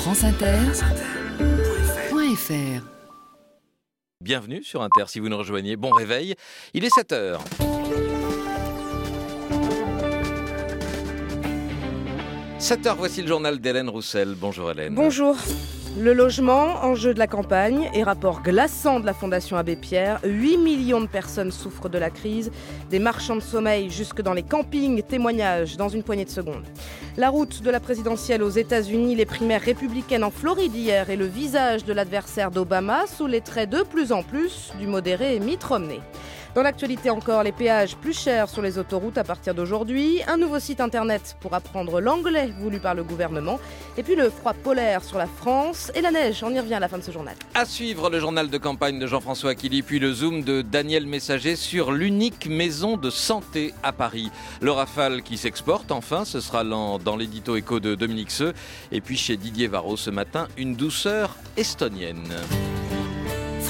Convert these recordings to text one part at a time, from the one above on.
franceinter.fr Bienvenue sur Inter si vous nous rejoignez. Bon réveil, il est 7 heures. « 7 heures, voici le journal d'Hélène Roussel. Bonjour Hélène. Bonjour. Le logement, enjeu de la campagne et rapport glaçant de la Fondation Abbé Pierre. 8 millions de personnes souffrent de la crise. Des marchands de sommeil jusque dans les campings. Témoignages dans une poignée de secondes. La route de la présidentielle aux États-Unis, les primaires républicaines en Floride hier et le visage de l'adversaire d'Obama sous les traits de plus en plus du modéré Mitt Romney. Dans l'actualité encore, les péages plus chers sur les autoroutes à partir d'aujourd'hui, un nouveau site internet pour apprendre l'anglais voulu par le gouvernement, et puis le froid polaire sur la France et la neige. On y revient à la fin de ce journal. À suivre le journal de campagne de Jean-François Aquili, puis le zoom de Daniel Messager sur l'unique maison de santé à Paris. Le Rafale qui s'exporte, enfin, ce sera dans l'édito écho de Dominique Seux. Et puis chez Didier Varro ce matin, une douceur estonienne.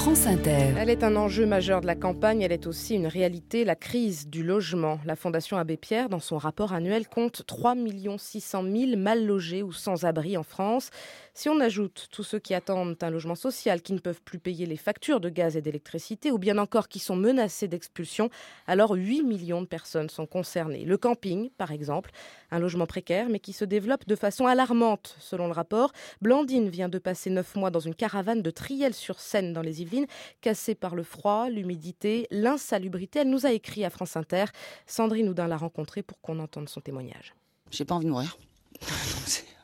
France. Elle est un enjeu majeur de la campagne, elle est aussi une réalité, la crise du logement. La Fondation Abbé Pierre, dans son rapport annuel, compte 3 600 000 mal logés ou sans abri en France. Si on ajoute tous ceux qui attendent un logement social, qui ne peuvent plus payer les factures de gaz et d'électricité, ou bien encore qui sont menacés d'expulsion, alors 8 millions de personnes sont concernées. Le camping, par exemple, un logement précaire, mais qui se développe de façon alarmante, selon le rapport. Blandine vient de passer 9 mois dans une caravane de Triel-sur-Seine dans les Yvelines, cassée par le froid, l'humidité, l'insalubrité. Elle nous a écrit à France Inter. Sandrine Houdin l'a rencontrée pour qu'on entende son témoignage. J'ai pas envie de mourir.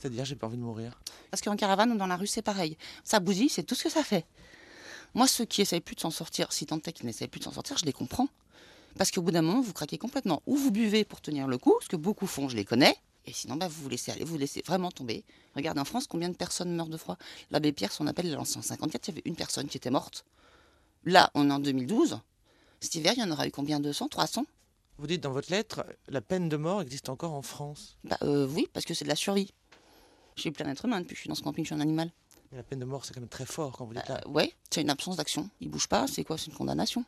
C'est-à-dire, j'ai pas envie de mourir. Parce qu'en caravane ou dans la rue, c'est pareil. Ça bousille, c'est tout ce que ça fait. Moi, ceux qui essayent plus de s'en sortir, si tant est qu'ils n'essayent plus de s'en sortir, je les comprends. Parce qu'au bout d'un moment, vous craquez complètement. Ou vous buvez pour tenir le coup, ce que beaucoup font, je les connais. Et sinon, bah, vous vous laissez aller, vous vous laissez vraiment tomber. Regardez en France, combien de personnes meurent de froid? L'abbé Pierre, son appel de en 154, il y avait une personne qui était morte. Là, on est en 2012. Cet hiver, il y en aura eu combien? 200 300 Vous dites dans votre lettre, la peine de mort existe encore en France. Bah euh, oui, parce que c'est de la survie. Je suis plein d'être humain depuis que je suis dans ce camping, je suis un animal. Mais la peine de mort, c'est quand même très fort quand vous dites là. Euh, ouais, c'est une absence d'action. Il bouge pas, c'est quoi? C'est une condamnation.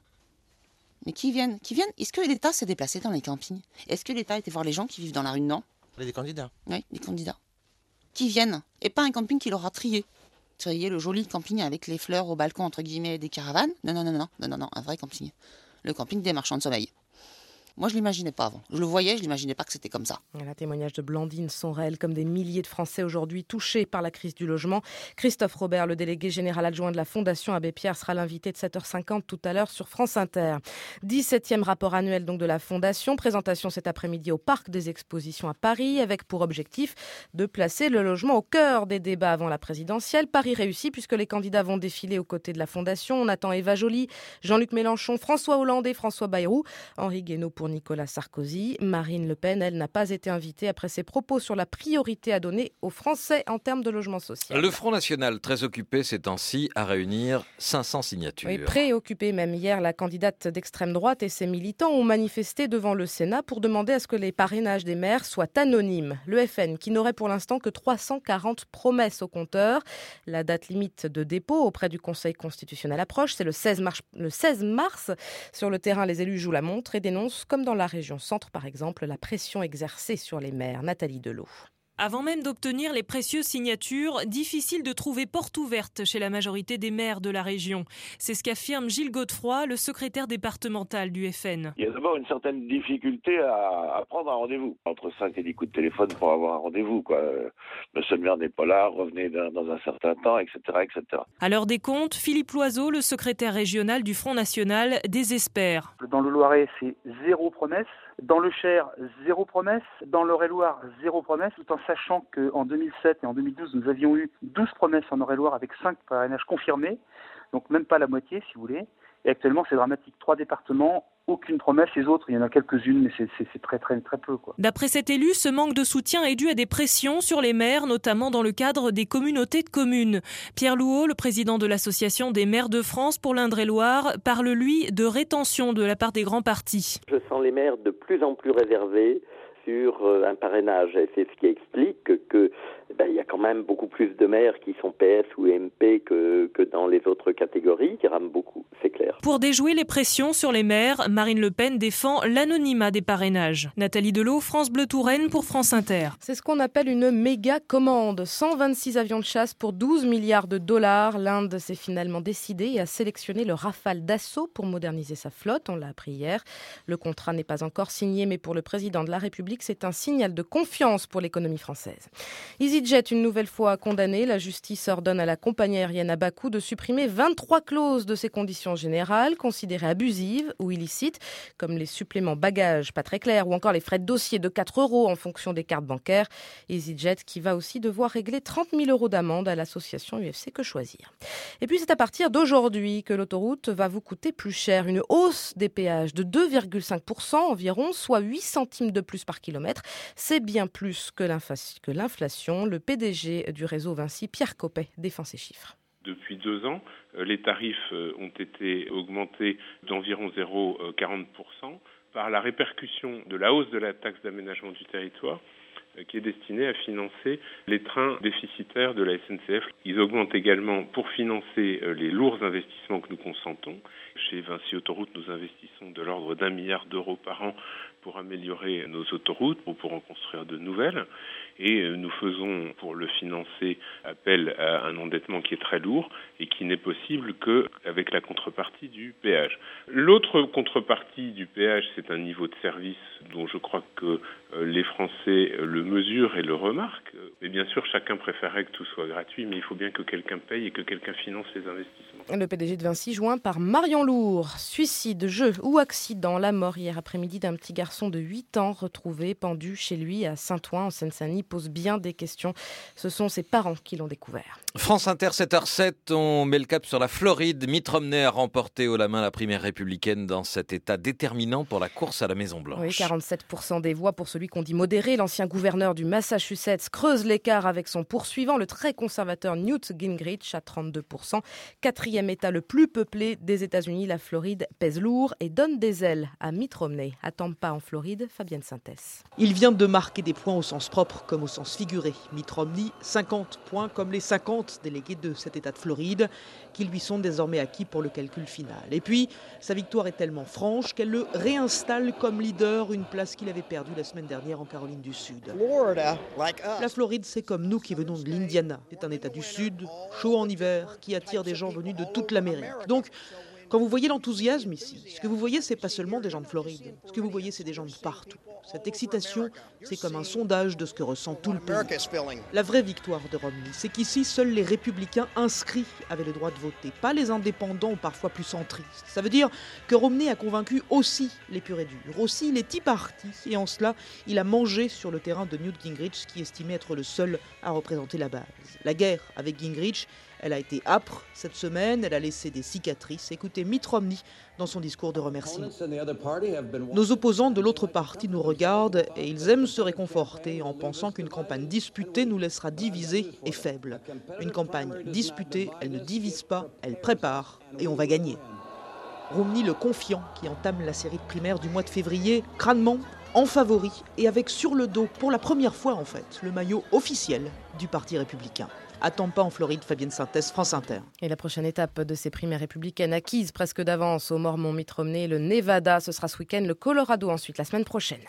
Mais qui viennent? Qui viennent? Est-ce que l'État s'est déplacé dans les campings? Est-ce que l'État était voir les gens qui vivent dans la rue? Non. Il y a des candidats. Oui, des candidats. Qui viennent? Et pas un camping qui leur a trié. Trié le joli camping avec les fleurs au balcon, entre guillemets, et des caravanes? Non, non, non, non, non, non, non, un vrai camping. Le camping des marchands de sommeil. Moi, je l'imaginais pas avant. Je le voyais, je l'imaginais pas que c'était comme ça. Les témoignages de Blandine sont réels, comme des milliers de Français aujourd'hui touchés par la crise du logement. Christophe Robert, le délégué général adjoint de la Fondation Abbé Pierre, sera l'invité de 7h50 tout à l'heure sur France Inter. 17e rapport annuel donc de la Fondation. Présentation cet après-midi au Parc des Expositions à Paris, avec pour objectif de placer le logement au cœur des débats avant la présidentielle. Paris réussi puisque les candidats vont défiler aux côtés de la Fondation. On attend Eva Joly, Jean-Luc Mélenchon, François Hollande et François Bayrou. Henri Guénaud Nicolas Sarkozy. Marine Le Pen, elle, n'a pas été invitée après ses propos sur la priorité à donner aux Français en termes de logement social. Le Front National, très occupé ces temps-ci, à réunir 500 signatures. Oui, préoccupé même hier, la candidate d'extrême droite et ses militants ont manifesté devant le Sénat pour demander à ce que les parrainages des maires soient anonymes. Le FN, qui n'aurait pour l'instant que 340 promesses au compteur. La date limite de dépôt auprès du Conseil constitutionnel approche, c'est le 16 mars. Le 16 mars. Sur le terrain, les élus jouent la montre et dénoncent, comme dans la région centre par exemple, la pression exercée sur les maires. Nathalie Delot. Avant même d'obtenir les précieuses signatures, difficile de trouver porte ouverte chez la majorité des maires de la région. C'est ce qu'affirme Gilles Godefroy, le secrétaire départemental du FN. Il y a d'abord une certaine difficulté à, prendre un rendez-vous. Entre 5 et 10 coups de téléphone pour avoir un rendez-vous. Quoi. Monsieur le maire n'est pas là, revenez dans un certain temps, etc., etc. À l'heure des comptes, Philippe Loiseau, le secrétaire régional du Front National, désespère. Dans le Loiret, c'est zéro promesse. Dans le Cher, zéro promesse. Dans le loire zéro promesse, tout en sachant qu'en 2007 et en 2012, nous avions eu 12 promesses en Eure-et-Loire avec 5 parrainages confirmés, donc même pas la moitié, si vous voulez. Et actuellement, c'est dramatique. Trois départements, aucune promesse. Les autres, il y en a quelques-unes, mais c'est très, très, très peu. D'après cet élu, ce manque de soutien est dû à des pressions sur les maires, notamment dans le cadre des communautés de communes. Pierre Louot, le président de l'Association des maires de France pour l'Indre-et-Loire, parle, lui, de rétention de la part des grands partis. Je sens les maires de plus en plus réservés sur euh, un parrainage. Et c'est ce qui explique que ben, il y a quand même beaucoup plus de maires qui sont PS ou MP que, que dans les autres catégories, qui rament beaucoup. c'est clair. Pour déjouer les pressions sur les maires, Marine Le Pen défend l'anonymat des parrainages. Nathalie Delot, France Bleu Touraine pour France Inter. C'est ce qu'on appelle une méga commande. 126 avions de chasse pour 12 milliards de dollars. L'Inde s'est finalement décidée et a sélectionné le Rafale d'assaut pour moderniser sa flotte. On l'a appris hier. Le contrat n'est pas encore signé, mais pour le président de la République, c'est un signal de confiance pour l'économie française. EasyJet, une nouvelle fois condamné, la justice ordonne à la compagnie aérienne à Bakou de supprimer 23 clauses de ses conditions générales, considérées abusives ou illicites, comme les suppléments bagages pas très clairs ou encore les frais de dossier de 4 euros en fonction des cartes bancaires. EasyJet qui va aussi devoir régler 30 000 euros d'amende à l'association UFC Que Choisir. Et puis c'est à partir d'aujourd'hui que l'autoroute va vous coûter plus cher. Une hausse des péages de 2,5% environ, soit 8 centimes de plus par kilomètre. C'est bien plus que l'inflation. Le PDG du réseau Vinci, Pierre Coppet, défend ces chiffres. Depuis deux ans, euh, les tarifs euh, ont été augmentés d'environ 0,40% par la répercussion de la hausse de la taxe d'aménagement du territoire euh, qui est destinée à financer les trains déficitaires de la SNCF. Ils augmentent également pour financer les lourds investissements que nous consentons. Chez Vinci Autoroute, nous investissons de l'ordre d'un milliard d'euros par an pour améliorer nos autoroutes, ou pour en construire de nouvelles. Et euh, nous faisons, pour le financer, appel à un endettement qui est très lourd et qui n'est possible qu'avec la contrepartie du péage. L'autre contrepartie du péage, c'est un niveau de service dont je crois que euh, les Français le mesurent et le remarquent. Mais bien sûr, chacun préférerait que tout soit gratuit, mais il faut bien que quelqu'un paye et que quelqu'un finance les investissements. Le PDG de Vinci, joint par Marion Lourd. Suicide, jeu ou accident, la mort hier après-midi d'un petit garçon de 8 ans retrouvé pendu chez lui à Saint-Ouen en Seine-Saint-Denis pose bien des questions. Ce sont ses parents qui l'ont découvert. France Inter 7h07, on met le cap sur la Floride. Mitt Romney a remporté haut la main la primaire républicaine dans cet état déterminant pour la course à la Maison Blanche. Oui, 47% des voix pour celui qu'on dit modéré. L'ancien gouverneur du Massachusetts creuse l'écart avec son poursuivant, le très conservateur Newt Gingrich à 32%. Quatrième état le plus peuplé des États-Unis, la Floride pèse lourd et donne des ailes à Mitt Romney. À Tampa en Floride, Fabienne Synthèse. Il vient de marquer des points au sens propre comme au sens figuré. Mitt Romney, 50 points comme les 50 délégués de cet État de Floride, qui lui sont désormais acquis pour le calcul final. Et puis, sa victoire est tellement franche qu'elle le réinstalle comme leader, une place qu'il avait perdue la semaine dernière en Caroline du Sud. La Floride, c'est comme nous qui venons de l'Indiana. C'est un État du Sud, chaud en hiver, qui attire des gens venus de toute l'Amérique. Donc, quand vous voyez l'enthousiasme ici, ce que vous voyez, c'est pas seulement des gens de Floride. Ce que vous voyez, c'est des gens de partout. Cette excitation, c'est comme un sondage de ce que ressent tout le pays. La vraie victoire de Romney, c'est qu'ici, seuls les républicains inscrits avaient le droit de voter, pas les indépendants ou parfois plus centristes. Ça veut dire que Romney a convaincu aussi les purs et durs, aussi les tea partis, et en cela, il a mangé sur le terrain de Newt Gingrich, qui estimait être le seul à représenter la base. La guerre avec Gingrich, elle a été âpre cette semaine, elle a laissé des cicatrices. Écoutez Mitt Romney dans son discours de remerciement. Nos opposants de l'autre parti nous regardent et ils aiment se réconforter en pensant qu'une campagne disputée nous laissera divisés et faibles. Une campagne disputée, elle ne divise pas, elle prépare et on va gagner. Romney le confiant qui entame la série de primaires du mois de février, crânement, en favori et avec sur le dos, pour la première fois en fait, le maillot officiel du Parti républicain à Tampa en Floride. Fabienne Synthèse, France Inter. Et la prochaine étape de ces primaires républicaines acquises presque d'avance au Mormon Mitt Romney, le Nevada, ce sera ce week-end, le Colorado ensuite la semaine prochaine.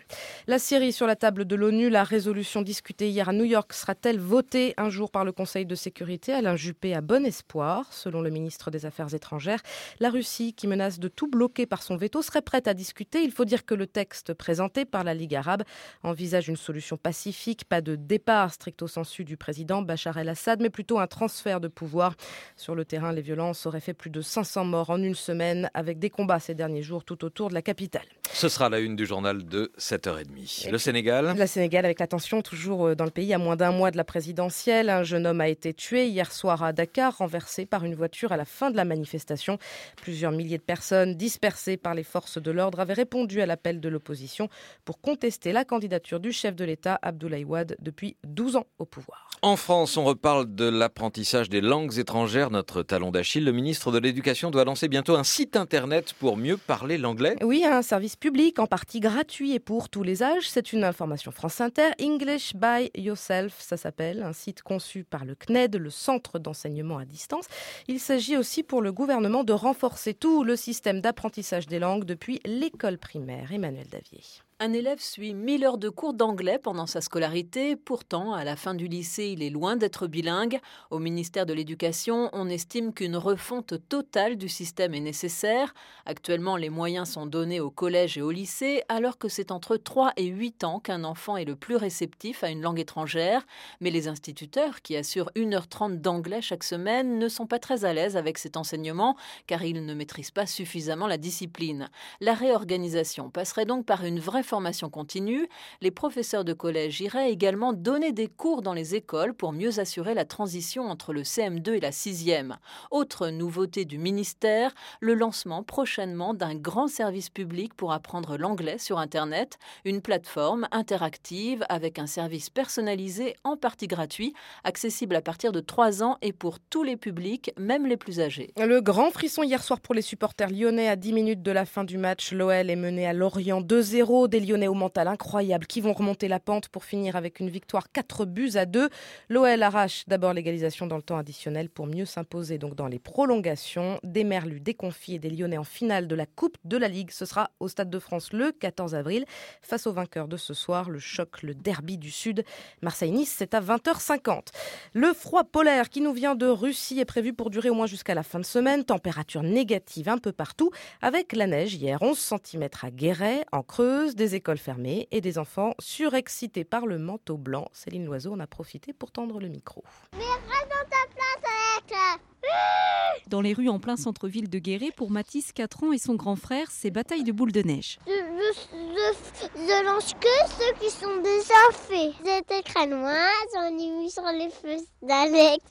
La Syrie sur la table de l'ONU, la résolution discutée hier à New York sera-t-elle votée un jour par le Conseil de sécurité? Alain Juppé a bon espoir, selon le ministre des Affaires étrangères. La Russie, qui menace de tout bloquer par son veto, serait prête à discuter. Il faut dire que le texte présenté par la Ligue arabe envisage une solution pacifique, pas de départ stricto sensu du président Bachar el-Assad, mais plutôt un transfert de pouvoir. Sur le terrain, les violences auraient fait plus de 500 morts en une semaine, avec des combats ces derniers jours tout autour de la capitale. Ce sera la une du journal de 7h30. Le Sénégal Le Sénégal, avec la tension toujours euh, dans le pays, à moins d'un mois de la présidentielle. Un jeune homme a été tué hier soir à Dakar, renversé par une voiture à la fin de la manifestation. Plusieurs milliers de personnes dispersées par les forces de l'ordre avaient répondu à l'appel de l'opposition pour contester la candidature du chef de l'État, Abdoulaye Wade, depuis 12 ans au pouvoir. En France, on reparle de l'apprentissage des langues étrangères, notre talon d'Achille. Le ministre de l'Éducation doit lancer bientôt un site internet pour mieux parler l'anglais. Oui, un service public en partie gratuit et pour tous les âges. C'est une information France Inter. English by Yourself, ça s'appelle. Un site conçu par le CNED, le Centre d'enseignement à distance. Il s'agit aussi pour le gouvernement de renforcer tout le système d'apprentissage des langues depuis l'école primaire. Emmanuel Davier. Un élève suit 1000 heures de cours d'anglais pendant sa scolarité. Pourtant, à la fin du lycée, il est loin d'être bilingue. Au ministère de l'Éducation, on estime qu'une refonte totale du système est nécessaire. Actuellement, les moyens sont donnés au collège et au lycée, alors que c'est entre 3 et 8 ans qu'un enfant est le plus réceptif à une langue étrangère. Mais les instituteurs, qui assurent 1h30 d'anglais chaque semaine, ne sont pas très à l'aise avec cet enseignement, car ils ne maîtrisent pas suffisamment la discipline. La réorganisation passerait donc par une vraie formation continue, les professeurs de collège iraient également donner des cours dans les écoles pour mieux assurer la transition entre le CM2 et la 6e. Autre nouveauté du ministère, le lancement prochainement d'un grand service public pour apprendre l'anglais sur Internet, une plateforme interactive avec un service personnalisé en partie gratuit, accessible à partir de 3 ans et pour tous les publics, même les plus âgés. Le grand frisson hier soir pour les supporters lyonnais à 10 minutes de la fin du match. L'OL est mené à Lorient 2-0. Des Lyonnais au mental incroyable qui vont remonter la pente pour finir avec une victoire 4 buts à 2. L'OL arrache d'abord l'égalisation dans le temps additionnel pour mieux s'imposer dans les prolongations. Des Merlus, des Confis et des Lyonnais en finale de la Coupe de la Ligue. Ce sera au Stade de France le 14 avril face au vainqueur de ce soir, le choc, le derby du Sud. Marseille-Nice, c'est à 20h50. Le froid polaire qui nous vient de Russie est prévu pour durer au moins jusqu'à la fin de semaine. Température négative un peu partout avec la neige hier 11 cm à Guéret, en Creuse, des écoles fermées et des enfants surexcités par le manteau blanc. Céline Loiseau en a profité pour tendre le micro. Mais reste dans ta place avec Dans les rues en plein centre-ville de Guéret, pour Mathis, 4 ans, et son grand frère, c'est bataille de boules de neige. Je, je, je, je lance que ceux qui sont déjà faits. J'étais crânoise, j'en ai mis sur les feux d'Alex.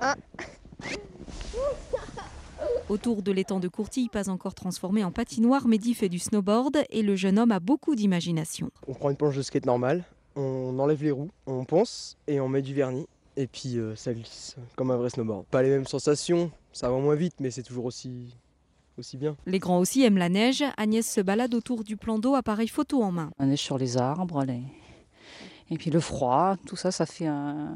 Ah. Autour de l'étang de Courtille, pas encore transformé en patinoire, Mehdi fait du snowboard et le jeune homme a beaucoup d'imagination. On prend une planche de skate normale, on enlève les roues, on ponce et on met du vernis. Et puis euh, ça glisse comme un vrai snowboard. Pas les mêmes sensations, ça va moins vite, mais c'est toujours aussi, aussi bien. Les grands aussi aiment la neige. Agnès se balade autour du plan d'eau, appareil photo en main. La neige sur les arbres, les... et puis le froid, tout ça, ça fait un,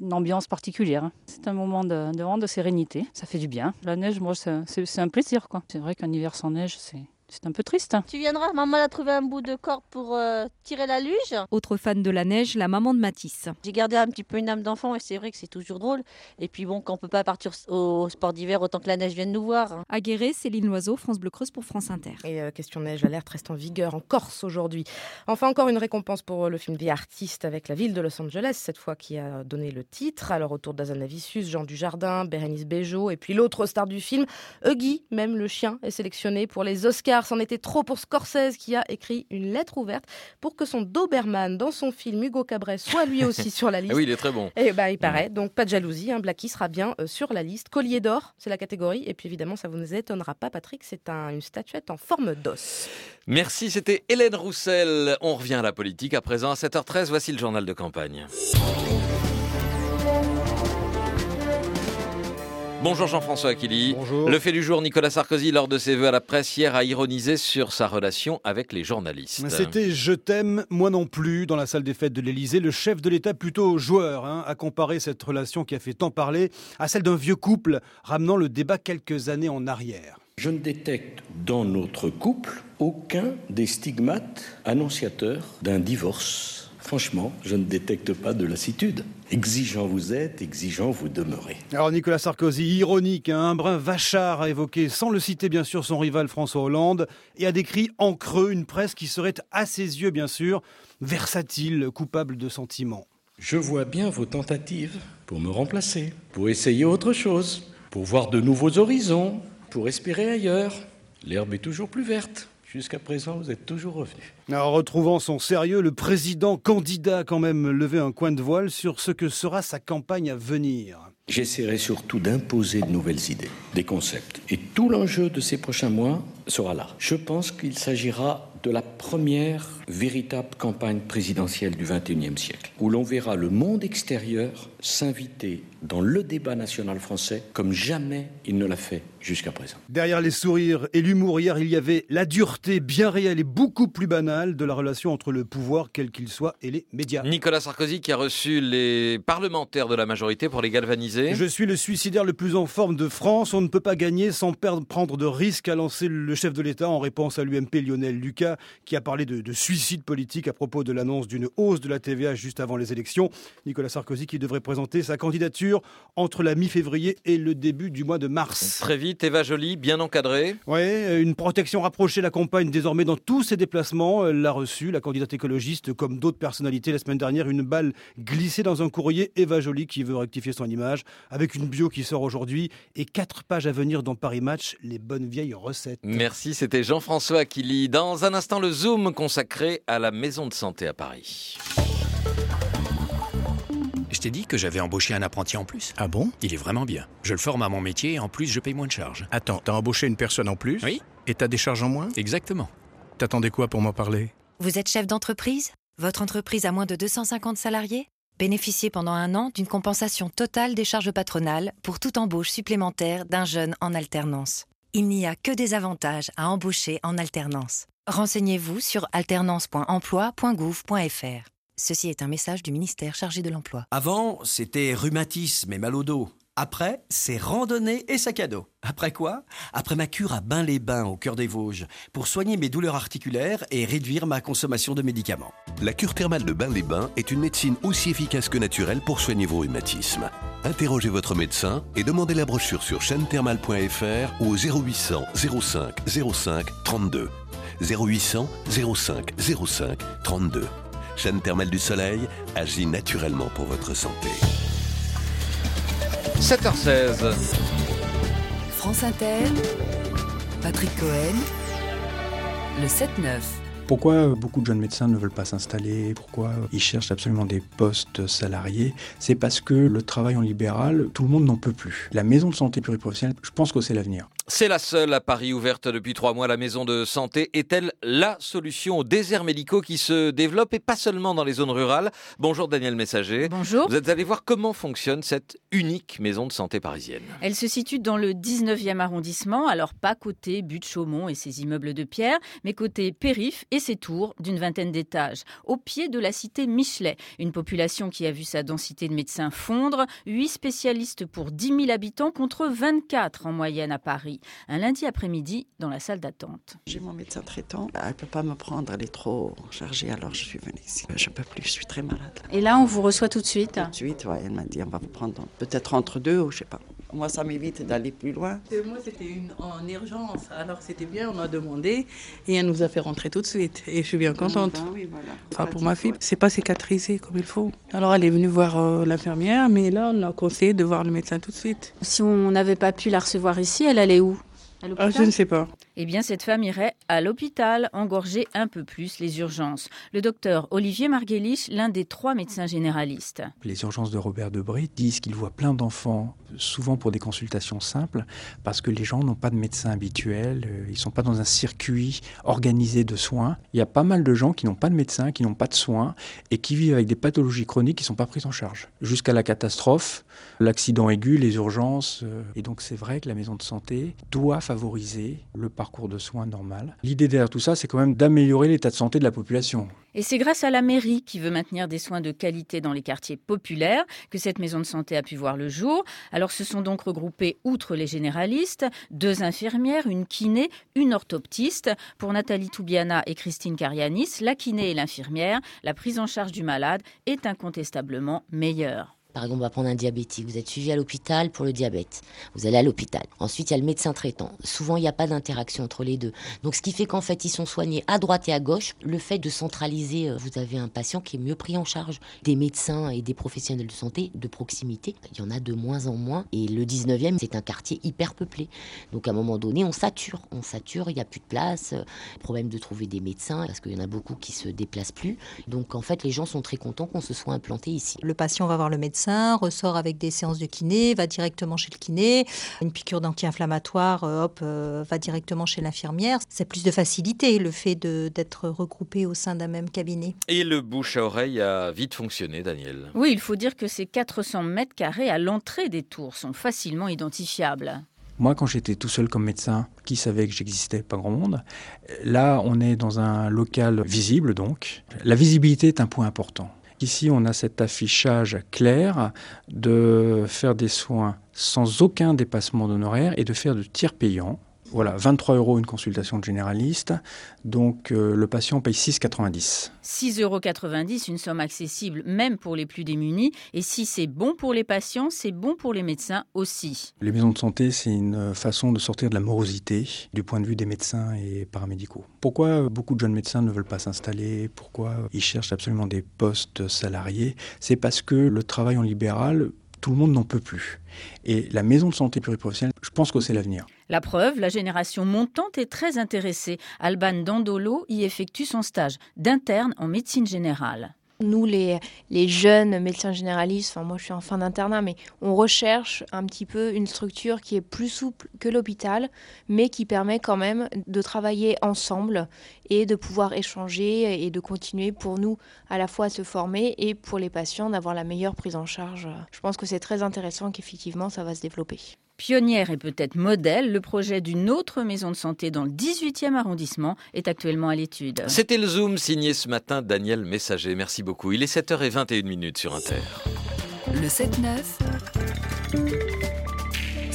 une ambiance particulière. hein. C'est un moment de, de, de sérénité, ça fait du bien. La neige, moi, c'est un plaisir. C'est vrai qu'un hiver sans neige, c'est c'est un peu triste. hein. Tu viendras, maman a trouvé un bout de corde pour euh, tirer la luge. Autre fan de la neige, la maman de Matisse. J'ai gardé un petit peu une âme d'enfant et c'est vrai que c'est toujours drôle. Et puis bon, quand on peut pas partir au sport d'hiver, autant que la neige vienne nous voir. hein. À Guéret, Céline Loiseau, France Bleu Creuse pour France Inter. Et euh, question neige, l'alerte reste en vigueur en Corse aujourd'hui. Enfin, encore une récompense pour euh, le film The Artist avec la ville de Los Angeles, cette fois qui a donné le titre. Alors, autour d'Azanavicius, Jean Dujardin, Bérénice Bejo, et puis l'autre star du film, Huggy, même le chien, est sélectionné pour les Oscars. C'en était trop pour Scorsese qui a écrit une lettre ouverte pour que son Doberman dans son film Hugo Cabret soit lui aussi sur la liste. Ah oui, il est très bon. Et bah, il paraît. Donc, pas de jalousie. Hein. Blackie sera bien euh, sur la liste. Collier d'or, c'est la catégorie. Et puis, évidemment, ça vous nous étonnera pas, Patrick. C'est un- une statuette en forme d'os. Merci, c'était Hélène Roussel. On revient à la politique à présent à 7h13. Voici le journal de campagne. Bonjour Jean-François Aquili. Bonjour. Le fait du jour, Nicolas Sarkozy, lors de ses vœux à la presse hier, a ironisé sur sa relation avec les journalistes. C'était Je t'aime, moi non plus, dans la salle des fêtes de l'Elysée. Le chef de l'État, plutôt joueur, hein, a comparé cette relation qui a fait tant parler à celle d'un vieux couple, ramenant le débat quelques années en arrière. Je ne détecte dans notre couple aucun des stigmates annonciateurs d'un divorce. Franchement, je ne détecte pas de lassitude. Exigeant vous êtes, exigeant vous demeurez. Alors Nicolas Sarkozy, ironique, hein, un brin vachard, a évoqué, sans le citer bien sûr, son rival François Hollande, et a décrit en creux une presse qui serait, à ses yeux bien sûr, versatile, coupable de sentiments. Je vois bien vos tentatives pour me remplacer, pour essayer autre chose, pour voir de nouveaux horizons, pour espérer ailleurs. L'herbe est toujours plus verte. Jusqu'à présent, vous êtes toujours revenu. Alors, retrouvant son sérieux, le président candidat a quand même levé un coin de voile sur ce que sera sa campagne à venir. J'essaierai surtout d'imposer de nouvelles idées, des concepts. Et tout l'enjeu de ces prochains mois sera là. Je pense qu'il s'agira de la première véritable campagne présidentielle du XXIe siècle, où l'on verra le monde extérieur s'inviter dans le débat national français comme jamais il ne l'a fait jusqu'à présent. Derrière les sourires et l'humour, hier, il y avait la dureté bien réelle et beaucoup plus banale de la relation entre le pouvoir, quel qu'il soit, et les médias. Nicolas Sarkozy qui a reçu les parlementaires de la majorité pour les galvaniser. Je suis le suicidaire le plus en forme de France. On ne peut pas gagner sans perdre, prendre de risques, a lancé le chef de l'État en réponse à l'UMP Lionel Lucas, qui a parlé de, de suicide politique à propos de l'annonce d'une hausse de la TVA juste avant les élections. Nicolas Sarkozy qui devrait présenter sa candidature entre la mi-février et le début du mois de mars. Très vite, Eva Joly, bien encadrée. Oui, une protection rapprochée l'accompagne désormais dans tous ses déplacements. Elle l'a reçue, la candidate écologiste, comme d'autres personnalités la semaine dernière, une balle glissée dans un courrier. Eva Joly qui veut rectifier son image, avec une bio qui sort aujourd'hui et quatre pages à venir dans Paris Match, les bonnes vieilles recettes. Merci, c'était Jean-François qui lit. Dans un instant, le Zoom consacré à la maison de santé à Paris. Je t'ai dit que j'avais embauché un apprenti en plus. Ah bon? Il est vraiment bien. Je le forme à mon métier et en plus je paye moins de charges. Attends, t'as embauché une personne en plus Oui. Et t'as des charges en moins? Exactement. T'attendais quoi pour m'en parler? Vous êtes chef d'entreprise? Votre entreprise a moins de 250 salariés? Bénéficiez pendant un an d'une compensation totale des charges patronales pour toute embauche supplémentaire d'un jeune en alternance. Il n'y a que des avantages à embaucher en alternance. Renseignez-vous sur alternance.emploi.gouv.fr. Ceci est un message du ministère chargé de l'emploi. Avant, c'était rhumatisme et mal au dos. Après, c'est randonnée et sac à dos. Après quoi? Après ma cure à Bain-les-Bains au cœur des Vosges, pour soigner mes douleurs articulaires et réduire ma consommation de médicaments. La cure thermale de Bain-les-Bains est une médecine aussi efficace que naturelle pour soigner vos rhumatismes. Interrogez votre médecin et demandez la brochure sur chaînethermale.fr ou au 0800 05 05 32. 0800 05 05 32. Chaîne thermale du soleil agit naturellement pour votre santé. 7h16. France Inter, Patrick Cohen, le 7-9. Pourquoi beaucoup de jeunes médecins ne veulent pas s'installer Pourquoi ils cherchent absolument des postes salariés C'est parce que le travail en libéral, tout le monde n'en peut plus. La maison de santé pluriprofessionnelle, je pense que c'est l'avenir. C'est la seule à Paris ouverte depuis trois mois. La maison de santé est-elle la solution aux déserts médicaux qui se développent et pas seulement dans les zones rurales? Bonjour Daniel Messager. Bonjour. Vous êtes allé voir comment fonctionne cette unique maison de santé parisienne. Elle se situe dans le 19e arrondissement, alors pas côté Butte Chaumont et ses immeubles de pierre, mais côté Périph et ses tours d'une vingtaine d'étages, au pied de la cité Michelet. Une population qui a vu sa densité de médecins fondre, 8 spécialistes pour 10 000 habitants contre 24 en moyenne à Paris un lundi après-midi dans la salle d'attente. J'ai mon médecin traitant, elle ne peut pas me prendre, elle est trop chargée, alors je suis venue ici. Je ne peux plus, je suis très malade. Et là, on vous reçoit tout de suite? Tout de suite, ouais, elle m'a dit on va vous prendre peut-être entre deux ou je sais pas. Moi, ça m'évite d'aller plus loin. Moi, c'était une, en urgence, alors c'était bien, on a demandé et elle nous a fait rentrer tout de suite. Et je suis bien contente. Ah, oui, voilà. Enfin, pour ma fille, c'est pas cicatrisé comme il faut. Alors, elle est venue voir euh, l'infirmière, mais là, on a conseillé de voir le médecin tout de suite. Si on n'avait pas pu la recevoir ici, elle allait où? Ah, je ne sais pas. Eh bien, cette femme irait à l'hôpital engorger un peu plus les urgences. Le docteur Olivier Marguelich, l'un des trois médecins généralistes. Les urgences de Robert Debré disent qu'ils voient plein d'enfants, souvent pour des consultations simples, parce que les gens n'ont pas de médecin habituel, euh, ils ne sont pas dans un circuit organisé de soins. Il y a pas mal de gens qui n'ont pas de médecin, qui n'ont pas de soins, et qui vivent avec des pathologies chroniques qui ne sont pas prises en charge. Jusqu'à la catastrophe, l'accident aigu, les urgences. euh, Et donc c'est vrai que la maison de santé doit favoriser le parcours L'idée derrière tout ça, c'est quand même d'améliorer l'état de santé de la population. Et c'est grâce à la mairie qui veut maintenir des soins de qualité dans les quartiers populaires que cette maison de santé a pu voir le jour. Alors se sont donc regroupés, outre les généralistes, deux infirmières, une kiné, une orthoptiste. Pour Nathalie Toubiana et Christine Carianis, la kiné et l'infirmière, la prise en charge du malade est incontestablement meilleure. Par exemple, on va prendre un diabétique. Vous êtes suivi à l'hôpital pour le diabète. Vous allez à l'hôpital. Ensuite, il y a le médecin traitant. Souvent, il n'y a pas d'interaction entre les deux. Donc, ce qui fait qu'en fait, ils sont soignés à droite et à gauche. Le fait de centraliser, euh, vous avez un patient qui est mieux pris en charge. Des médecins et des professionnels de santé de proximité, il y en a de moins en moins. Et le 19e, c'est un quartier hyper peuplé. Donc, à un moment donné, on sature. On sature, il n'y a plus de place. Euh, Problème de trouver des médecins parce qu'il y en a beaucoup qui se déplacent plus. Donc, en fait, les gens sont très contents qu'on se soit implanté ici. Le patient va voir le médecin médecin, ressort avec des séances de kiné, va directement chez le kiné, une piqûre d'anti-inflammatoire, euh, hop, euh, va directement chez l'infirmière. C'est plus de facilité le fait d'être regroupé au sein d'un même cabinet. Et le bouche à oreille a vite fonctionné, Daniel. Oui, il faut dire que ces 400 mètres carrés à l'entrée des tours sont facilement identifiables. Moi, quand j'étais tout seul comme médecin, qui savait que j'existais, pas grand monde. Là, on est dans un local visible, donc. La visibilité est un point important. Ici, on a cet affichage clair de faire des soins sans aucun dépassement d'honoraires et de faire de tiers payants. Voilà, 23 euros une consultation de généraliste. Donc euh, le patient paye 6,90. 6,90 euros, une somme accessible même pour les plus démunis. Et si c'est bon pour les patients, c'est bon pour les médecins aussi. Les maisons de santé, c'est une façon de sortir de la morosité du point de vue des médecins et paramédicaux. Pourquoi beaucoup de jeunes médecins ne veulent pas s'installer? Pourquoi ils cherchent absolument des postes salariés? C'est parce que le travail en libéral tout le monde n'en peut plus. Et la maison de santé pluriprofessionnelle, je pense que c'est l'avenir. La preuve, la génération montante est très intéressée. Alban Dandolo y effectue son stage d'interne en médecine générale nous, les, jeunes médecins généralistes, enfin moi je suis en fin d'internat, mais on recherche un petit peu une structure qui est plus souple que l'hôpital, mais qui permet quand même de travailler ensemble et de pouvoir échanger et de continuer pour nous à la fois à se former et pour les patients d'avoir la meilleure prise en charge. Je pense que c'est très intéressant qu'effectivement ça va se développer. Pionnière et peut-être modèle, le projet d'une autre maison de santé dans le 18e arrondissement est actuellement à l'étude. C'était le Zoom signé ce matin Daniel Messager. Merci beaucoup. Il est 7h21 sur Inter. Le 7-9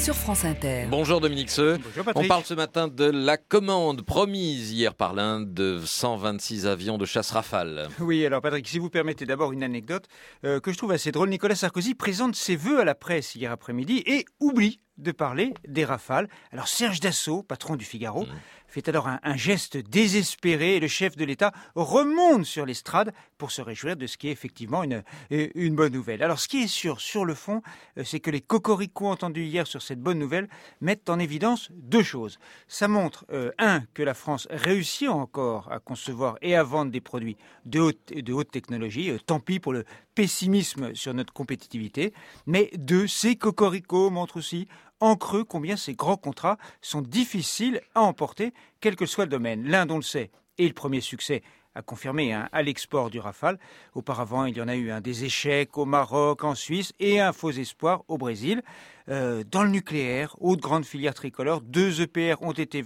sur France Inter. Bonjour Dominique Seux. On parle ce matin de la commande promise hier par l'Inde de 126 avions de chasse Rafale. Oui, alors Patrick, si vous permettez d'abord une anecdote euh, que je trouve assez drôle. Nicolas Sarkozy présente ses vœux à la presse hier après-midi et oublie de parler des Rafales. Alors Serge Dassault, patron du Figaro, mmh fait alors un, geste désespéré et le chef de l'État remonte sur l'estrade pour se réjouir de ce qui est effectivement une, une bonne nouvelle. Alors ce qui est sûr sur le fond, euh, c'est que les cocoricots entendus hier sur cette bonne nouvelle mettent en évidence deux choses. Ça montre, euh, un, que la France réussit encore à concevoir et à vendre des produits de haute, de haute technologie, euh, tant pis pour le pessimisme sur notre compétitivité, mais deux, ces cocoricots montrent aussi en creux combien ces grands contrats sont difficiles à emporter, quel que soit le domaine. L'Inde, on le sait, est le premier succès à confirmer hein, à l'export du Rafale. Auparavant, il y en a eu un des échecs au Maroc, en Suisse et un faux espoir au Brésil. Euh, dans le nucléaire, autre grande filière tricolore, deux EPR ont été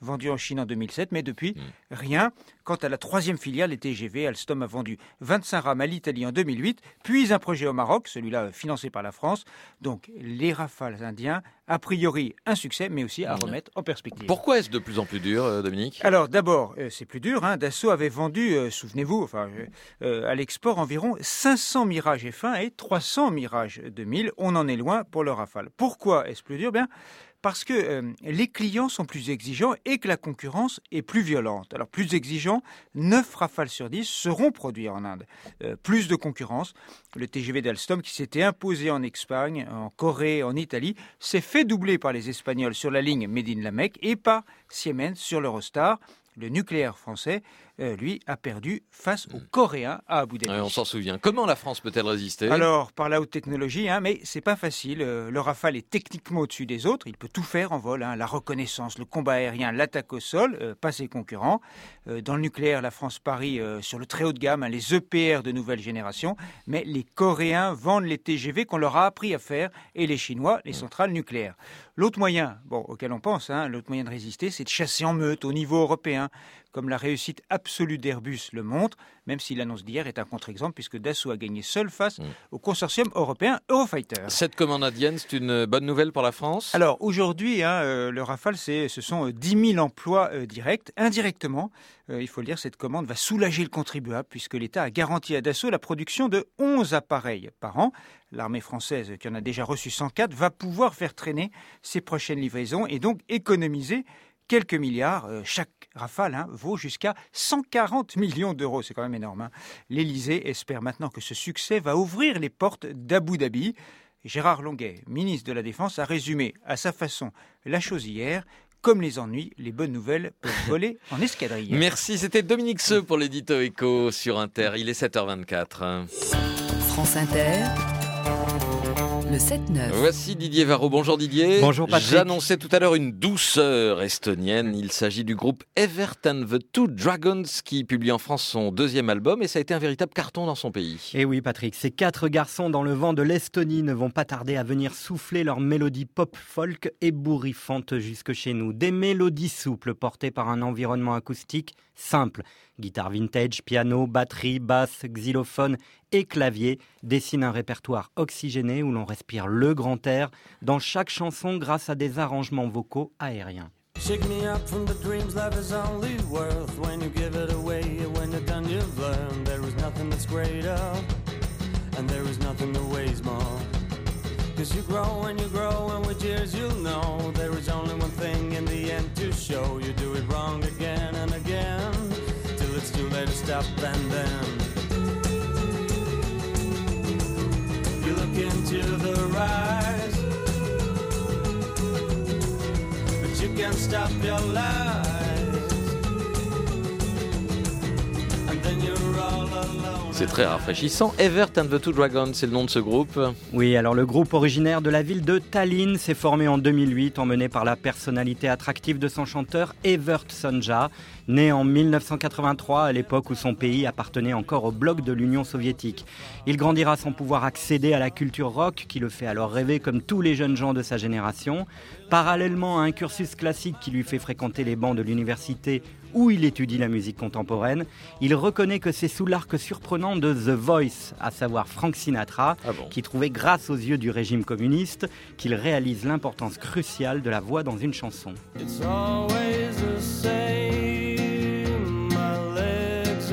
vendus en Chine en 2007, mais depuis, mm. rien. Quant à la troisième filiale, les TGV, Alstom a vendu 25 rames à l'Italie en 2008, puis un projet au Maroc, celui-là financé par la France. Donc les rafales indiens, a priori un succès, mais aussi à remettre en perspective. Pourquoi est-ce de plus en plus dur, euh, Dominique? Alors d'abord, euh, c'est plus dur. Hein. Dassault avait vendu, souvenez-vous, enfin, à l'export environ 500 Mirage F1 et 300 Mirage 2000. On en est loin pour le Rafale. Pourquoi est-ce plus dur? Bien, parce que euh, les clients sont plus exigeants et que la concurrence est plus violente. Alors plus exigeants, 9 rafales sur 10 seront produits en Inde. Euh, plus de concurrence, le TGV d'Alstom qui s'était imposé en Espagne, en Corée, en Italie, s'est fait doubler par les Espagnols sur la ligne Médine-la-Mecque et par Siemens sur l'Eurostar. Le nucléaire français euh, lui, a perdu face aux Coréens à Abu Dhabi. on s'en souvient. Comment la France peut-elle résister? Alors, par la haute technologie, hein, mais c'est pas facile. Euh, le Rafale est techniquement au-dessus des autres. Il peut tout faire en vol. Hein. la reconnaissance, le combat aérien, l'attaque au sol, euh, pas ses concurrents. dans le nucléaire, la France parie sur le très haut de gamme, hein, les EPR de nouvelle génération. Mais les Coréens vendent les TGV qu'on leur a appris à faire et les Chinois, les centrales nucléaires. L'autre moyen, bon, auquel on pense, l'autre moyen de résister, c'est de chasser en meute au niveau européen, comme la réussite absolue d'Airbus le montre, même si l'annonce d'hier est un contre-exemple puisque Dassault a gagné seul face mm. au consortium européen Eurofighter. Cette commande indienne, c'est une bonne nouvelle pour la France? Alors aujourd'hui, hein, euh, le Rafale, ce sont 10 euh, 000 emplois euh, directs. Indirectement, il faut le dire, cette commande va soulager le contribuable puisque l'État a garanti à Dassault la production de 11 appareils par an. L'armée française, qui en a déjà reçu 104, va pouvoir faire traîner ses prochaines livraisons et donc économiser quelques milliards. Euh, chaque rafale hein, vaut jusqu'à 140 millions d'euros. C'est quand même énorme. Hein. L'Élysée espère maintenant que ce succès va ouvrir les portes d'Abu Dhabi. Gérard Longuet, ministre de la Défense, a résumé à sa façon la chose hier. Comme les ennuis, les bonnes nouvelles peuvent voler en escadrille. Merci, c'était Dominique Seux pour l'édito Echo sur Inter. Il est 7h24. France Inter. Le 7-9. Voici Didier Varro. Bonjour Didier. Bonjour Patrick. J'annonçais tout à l'heure une douceur estonienne. Il s'agit du groupe Evert and the Two Dragons qui publie en France son deuxième album et ça a été un véritable carton dans son pays. Et Eh oui Patrick, ces quatre garçons dans le vent de l'Estonie ne vont pas tarder à venir souffler leur mélodie pop-folk ébouriffante jusque chez nous. Des mélodies souples portées par un environnement acoustique simple. Guitare vintage, piano, batterie, basse, xylophone et clavier dessinent un répertoire oxygéné où l'on respire le grand air dans chaque chanson grâce à des arrangements vocaux aériens. Shake me up from the dreams life is only worth when you give it away. When you're done, you've learned there is nothing that's greater, and there is nothing that weighs more. Cause you grow and you grow, and with years you'll know there is only one thing in the end to show. You do it wrong again and to stop and then. You look into the rise, but you can't stop your lies. C'est très rafraîchissant. Evert and the Two Dragons, c'est le nom de ce groupe. Oui, alors le groupe originaire de la ville de Tallinn s'est formé en 2008, emmené par la personnalité attractive de son chanteur Evert Sonja, né en 1983 à l'époque où son pays appartenait encore au bloc de l'Union soviétique. Il grandira sans pouvoir accéder à la culture rock qui le fait alors rêver comme tous les jeunes gens de sa génération. Parallèlement à un cursus classique qui lui fait fréquenter les bancs de l'université où il étudie la musique contemporaine, il reconnaît que c'est sous l'arc surprenant de The Voice, à savoir Frank Sinatra, qui trouvait grâce aux yeux du régime communiste qu'il réalise l'importance cruciale de la voix dans une chanson. It's always the same, my legs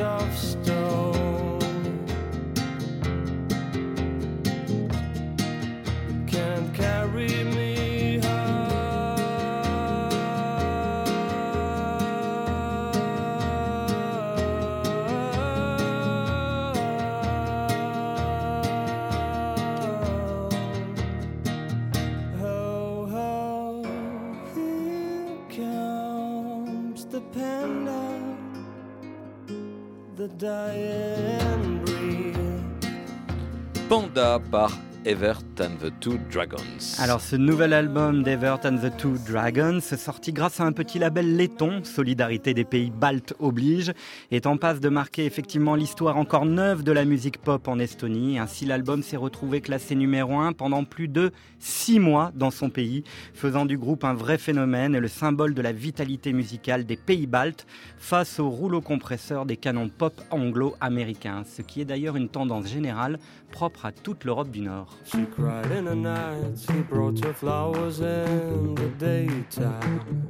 Panda par Evert and the Two Dragons. Alors ce nouvel album d'Evert and the Two Dragons, sorti grâce à un petit label laiton, Solidarité des pays baltes oblige, est en passe de marquer effectivement l'histoire encore neuve de la musique pop en Estonie. Ainsi l'album s'est retrouvé classé numéro 1 pendant plus de 6 mois dans son pays, faisant du groupe un vrai phénomène et le symbole de la vitalité musicale des pays baltes face au rouleau compresseur des canons pop anglo-américains, ce qui est d'ailleurs une tendance générale propre à toute l'Europe du Nord. She cried in the night, he brought her flowers in the daytime.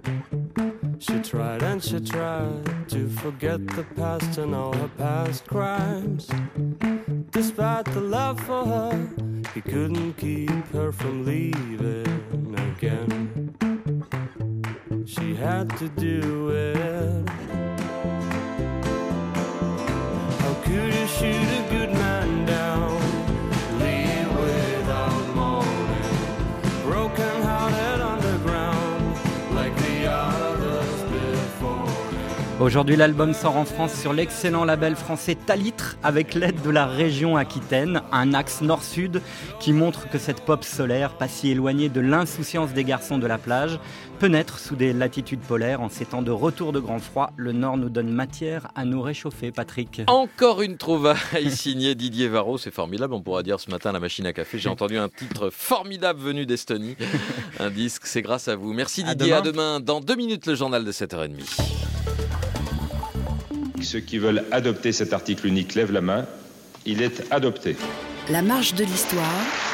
She tried and she tried to forget the past and all her past crimes. Despite the love for her, he couldn't keep her from leaving again. She had to do it. How could you shoot a Aujourd'hui, l'album sort en France sur l'excellent label français Talitre avec l'aide de la région Aquitaine, un axe nord-sud qui montre que cette pop solaire, pas si éloignée de l'insouciance des garçons de la plage, peut naître sous des latitudes polaires en ces temps de retour de grand froid. Le nord nous donne matière à nous réchauffer, Patrick. Encore une trouvaille signée Didier Varro, c'est formidable. On pourra dire ce matin à la machine à café, j'ai entendu un titre formidable venu d'Estonie. Un disque, c'est grâce à vous. Merci À Didier, demain. à demain. Dans deux minutes, le journal de 7h30. Ceux qui veulent adopter cet article unique lèvent la main. Il est adopté. La marche de l'histoire.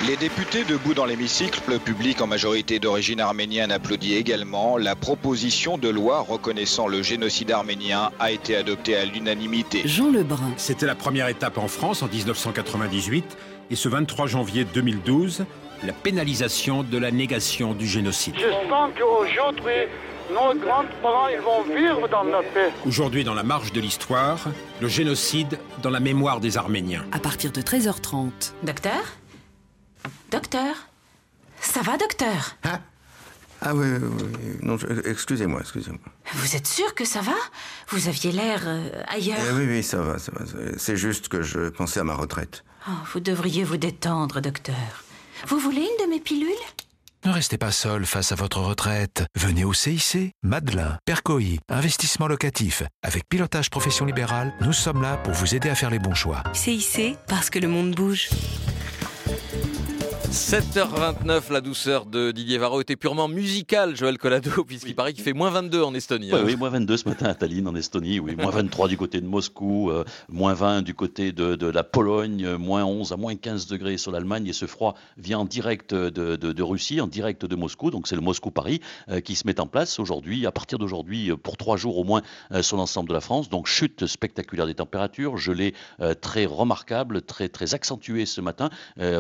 Les députés debout dans l'hémicycle, le public en majorité d'origine arménienne applaudit également. La proposition de loi reconnaissant le génocide arménien a été adoptée à l'unanimité. Jean Lebrun. C'était la première étape en France en 1998 et ce 23 janvier 2012, la pénalisation de la négation du génocide. Je sens qu'aujourd'hui, nos grands-parents, ils vont vivre dans la paix. Aujourd'hui, dans la marche de l'histoire, le génocide dans la mémoire des Arméniens. À partir de 13h30. Docteur? Docteur? Ça va, docteur? Ah oui, oui, oui. Non, excusez-moi, excusez-moi. Vous êtes sûr que ça va? Vous aviez l'air euh, ailleurs. Eh oui, oui, ça va, ça va. C'est juste que je pensais à ma retraite. Oh, vous devriez vous détendre, docteur. Vous voulez une de mes pilules? Ne restez pas seul face à votre retraite. Venez au CIC, Madelin, Percoï, investissement locatif. Avec pilotage profession libérale, nous sommes là pour vous aider à faire les bons choix. CIC, parce que le monde bouge. 7h29, la douceur de Didier Varro était purement musicale, Joël Collado, puisqu'il paraît qu'il fait moins 22 en Estonie. Ouais, hein. oui, moins 22 ce matin à Tallinn, en Estonie. Oui, moins 23 du côté de Moscou, euh, moins 20 du côté de, de la Pologne, euh, moins 11 à moins 15 degrés sur l'Allemagne. Et ce froid vient en direct de, de- de Russie, en direct de Moscou. Donc c'est le Moscou-Paris euh, qui se met en place aujourd'hui, à partir d'aujourd'hui, pour trois jours au moins sur l'ensemble de la France. Donc chute spectaculaire des températures, gelée très remarquable, très, très accentuée ce matin,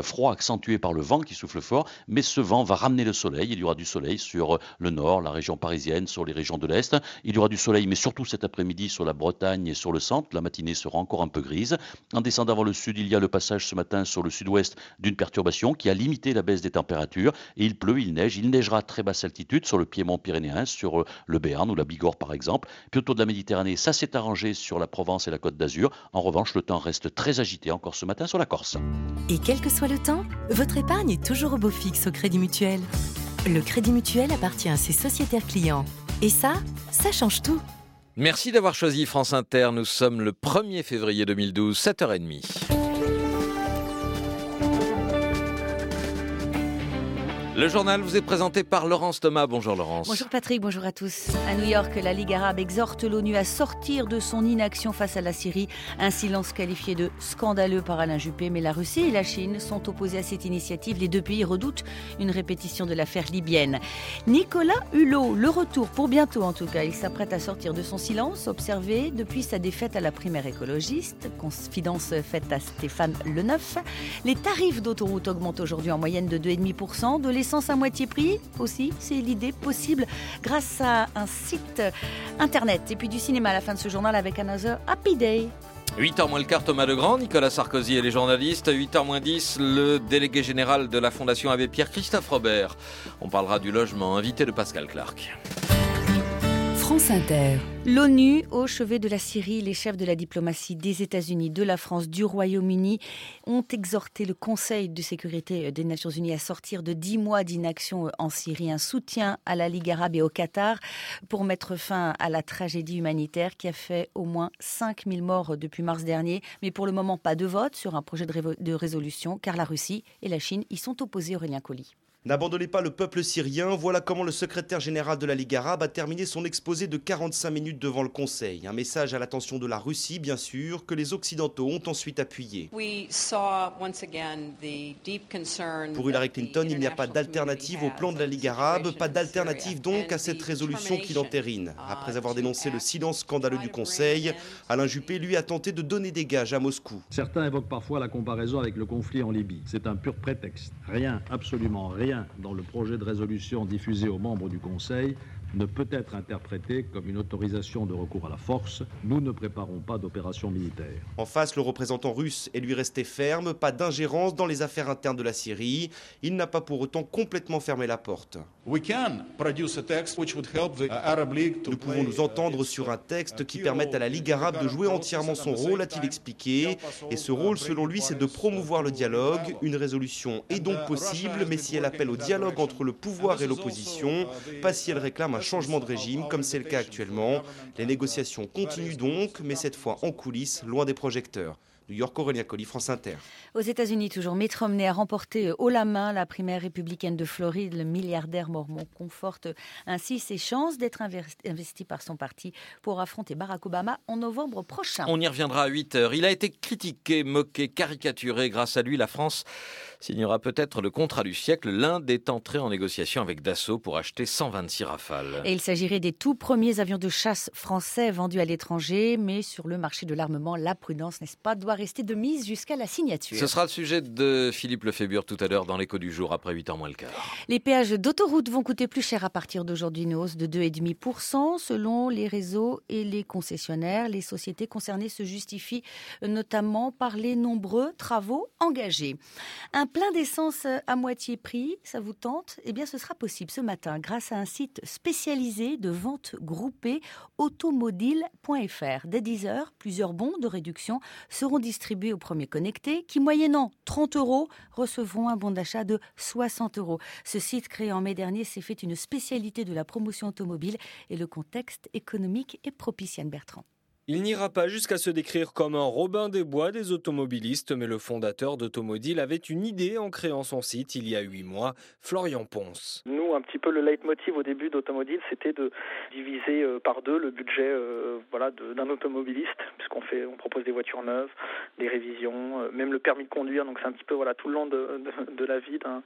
froid accentué par le vent qui souffle fort. Mais ce vent va ramener le soleil. Il y aura du soleil sur euh, le nord, la région parisienne, sur les régions de l'Est. Il y aura du soleil, mais surtout cet après-midi sur la Bretagne et sur le centre. La matinée sera encore un peu grise. En descendant vers le sud, il y a le passage ce matin sur le sud-ouest d'une perturbation qui a limité la baisse des températures. Et il pleut, il neige. Il neigera à très basse altitude sur le piémont pyrénéen, sur euh, le Béarn ou la Bigorre par exemple. Puis autour de la Méditerranée, ça s'est arrangé sur la Provence et la Côte d'Azur. En revanche, le temps reste très agité encore ce matin sur la Corse. Et quel que soit le temps, votre épargne est toujours au beau fixe au Crédit Mutuel. Le Crédit Mutuel appartient à ses sociétaires clients. Et ça, ça change tout. Merci d'avoir choisi France Inter. Nous sommes le 1er février 2012, 7h30. Le journal vous est présenté par Laurence Thomas. Bonjour Laurence. Bonjour Patrick, bonjour à tous. À New York, la Ligue arabe exhorte l'ONU à sortir de son inaction face à la Syrie. Un silence qualifié de scandaleux par Alain Juppé, mais la Russie et la Chine sont opposés à cette initiative. Les deux pays redoutent une répétition de l'affaire libyenne. Nicolas Hulot, le retour pour bientôt en tout cas. Il s'apprête à sortir de son silence observé depuis sa défaite à la primaire écologiste. Confidence faite à Stéphane Leneuf. Les tarifs d'autoroute augmentent aujourd'hui en moyenne de 2,5%. De l'essence à moitié prix aussi, c'est l'idée possible grâce à un site internet. Et puis du cinéma à la fin de ce journal avec Another Happy Day. 8h moins le quart, Thomas Legrand, Nicolas Sarkozy et les journalistes. 8h moins 10, le délégué général de la Fondation Abbé Pierre, Christophe Robert. On parlera du logement, invité de Pascal Clark. France. L'ONU, au chevet de la Syrie, les chefs de la diplomatie des États-Unis, de la France, du Royaume-Uni ont exhorté le Conseil de sécurité des Nations Unies à sortir de dix mois d'inaction en Syrie, un soutien à la Ligue arabe et au Qatar pour mettre fin à la tragédie humanitaire qui a fait au moins 5000 morts depuis mars dernier. Mais pour le moment, pas de vote sur un projet de, résolution car la Russie et la Chine y sont opposés, Aurélien Colli. N'abandonnez pas le peuple syrien, voilà comment le secrétaire général de la Ligue arabe a terminé son exposé de 45 minutes devant le Conseil. Un message à l'attention de la Russie, bien sûr, que les Occidentaux ont ensuite appuyé. Pour Hillary Clinton, il n'y a pas d'alternative au plan de la Ligue arabe, pas d'alternative donc à cette résolution qui l'entérine. Après avoir dénoncé le silence scandaleux du Conseil, Alain Juppé, lui, a tenté de donner des gages à Moscou. Certains évoquent parfois la comparaison avec le conflit en Libye. C'est un pur prétexte. Rien, absolument rien dans le projet de résolution diffusé aux membres du Conseil ne peut être interprété comme une autorisation de recours à la force. Nous ne préparons pas d'opération militaire. En face, le représentant russe est lui resté ferme, pas d'ingérence dans les affaires internes de la Syrie. Il n'a pas pour autant complètement fermé la porte. uh, Nous pouvons nous entendre sur un texte qui permette à la Ligue arabe de jouer entièrement son rôle, a-t-il expliqué. Et ce rôle, selon lui, c'est de promouvoir le dialogue. Une résolution est donc possible, mais si elle appelle au dialogue entre le pouvoir et l'opposition, pas si elle réclame un changement de régime, comme c'est le cas actuellement. Les négociations continuent donc, mais cette fois en coulisses, loin des projecteurs. New York, Aurélien Colli, France Inter. Aux États-Unis, toujours, Mitt Romney a remporté euh, haut la main la primaire républicaine de Floride. Le milliardaire mormon conforte ainsi ses chances d'être investi investi par son parti pour affronter Barack Obama en novembre prochain. On y reviendra à 8 heures. Il a été critiqué, moqué, caricaturé. Grâce à lui, la France signera peut-être le contrat du siècle. L'Inde est entrée en négociation avec Dassault pour acheter 126 rafales. Et il s'agirait des tout premiers avions de chasse français vendus à l'étranger, mais sur le marché de l'armement, la prudence, n'est-ce pas, doit rester de mise jusqu'à la signature. Ce sera le sujet de Philippe Lefébure tout à l'heure dans l'écho du jour après 8h moins le quart. Les péages d'autoroute vont coûter plus cher à partir d'aujourd'hui, une hausse de 2,5% selon les réseaux et les concessionnaires. Les sociétés concernées se justifient notamment par les nombreux travaux engagés. Un plein d'essence à moitié prix, ça vous tente Eh bien, ce sera possible ce matin grâce à un site spécialisé de vente groupée automodile.fr. Dès 10h, plusieurs bons de réduction seront distribués aux premiers connectés qui, moyennant 30 euros, recevront un bon d'achat de 60 euros. Ce site créé en mai dernier s'est fait une spécialité de la promotion automobile et le contexte économique est propice, Yann Bertrand. Il n'ira pas jusqu'à se décrire comme un Robin des Bois des automobilistes, mais le fondateur d'Automodile avait une idée en créant son site il y a huit mois, Florian Ponce. Nous, un petit peu le leitmotiv au début d'Automodile, c'était de diviser euh, par deux le budget euh, voilà, d'un automobiliste, puisqu'on fait, on propose des voitures neuves, des révisions, euh, même le permis de conduire, donc c'est un petit peu voilà, tout le long de, de, de la vie d'un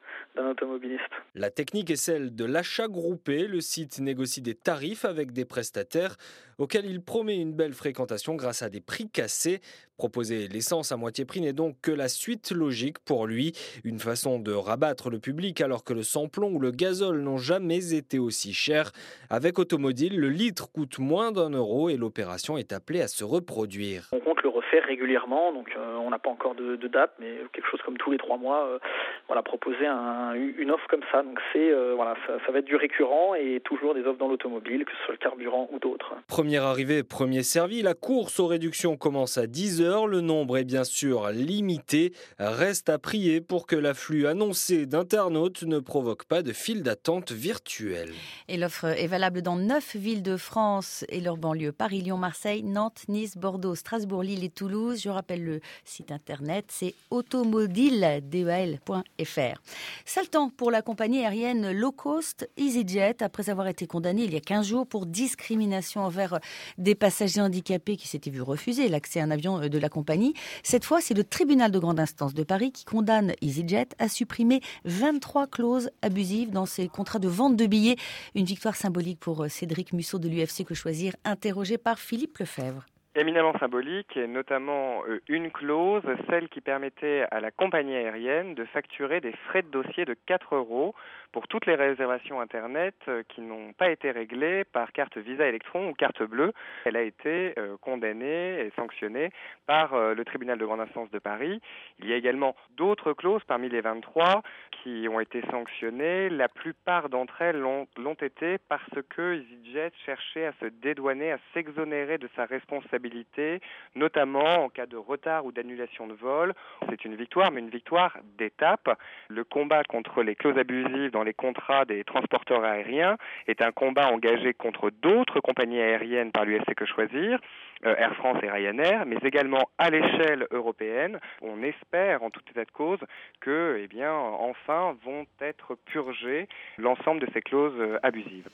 automobiliste. La technique est celle de l'achat groupé. Le site négocie des tarifs avec des prestataires auxquels il promet une belle fréquentation grâce à des prix cassés. Proposer l'essence à moitié prix n'est donc que la suite logique pour lui, une façon de rabattre le public alors que le samplon ou le gazole n'ont jamais été aussi chers. Avec Automodile, le litre coûte moins d'un euro et l'opération est appelée à se reproduire. On compte le refaire régulièrement, donc euh, on n'a pas encore de, de, date, mais quelque chose comme tous les trois mois, euh, voilà, proposer un, une offre comme ça. Donc c'est euh, voilà, ça, ça, va être du récurrent et toujours des offres dans l'automobile, que ce soit le carburant ou d'autres. Première arrivée, premier servi, la course aux réductions commence à 10 Le nombre est bien sûr limité. Reste à prier pour que l'afflux annoncé d'internautes ne provoque pas de file d'attente virtuelle. Et l'offre est valable dans neuf villes de France et leurs banlieues Paris, Lyon, Marseille, Nantes, Nice, Bordeaux, Strasbourg, Lille et Toulouse. Je rappelle le site internet, c'est automodile.fr. Sale temps pour la compagnie aérienne low cost EasyJet après avoir été condamnée il y a 15 jours pour discrimination envers des passagers handicapés qui s'étaient vus refuser l'accès à un avion de la compagnie. Cette fois, c'est le tribunal de grande instance de Paris qui condamne EasyJet à supprimer 23 clauses abusives dans ses contrats de vente de billets. Une victoire symbolique pour Cédric Musso de l'UFC que choisir, interrogé par Philippe Lefebvre éminemment symbolique et notamment une clause, celle qui permettait à la compagnie aérienne de facturer des frais de dossier de 4 euros pour toutes les réservations Internet qui n'ont pas été réglées par carte Visa Electron ou carte bleue. Elle a été condamnée et sanctionnée par le tribunal de grande instance de Paris. Il y a également d'autres clauses parmi les 23 qui ont été sanctionnées. La plupart d'entre elles l'ont été parce que EasyJet cherchait à se dédouaner, à s'exonérer de sa responsabilité, notamment en cas de retard ou d'annulation de vol. C'est une victoire, mais une victoire d'étape. Le combat contre les clauses abusives dans les contrats des transporteurs aériens est un combat engagé contre d'autres compagnies aériennes par l'UFC Que Choisir, euh, Air France et Ryanair, mais également à l'échelle européenne. On espère, en tout état de cause, que, eh bien, enfin, vont être purgées l'ensemble de ces clauses abusives.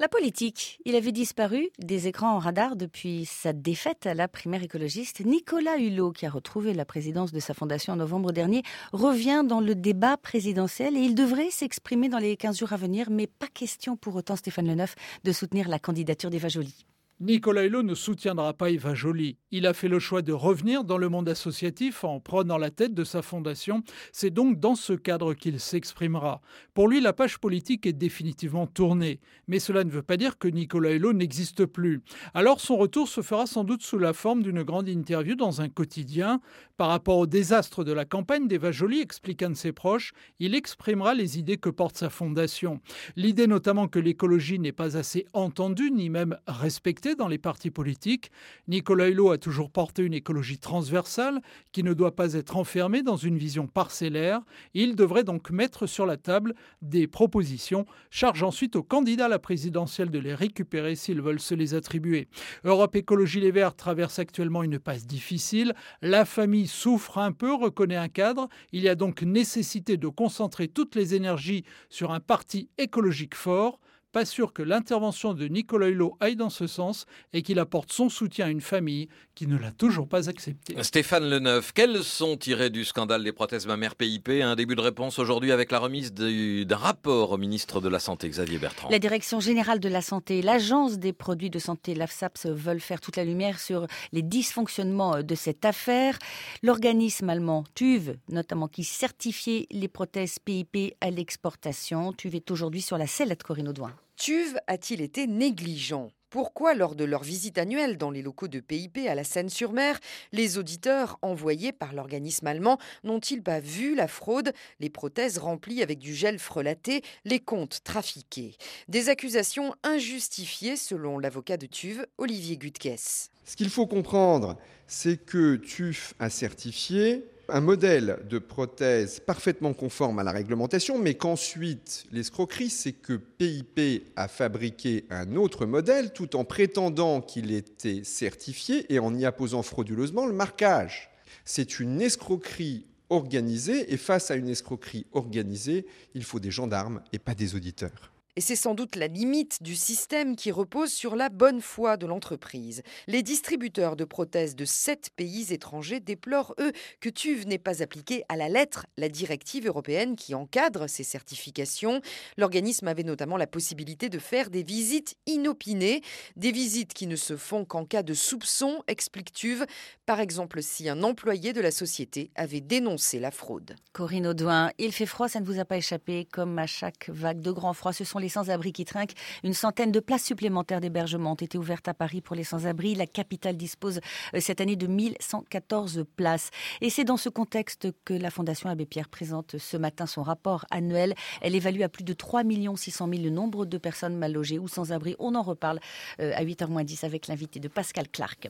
La politique. Il avait disparu des écrans en radar depuis sa défaite à la primaire écologiste. Nicolas Hulot, qui a retrouvé la présidence de sa fondation en novembre dernier, revient dans le débat présidentiel et il devrait s'exprimer dans les 15 jours à venir, mais pas question pour autant, Stéphane Leneuf, de soutenir la candidature d'Eva Joly. Nicolas Hulot ne soutiendra pas Eva Joly. Il a fait le choix de revenir dans le monde associatif en prenant la tête de sa fondation. C'est donc dans ce cadre qu'il s'exprimera. Pour lui, la page politique est définitivement tournée. Mais cela ne veut pas dire que Nicolas Hulot n'existe plus. Alors son retour se fera sans doute sous la forme d'une grande interview dans un quotidien. Par rapport au désastre de la campagne d'Eva Joly, explique un de ses proches, il exprimera les idées que porte sa fondation. L'idée notamment que l'écologie n'est pas assez entendue ni même respectée dans les partis politiques. Nicolas Hulot a toujours porté une écologie transversale qui ne doit pas être enfermée dans une vision parcellaire. Il devrait donc mettre sur la table des propositions, charge ensuite aux candidats à la présidentielle de les récupérer s'ils veulent se les attribuer. Europe Écologie Les Verts traverse actuellement une passe difficile. La famille souffre un peu, reconnaît un cadre. Il y a donc nécessité de concentrer toutes les énergies sur un parti écologique fort pas sûr que l'intervention de Nicolas Hulot aille dans ce sens et qu'il apporte son soutien à une famille qui ne l'a toujours pas accepté. Stéphane Leneuf, quelles leçons tirées du scandale des prothèses mammaires PIP Un début de réponse aujourd'hui avec la remise d'un rapport au ministre de la Santé, Xavier Bertrand. La Direction générale de la santé et l'Agence des produits de santé, l'AFSAPS, veulent faire toute la lumière sur les dysfonctionnements de cette affaire. L'organisme allemand TUV, notamment, qui certifiait les prothèses PIP à l'exportation, TUV est aujourd'hui sur la sellette Corinne Audouin. TUV a-t-il été négligent? Pourquoi, lors de leur visite annuelle dans les locaux de PIP à la Seine-sur-Mer, les auditeurs envoyés par l'organisme allemand n'ont-ils pas vu la fraude, les prothèses remplies avec du gel frelaté, les comptes trafiqués? Des accusations injustifiées selon l'avocat de TUV, Olivier Gutkes. Ce qu'il faut comprendre, c'est que TUF a certifié un modèle de prothèse parfaitement conforme à la réglementation, mais qu'ensuite, l'escroquerie, c'est que PIP a fabriqué un autre modèle tout en prétendant qu'il était certifié et en y apposant frauduleusement le marquage. C'est une escroquerie organisée et face à une escroquerie organisée, il faut des gendarmes et pas des auditeurs. Et c'est sans doute la limite du système qui repose sur la bonne foi de l'entreprise. Les distributeurs de prothèses de sept pays étrangers déplorent, eux, que TUV n'ait pas appliqué à la lettre la directive européenne qui encadre ces certifications. L'organisme avait notamment la possibilité de faire des visites inopinées, des visites qui ne se font qu'en cas de soupçon, explique TUV, par exemple si un employé de la société avait dénoncé la fraude. Corinne Audouin, il fait froid, ça ne vous a pas échappé, comme à chaque vague de grand froid, ce sont les sans-abri qui trinquent. Une centaine de places supplémentaires d'hébergement ont été ouvertes à Paris pour les sans-abri. La capitale dispose euh, cette année de 1114 places. Et c'est dans ce contexte que la Fondation Abbé Pierre présente ce matin son rapport annuel. Elle évalue à plus de 3 600 000 le nombre de personnes mal logées ou sans-abri. On en reparle euh, à 8h10 avec l'invité de Pascal Clark.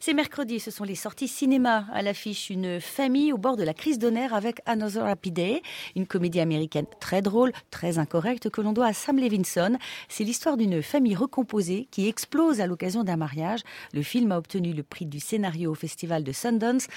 C'est mercredi, ce sont les sorties cinéma à l'affiche. Une famille au bord de la crise d'honneur avec Another Happy Day, une comédie américaine très drôle, très incorrecte que l'on doit à Sam Levinson. C'est l'histoire d'une famille recomposée qui explose à l'occasion d'un mariage. Le film a obtenu le prix du scénario au festival de Sundance.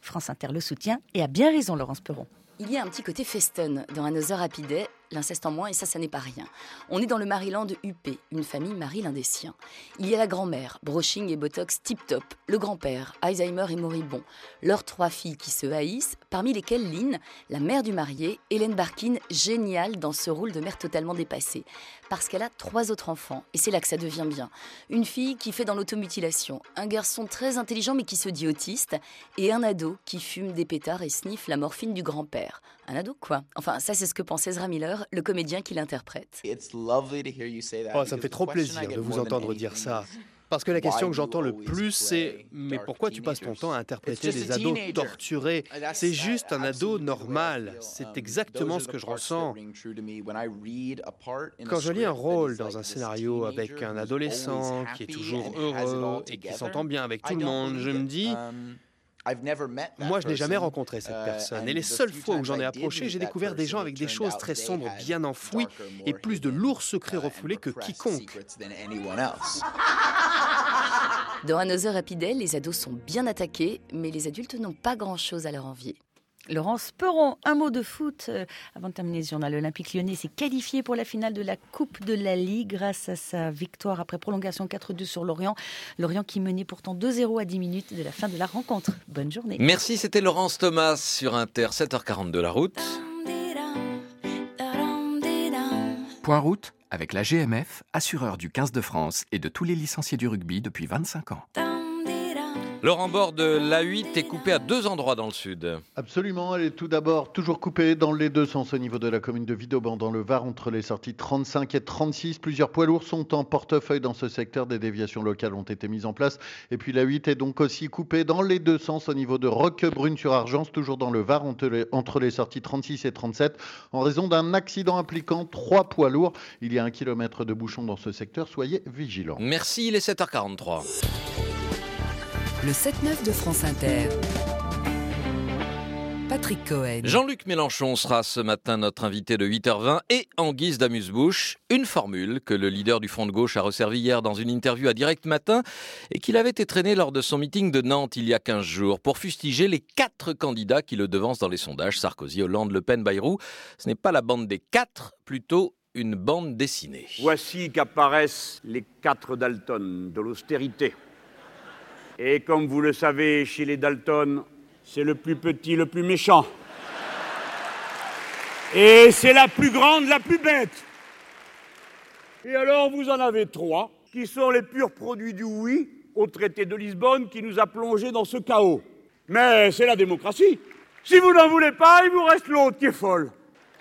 France Inter le soutient et a bien raison Laurence Perron. Il y a un petit côté feston dans Another Happy Day l'inceste en moins, et ça, ça n'est pas rien. On est dans le Maryland UP, une famille marie l'un des siens. Il y a la grand-mère, brushing et botox tip-top, le grand-père, Alzheimer et moribond, leurs trois filles qui se haïssent, parmi lesquelles Lynn, la mère du marié, Hélène Barkin, géniale dans ce rôle de mère totalement dépassée, parce qu'elle a trois autres enfants, et c'est là que ça devient bien. Une fille qui fait dans l'automutilation, un garçon très intelligent mais qui se dit autiste, et un ado qui fume des pétards et sniffe la morphine du grand-père. Un ado quoi? Enfin, ça c'est ce que pense Ezra Miller, le comédien qui l'interprète. Oh, ça me fait trop plaisir de vous entendre dire ça. Parce que la question que j'entends le plus, c'est Mais pourquoi tu passes ton temps à interpréter des ados torturés? C'est juste un ado normal. C'est exactement ce que je ressens. Quand je lis un rôle dans un scénario avec un adolescent qui est toujours heureux et qui s'entend bien avec tout le monde, je me dis. Moi, je n'ai jamais rencontré cette uh, personne. Et les seules fois où j'en ai approché, j'ai découvert des gens avec des choses très sombres, bien enfouies, et plus de lourds secrets uh, refoulés que quiconque. Dans Another Happy Day, les ados sont bien attaqués, mais les adultes n'ont pas grand-chose à leur envier. Laurence Perron, un mot de foot euh, avant de terminer ce journal. L'Olympique lyonnais s'est qualifié pour la finale de la Coupe de la Ligue grâce à sa victoire après prolongation 4-2 sur Lorient. Lorient qui menait pourtant 2-0 à 10 minutes de la fin de la rencontre. Bonne journée. Merci, c'était Laurence Thomas sur Inter, 7h40 de la route. Point route avec la GMF, assureur du 15 de France et de tous les licenciés du rugby depuis 25 ans. Laurent Bord de l'A8 est coupé à deux endroits dans le sud. Absolument, elle est tout d'abord toujours coupée dans les deux sens au niveau de la commune de Vidauban dans le Var entre les sorties 35 et 36. Plusieurs poids lourds sont en portefeuille dans ce secteur. Des déviations locales ont été mises en place. Et puis la 8 est donc aussi coupée dans les deux sens au niveau de Roquebrune-sur-Argence, toujours dans le Var entre les, entre les sorties 36 et 37 en raison d'un accident impliquant trois poids lourds. Il y a un kilomètre de bouchon dans ce secteur. Soyez vigilants. Merci, il est 7h43. Le 7-9 de France Inter. Patrick Cohen. Jean-Luc Mélenchon sera ce matin notre invité de 8h20 et en guise d'amuse-bouche, une formule que le leader du Front de gauche a resservie hier dans une interview à Direct Matin et qu'il avait étrené lors de son meeting de Nantes il y a 15 jours pour fustiger les quatre candidats qui le devancent dans les sondages Sarkozy, Hollande, Le Pen, Bayrou. Ce n'est pas la bande des quatre, plutôt une bande dessinée. Voici qu'apparaissent les quatre Dalton de l'austérité. Et comme vous le savez, chez les Dalton, c'est le plus petit, le plus méchant. Et c'est la plus grande, la plus bête. Et alors, vous en avez trois qui sont les purs produits du oui au traité de Lisbonne qui nous a plongés dans ce chaos. Mais c'est la démocratie. Si vous n'en voulez pas, il vous reste l'autre qui est folle.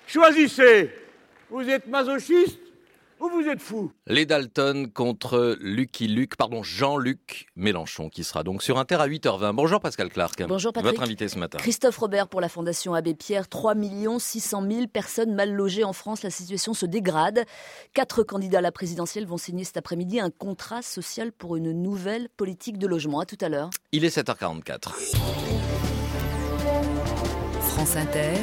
Choisissez. Vous êtes masochiste ou vous êtes fou Les Dalton contre Lucky Luke, pardon, Jean-Luc Mélenchon, qui sera donc sur Inter à 8h20. Bonjour Pascal Clark. Bonjour Patrick. Votre invité ce matin. Christophe Robert pour la Fondation Abbé Pierre. 3 600 000 personnes mal logées en France. La situation se dégrade. Quatre candidats à la présidentielle vont signer cet après-midi un contrat social pour une nouvelle politique de logement. À tout à l'heure. Il est 7h44. France Inter.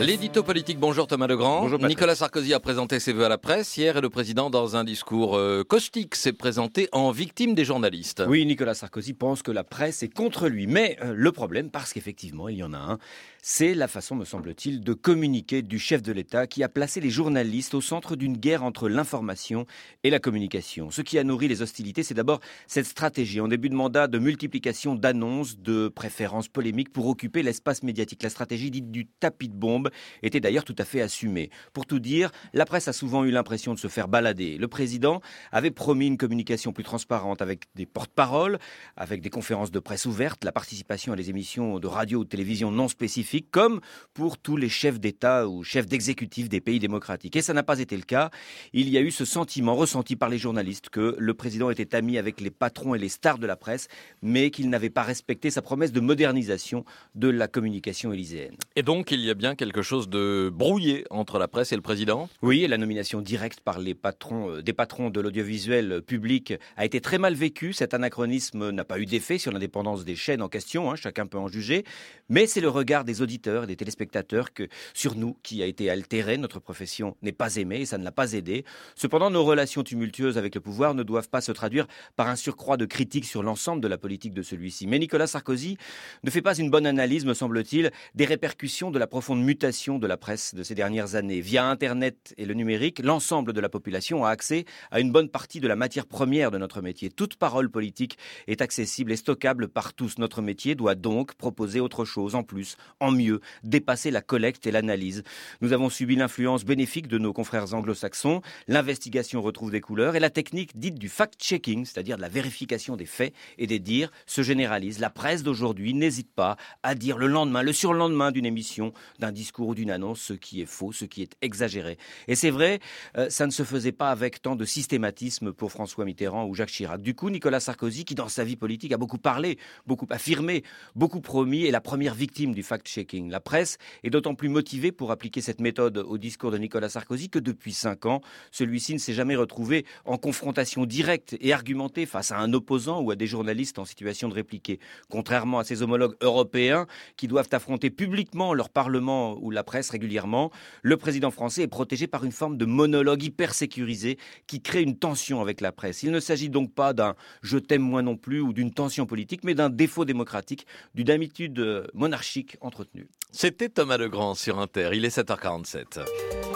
L'édito politique, bonjour Thomas Legrand. Bonjour Nicolas Sarkozy a présenté ses vœux à la presse hier et le président, dans un discours euh, caustique, s'est présenté en victime des journalistes. Oui, Nicolas Sarkozy pense que la presse est contre lui. Mais euh, le problème, parce qu'effectivement, il y en a un, c'est la façon, me semble-t-il, de communiquer du chef de l'État qui a placé les journalistes au centre d'une guerre entre l'information et la communication. Ce qui a nourri les hostilités, c'est d'abord cette stratégie en début de mandat de multiplication d'annonces, de préférences polémiques pour occuper l'espace médiatique. La stratégie dite du tapis de bombe était d'ailleurs tout à fait assumée. Pour tout dire, la presse a souvent eu l'impression de se faire balader. Le président avait promis une communication plus transparente avec des porte-paroles, avec des conférences de presse ouvertes, la participation à des émissions de radio ou de télévision non spécifiques comme pour tous les chefs d'État ou chefs d'exécutif des pays démocratiques. Et ça n'a pas été le cas. Il y a eu ce sentiment ressenti par les journalistes que le président était ami avec les patrons et les stars de la presse, mais qu'il n'avait pas respecté sa promesse de modernisation de la communication élyséenne. Et donc, il a bien quelque chose de brouillé entre la presse et le président? Oui, et la nomination directe par les patrons, euh, des patrons de l'audiovisuel public a été très mal vécue. Cet anachronisme n'a pas eu d'effet sur l'indépendance des chaînes en question, hein, chacun peut en juger, mais c'est le regard des auditeurs et des téléspectateurs que sur nous qui a été altéré. Notre profession n'est pas aimée et ça ne l'a pas aidé. Cependant, nos relations tumultueuses avec le pouvoir ne doivent pas se traduire par un surcroît de critiques sur l'ensemble de la politique de celui-ci. Mais Nicolas Sarkozy ne fait pas une bonne analyse, me semble-t-il, des répercussions de la profonde mutation de la presse de ces dernières années. Via Internet et le numérique, l'ensemble de la population a accès à une bonne partie de la matière première de notre métier. Toute parole politique est accessible et stockable par tous. Notre métier doit donc proposer autre chose en plus, en mieux, dépasser la collecte et l'analyse. Nous avons subi l'influence bénéfique de nos confrères anglo-saxons, l'investigation retrouve des couleurs et la technique dite du fact-checking, c'est-à-dire de la vérification des faits et des dires, se généralise. La presse d'aujourd'hui n'hésite pas à dire le lendemain, le surlendemain d'une émission, d'un discours ou d'une annonce ce qui est faux, ce qui est exagéré. Et c'est vrai, euh, ça ne se faisait pas avec tant de systématisme pour François Mitterrand ou Jacques Chirac. Du coup, Nicolas Sarkozy, qui dans sa vie politique a beaucoup parlé, beaucoup affirmé, beaucoup promis, est la première victime du fact-checking. La presse est d'autant plus motivée pour appliquer cette méthode au discours de Nicolas Sarkozy que depuis cinq ans, celui-ci ne s'est jamais retrouvé en confrontation directe et argumentée face à un opposant ou à des journalistes en situation de répliquer. Contrairement à ses homologues européens qui doivent affronter publiquement leur parlement ou la presse régulièrement, le président français est protégé par une forme de monologue hyper sécurisé qui crée une tension avec la presse. Il ne s'agit donc pas d'un je t'aime moi non plus ou d'une tension politique, mais d'un défaut démocratique, d'une habitude monarchique entretenue. C'était Thomas Legrand sur Inter, il est 7h47.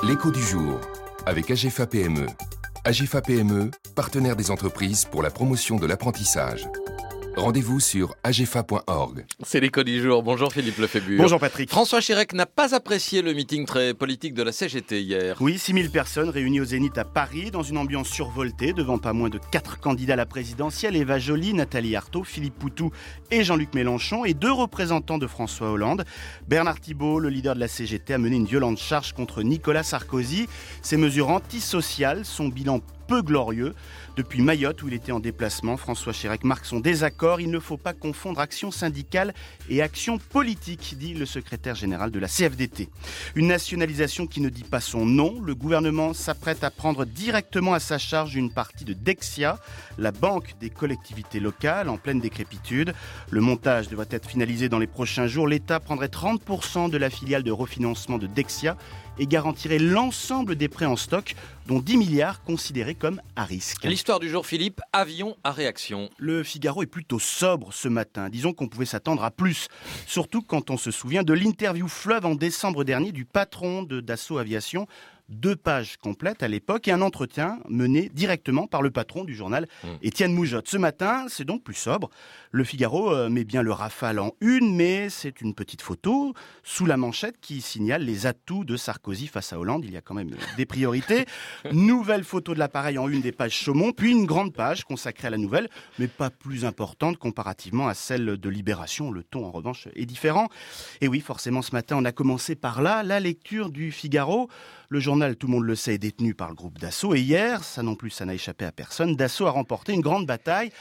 L'écho du jour avec AGFA PME. AGFA PME, partenaire des entreprises pour la promotion de l'apprentissage. Rendez-vous sur agefa.org. C'est l'écho du jour. Bonjour Philippe Lefébure. Bonjour Patrick. François Chirac n'a pas apprécié le meeting très politique de la CGT hier. Oui, 6000 personnes réunies au Zénith à Paris dans une ambiance survoltée devant pas moins de 4 candidats à la présidentielle Eva Joly, Nathalie Arthaud, Philippe Poutou et Jean-Luc Mélenchon et deux représentants de François Hollande. Bernard Thibault, le leader de la CGT, a mené une violente charge contre Nicolas Sarkozy. Ces mesures antisociales, son bilan peu glorieux. Depuis Mayotte, où il était en déplacement, François Chirac marque son désaccord. Il ne faut pas confondre action syndicale et action politique, dit le secrétaire général de la CFDT. Une nationalisation qui ne dit pas son nom. Le gouvernement s'apprête à prendre directement à sa charge une partie de Dexia, la banque des collectivités locales, en pleine décrépitude. Le montage devrait être finalisé dans les prochains jours. L'État prendrait 30% de la filiale de refinancement de Dexia et garantirait l'ensemble des prêts en stock, dont 10 milliards considérés comme à risque. L'histoire du jour, Philippe, avion à réaction. Le Figaro est plutôt sobre ce matin. Disons qu'on pouvait s'attendre à plus, surtout quand on se souvient de l'interview fleuve en décembre dernier du patron de Dassault Aviation, deux pages complètes à l'époque et un entretien mené directement par le patron du journal, mmh. Étienne Moujotte. Ce matin, c'est donc plus sobre. Le Figaro euh, met bien le rafale en une, mais c'est une petite photo sous la manchette qui signale les atouts de Sarkozy face à Hollande. Il y a quand même des priorités. Nouvelle photo de l'appareil en une des pages Chaumont, puis une grande page consacrée à la nouvelle, mais pas plus importante comparativement à celle de Libération. Le ton, en revanche, est différent. Et oui, forcément, ce matin, on a commencé par là, la lecture du Figaro. Le journal, tout le monde le sait, est détenu par le groupe Dassault. Et hier, ça non plus, ça n'a échappé à personne, Dassault a remporté une grande bataille.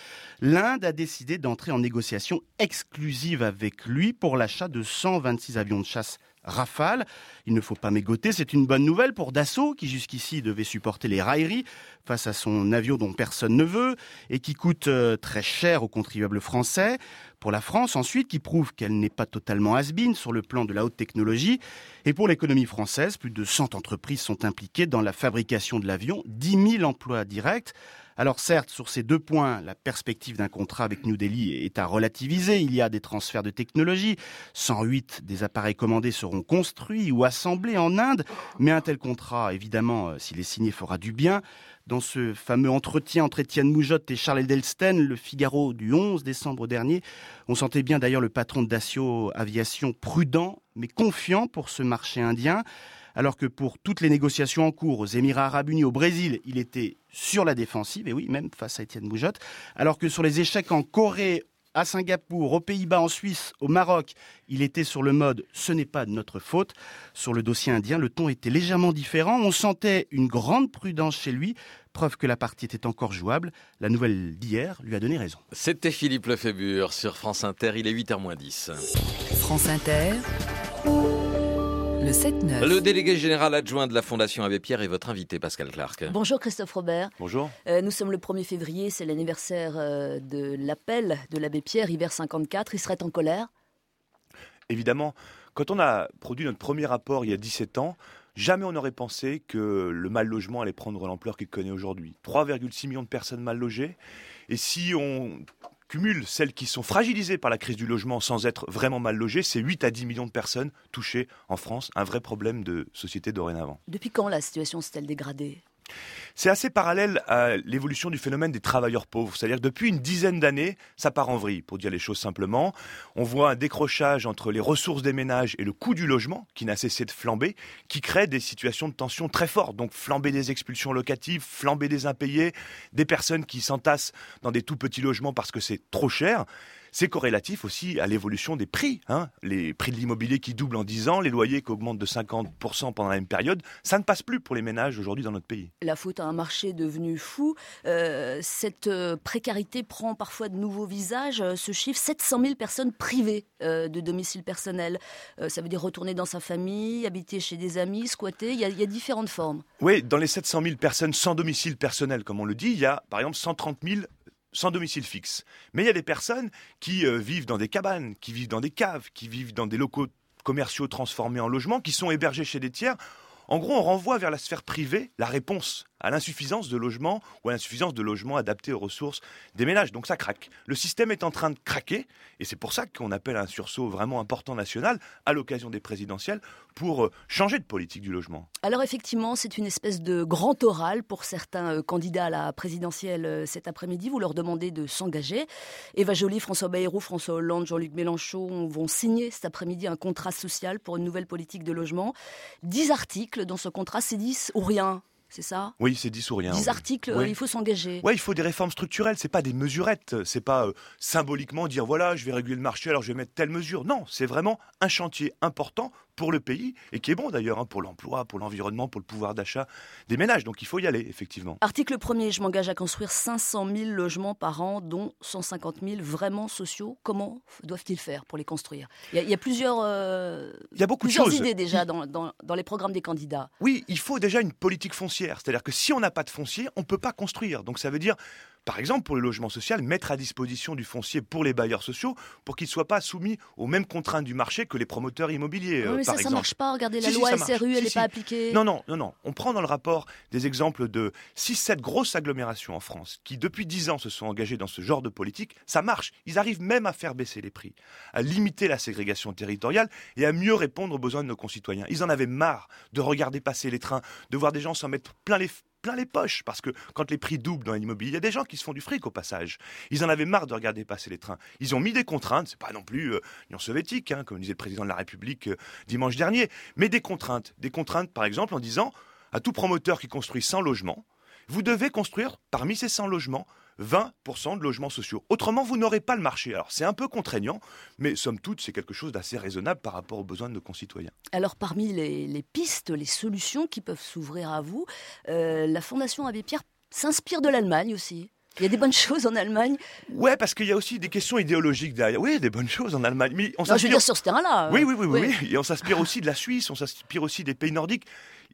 L'Inde a décidé d'entrer en négociation exclusive avec lui pour l'achat de 126 avions de chasse Rafale. Il ne faut pas mégoter, c'est une bonne nouvelle pour Dassault qui jusqu'ici devait supporter les railleries face à son avion dont personne ne veut et qui coûte euh, très cher aux contribuables français. Pour la France ensuite qui prouve qu'elle n'est pas totalement has sur le plan de la haute technologie. Et pour l'économie française, plus de 100 entreprises sont impliquées dans la fabrication de l'avion, 10 000 emplois directs. Alors certes, sur ces deux points, la perspective d'un contrat avec New Delhi est à relativiser. Il y a des transferts de technologie. 108 des appareils commandés seront construits ou assemblés en Inde. Mais un tel contrat, évidemment, euh, s'il est signé, fera du bien. Dans ce fameux entretien entre Étienne Moujotte et Charles Edelsten, le Figaro du 11 décembre dernier, on sentait bien d'ailleurs le patron de Dacio Aviation prudent mais confiant pour ce marché indien. Alors que pour toutes les négociations en cours aux Émirats arabes unis, au Brésil, il était sur la défensive, et oui, même face à Étienne Moujotte, alors que sur les échecs en Corée, à Singapour, aux Pays-Bas, en Suisse, au Maroc, il était sur le mode ce n'est pas de notre faute. Sur le dossier indien, le ton était légèrement différent. On sentait une grande prudence chez lui, preuve que la partie était encore jouable. La nouvelle d'hier lui a donné raison. C'était Philippe Lefébure sur France Inter, il est 8h10. France Inter. Le délégué général adjoint de la Fondation Abbé Pierre est votre invité, Pascal Clark. Bonjour Christophe Robert. Bonjour. Euh, nous sommes le 1er février, c'est l'anniversaire euh, de l'appel de l'Abbé Pierre, hiver 54. Il serait en colère? Évidemment, quand on a produit notre premier rapport il y a 17 ans, Jamais on n'aurait pensé que le mal logement allait prendre l'ampleur qu'il connaît aujourd'hui. 3,6 millions de personnes mal logées. Et si on cumule celles qui sont fragilisées par la crise du logement sans être vraiment mal logées, c'est 8 à 10 millions de personnes touchées en France, un vrai problème de société dorénavant. Depuis quand la situation s'est-elle dégradée? C'est assez parallèle à l'évolution du phénomène des travailleurs pauvres. C'est-à-dire depuis une dizaine d'années, ça part en vrille, pour dire les choses simplement. On voit un décrochage entre les ressources des ménages et le coût du logement, qui n'a cessé de flamber, qui crée des situations de tension très fortes. Donc flamber des expulsions locatives, flamber des impayés, des personnes qui s'entassent dans des tout petits logements parce que c'est trop cher. C'est corrélatif aussi à l'évolution des prix. Hein. Les prix de l'immobilier qui doublent en 10 ans, les loyers qui augmentent de 50% pendant la même période, ça ne passe plus pour les ménages aujourd'hui dans notre pays. La faute à un marché devenu fou. Euh, cette euh, précarité prend parfois de nouveaux visages. Euh, ce chiffre, 700 000 personnes privées de domicile personnel. ça veut dire retourner dans sa famille, habiter chez des amis, squatter. Il y a, il y a différentes formes. Oui, dans les 700 000 personnes sans domicile personnel, comme on le dit, il y a par exemple 130 000 sans domicile fixe. Mais il y a des personnes qui euh, vivent dans des cabanes, qui vivent dans des caves, qui vivent dans des locaux commerciaux transformés en logements, qui sont hébergés chez des tiers. En gros, on renvoie vers la sphère privée la réponse à l'insuffisance de logements ou à l'insuffisance de logements adaptés aux ressources des ménages. Donc ça craque. Le système est en train de craquer et c'est pour ça qu'on appelle un sursaut vraiment important national à l'occasion des présidentielles pour euh, changer de politique du logement. Alors effectivement, c'est une espèce de grand oral pour certains euh, candidats à la présidentielle euh, cet après-midi. Vous leur demandez de s'engager. Eva Joly, François Bayrou, François Hollande, Jean-Luc Mélenchon vont signer cet après-midi un contrat social pour une nouvelle politique de logement. Dix articles dans ce contrat, c'est dix ou rien? C'est ça Oui, c'est 10 ou rien. 10 articles, il faut s'engager. Oui, il faut des réformes structurelles, c'est pas des mesurettes, c'est pas euh, symboliquement dire voilà, je vais réguler le marché, alors je vais mettre telle mesure. Non, c'est vraiment un chantier important pour le pays et qui est bon d'ailleurs hein, pour l'emploi, pour l'environnement, pour le pouvoir d'achat des ménages. Donc il faut y aller, effectivement. Article 1er, je m'engage à construire 500 000 logements par an, dont 150 000 vraiment sociaux. Comment doivent-ils faire pour les construire? Il y, a, plusieurs, euh, il y a beaucoup de choses. idées déjà dans, dans, dans, les programmes des candidats. Oui, il faut déjà une politique foncière. C'est-à-dire que si on n'a pas de foncier, on ne peut pas construire. Donc ça veut dire par exemple pour le logement social, mettre à disposition du foncier pour les bailleurs sociaux pour qu'ils ne soient pas soumis aux mêmes contraintes du marché que les promoteurs immobiliers. Oui, mais ça, ça marche pas. Regardez, la loi SRU, elle n'est pas appliquée. Non, non, non, non. On prend dans le rapport des exemples de 6-7 grosses agglomérations en France qui, depuis 10 ans, se sont engagées dans ce genre de politique. Ça marche. Ils arrivent même à faire baisser les prix, à limiter la ségrégation territoriale et à mieux répondre aux besoins de nos concitoyens. Ils en avaient marre de regarder passer les trains, de voir des gens s'en mettre plein les plein les poches, parce que quand les prix doublent dans l'immobilier, il y a des gens qui se font du fric au passage. Ils en avaient marre de regarder passer les trains. Ils ont mis des contraintes, c'est pas non plus euh, l'Union soviétique, hein, comme disait le président de la République euh, dimanche dernier, mais des contraintes. Des contraintes, par exemple, en disant à tout promoteur qui construit 100 logements, vous devez construire parmi ces 100 logements 20% de logements sociaux. Autrement, vous n'aurez pas le marché. Alors c'est un peu contraignant, mais somme toute, c'est quelque chose d'assez raisonnable par rapport aux besoins de nos concitoyens. Alors parmi les, pistes, les solutions qui peuvent s'ouvrir à vous, euh, la Fondation Abbé Pierre s'inspire de l'Allemagne aussi. Il y a des bonnes choses en Allemagne. Ouais, parce qu'il y a aussi des questions idéologiques derrière. Oui, des bonnes choses en Allemagne. Mais on non, je veux dire sur ce terrain-là. Oui, oui, oui, oui, oui. Et on s'inspire aussi de la Suisse, on s'inspire aussi des pays nordiques.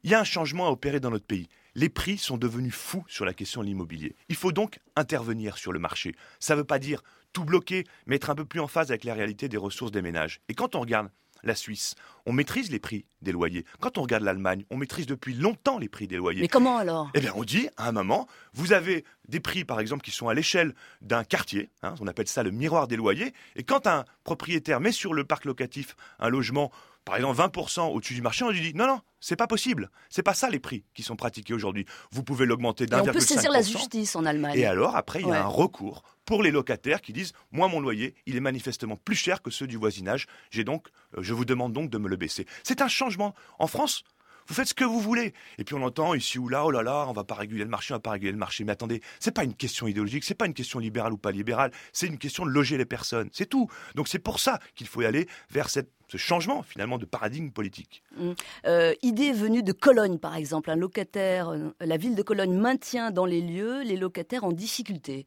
Il y a un changement à opérer dans notre pays les prix sont devenus fous sur la question de l'immobilier. Il faut donc intervenir sur le marché. Ça ne veut pas dire tout bloquer, mais être un peu plus en phase avec la réalité des ressources des ménages. Et quand on regarde la Suisse, on maîtrise les prix des loyers. Quand on regarde l'Allemagne, on maîtrise depuis longtemps les prix des loyers. Mais comment alors? Eh bien, on dit à un moment, vous avez des prix, par exemple, qui sont à l'échelle d'un quartier. Hein, on appelle ça le miroir des loyers. Et quand un propriétaire met sur le parc locatif un logement par exemple 20% au-dessus du marché, on lui dit non, non, c'est pas possible. C'est pas ça les prix qui sont pratiqués aujourd'hui. Vous pouvez l'augmenter d'un On peut saisir la justice en Allemagne. Et alors, après, il y a un recours pour les locataires qui disent moi, mon loyer, il est manifestement plus cher que ceux du voisinage. J'ai donc, euh, je vous demande donc de me le baisser. C'est un changement. En France, vous faites ce que vous voulez. Et puis on entend ici ou là, oh là là, on va pas réguler le marché, on va pas réguler le marché. Mais attendez, c'est pas une question idéologique, c'est pas une question libérale ou pas libérale, c'est une question de loger les personnes. C'est tout. Donc c'est pour ça qu'il faut aller vers ce changement finalement de paradigme politique. Mmh. Euh, idée venue de Cologne par exemple, un locataire, euh, la ville de Cologne maintient dans les lieux les locataires en difficulté.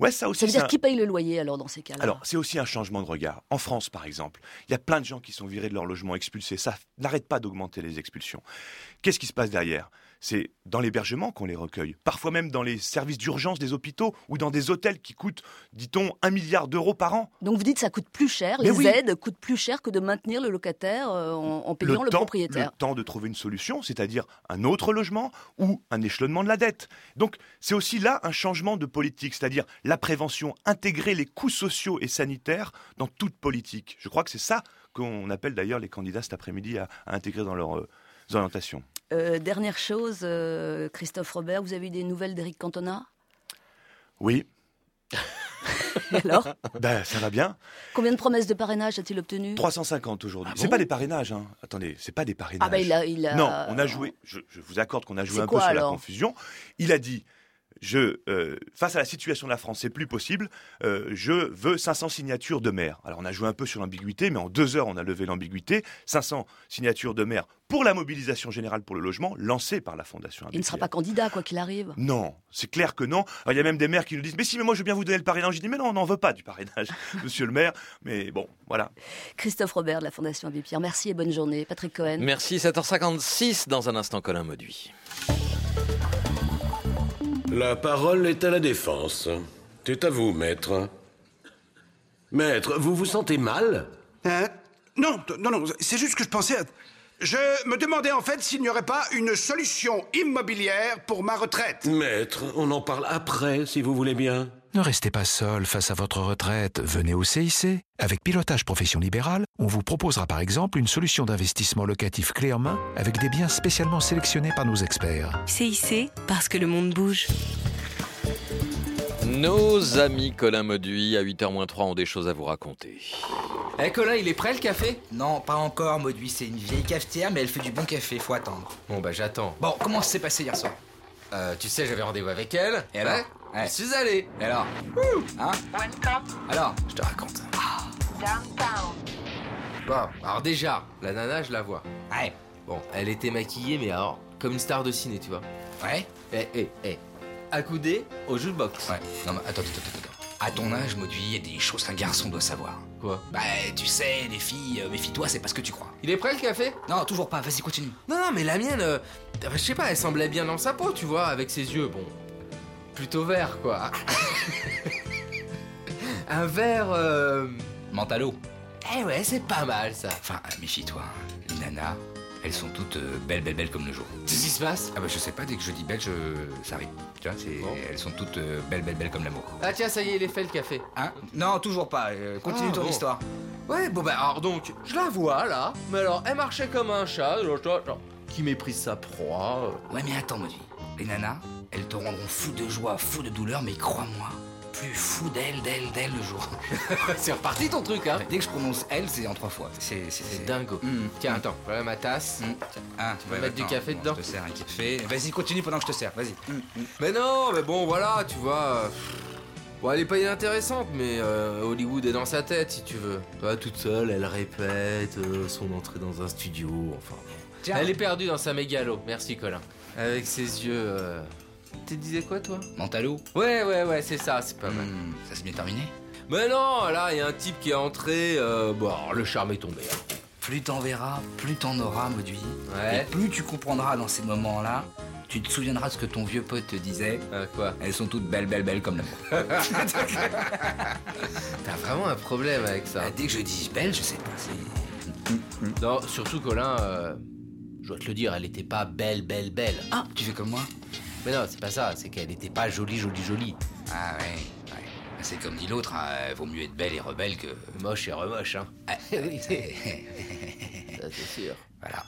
Ouais, ça aussi. Ça veut dire qui paye le loyer alors dans ces cas-là? Alors, c'est aussi un changement de regard. En France, par exemple, il y a plein de gens qui sont virés de leur logement, expulsés. Ça n'arrête pas d'augmenter les expulsions. Qu'est-ce qui se passe derrière? C'est dans l'hébergement qu'on les recueille. Parfois même dans les services d'urgence des hôpitaux ou dans des hôtels qui coûtent, dit-on, un milliard d'euros par an. Donc vous dites que ça coûte plus cher, les aides coûtent plus cher que de maintenir le locataire euh, en, payant le, propriétaire. Le temps de trouver une solution, c'est-à-dire un autre logement ou un échelonnement de la dette. Donc c'est aussi là un changement de politique, c'est-à-dire la prévention, intégrer les coûts sociaux et sanitaires dans toute politique. Je crois que c'est ça qu'on appelle d'ailleurs les candidats cet après-midi à, intégrer dans leurs euh, orientations. Euh, dernière chose, euh, Christophe Robert, vous avez eu des nouvelles d'Éric Cantona? Oui. alors? Ben, ça va bien. Combien de promesses de parrainage a-t-il obtenu 350 aujourd'hui. Ah c'est pas des parrainages, hein. Attendez, c'est pas des parrainages. Ah ben il a, Non, on a joué. Je, vous accorde qu'on a joué un peu sur la confusion. Il a dit je, euh, face à la situation de la France, c'est plus possible, euh, je veux 500 signatures de maires. Alors on a joué un peu sur l'ambiguïté, mais en deux heures on a levé l'ambiguïté. 500 signatures de maires pour la mobilisation générale pour le logement lancée par la Fondation Il ne sera pas candidat quoi qu'il arrive. Non, c'est clair que non. il y a même des maires qui nous disent mais si mais moi je veux bien vous donner le parrainage. Je dis mais non on n'en veut pas du parrainage, Monsieur le maire. Mais bon voilà. Christophe Robert de la Fondation Abbé Pierre, merci et bonne journée. Patrick Cohen. Merci 7h56 dans un instant Colin Mauduit. La parole est à la défense. C'est à vous, maître. Maître, vous vous sentez mal? Euh, Non, non, non, c'est juste que je pensais à... Je me demandais en fait s'il n'y aurait pas une solution immobilière pour ma retraite. Maître, on en parle après, si vous voulez bien. Ne restez pas seul face à votre retraite, venez au CIC. Avec Pilotage Profession Libérale, on vous proposera par exemple une solution d'investissement locatif clé en main avec des biens spécialement sélectionnés par nos experts. CIC, parce que le monde bouge. Nos amis Colin Mauduit à 8h-3 ont des choses à vous raconter. Eh Colin, il est prêt le café? Non, pas encore, Mauduit, c'est une vieille cafetière, mais elle fait du bon café, faut attendre. Bon bah j'attends. Bon, comment ça s'est passé hier soir? Euh, Tu sais, j'avais rendez-vous avec elle. Et alors Je suis allé. Et alors Hein Alors Je te raconte. Bon, alors déjà, la nana, je la vois. Ouais. Bon, elle était maquillée, mais alors, comme une star de ciné, tu vois. Ouais Eh, eh, eh. Accoudée au jukebox. Ouais. Non, mais attends, attends, attends, attends. À ton âge, Mauduit, il y a des choses qu'un garçon doit savoir. Quoi Bah, tu sais, les filles, euh, méfie-toi, c'est pas ce que tu crois. Il est prêt le café? Non, toujours pas, vas-y, continue. Non, non, mais la mienne, euh, je sais pas, elle semblait bien dans sa peau, tu vois, avec ses yeux, bon. plutôt vert, quoi. un vert. Euh... Mentalo. Eh ouais, c'est pas mal ça. Enfin, méfie-toi, les nanas, elles sont toutes euh, belles, belles, belles comme le jour. Qu'est-ce qui se passe? Ah bah je sais pas, dès que je dis belle, je... ça arrive. Tu vois, c'est... elles sont toutes euh, belles, belles, belles comme l'amour. Ah tiens, ça y est, il est fait le café. Hein? Non, toujours pas. euh, continue Ah, ton bon. histoire. Ouais, bon bah alors donc, je la vois là, mais alors elle marchait comme un chat, toi, toi, qui méprise sa proie. euh. Ouais, mais attends, Maudit. Les nanas, elles te rendront fou de joie, fou de douleur, mais crois-moi, plus fou d'elle, d'elle, d'elle le jour. c'est reparti ton truc, hein Dès que je prononce elle, c'est en trois fois. C'est, dingo. Tiens, attends, voilà ma tasse. Ah, Tu vas mettre du café dedans Je te sers un café. Vas-y, continue pendant que je te sers. Vas-y. Mais non, mais bon, voilà, tu vois. euh, Bon, elle est pas inintéressante, mais euh, Hollywood est dans sa tête, si tu veux. Toi, toute seule, elle répète euh, son entrée dans un studio, enfin. Tiens. Elle est perdue dans sa mégalo. Merci, Colin. Avec ses yeux. Euh... Tu disais quoi, toi Mentalo Ouais, ouais, ouais, c'est ça, c'est pas mal. Hmm, Ça s'est bien terminé Mais non, là, il y a un type qui est entré. Euh... Bon, alors, le charme est tombé. hein. Plus t'en verras, plus t'en auras, Mauduit. Ouais. Et plus tu comprendras dans ces moments-là, tu te souviendras de ce que ton vieux pote te disait. quoi Elles sont toutes belles, belles, belles comme l'amour. T'as vraiment un problème avec ça. Bah, dès que je dis belle, je sais pas, c'est. Non, surtout, Colin, euh, je dois te le dire, elle était pas belle, belle, belle. Ah, tu fais comme moi Mais non, c'est pas ça, c'est qu'elle était pas jolie, jolie, jolie. Ah ouais, ouais. C'est comme dit l'autre, hein, vaut mieux être belle et rebelle que. Moche et remoche, hein. Ah, c'est sûr. Voilà.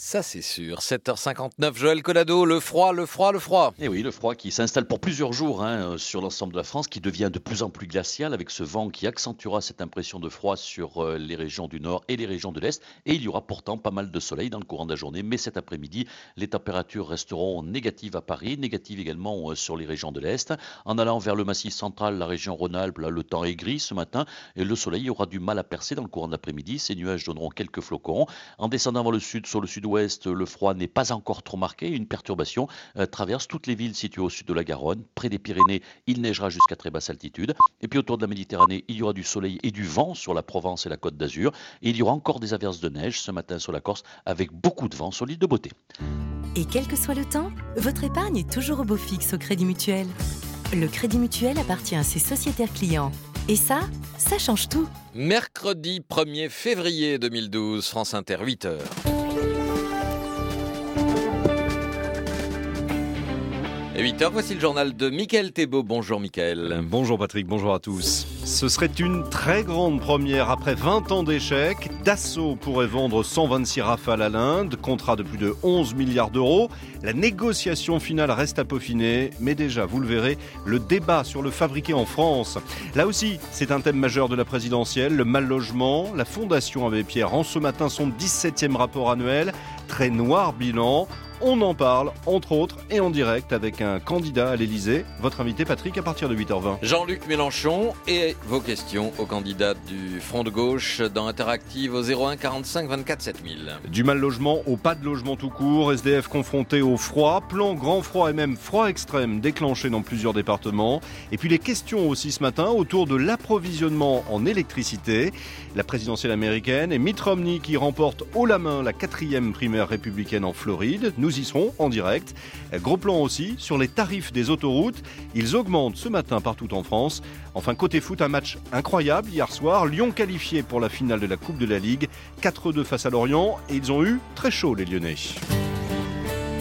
Ça, c'est sûr. 7h59, Joël Collado, le froid, le froid, le froid. Et oui, le froid qui s'installe pour plusieurs jours hein, euh, sur l'ensemble de la France, qui devient de plus en plus glacial avec ce vent qui accentuera cette impression de froid sur euh, les régions du nord et les régions de l'est. Et il y aura pourtant pas mal de soleil dans le courant de la journée, mais cet après-midi, les températures resteront négatives à Paris, négatives également euh, sur les régions de l'est. En allant vers le massif central, la région Rhône-Alpes, le temps est gris ce matin et le soleil aura du mal à percer dans le courant de l'après-midi. Ces nuages donneront quelques flocons. En descendant vers le sud, sur le sud-ouest, le froid n'est pas encore trop marqué. Une perturbation euh, traverse toutes les villes situées au sud de la Garonne. Près des Pyrénées, il neigera jusqu'à très basse altitude. Et puis autour de la Méditerranée, il y aura du soleil et du vent sur la Provence et la Côte d'Azur. Et il y aura encore des averses de neige ce matin sur la Corse avec beaucoup de vent sur l'île de Beauté. Et quel que soit le temps, votre épargne est toujours au beau fixe au Crédit Mutuel. Le Crédit Mutuel appartient à ses sociétaires clients. Et ça, ça change tout. Mercredi 1er février 2012, France Inter, 8h. 8h, voici le journal de Mickaël Thébault. Bonjour Mickaël. Bonjour Patrick, bonjour à tous. Ce serait une très grande première après 20 ans d'échecs. Dassault pourrait vendre 126 rafales à l'Inde, contrat de plus de 11 milliards d'euros. La négociation finale reste à peaufiner, mais déjà, vous le verrez, le débat sur le fabriqué en France. Là aussi, c'est un thème majeur de la présidentielle, le mal logement. La Fondation Abbé Pierre rend ce matin son 17e rapport annuel. Très noir bilan. On en parle, entre autres, et en direct avec un candidat à l'Elysée. Votre invité, Patrick, à partir de 8h20. Jean-Luc Mélenchon et vos questions aux candidats du Front de Gauche dans Interactive au 01 45 24 7000. Du mal logement au pas de logement tout court, SDF confronté au froid, plan grand froid et même froid extrême déclenché dans plusieurs départements. Et puis les questions aussi ce matin autour de l'approvisionnement en électricité. La présidentielle américaine et Mitt Romney qui remporte haut la main la quatrième primaire républicaine en Floride. Nous y serons en direct. Gros plan aussi sur les tarifs des autoroutes. Ils augmentent ce matin partout en France. Enfin, côté foot, un match incroyable hier soir. Lyon qualifié pour la finale de la Coupe de la Ligue. 4-2 face à Lorient. Et ils ont eu très chaud, les Lyonnais.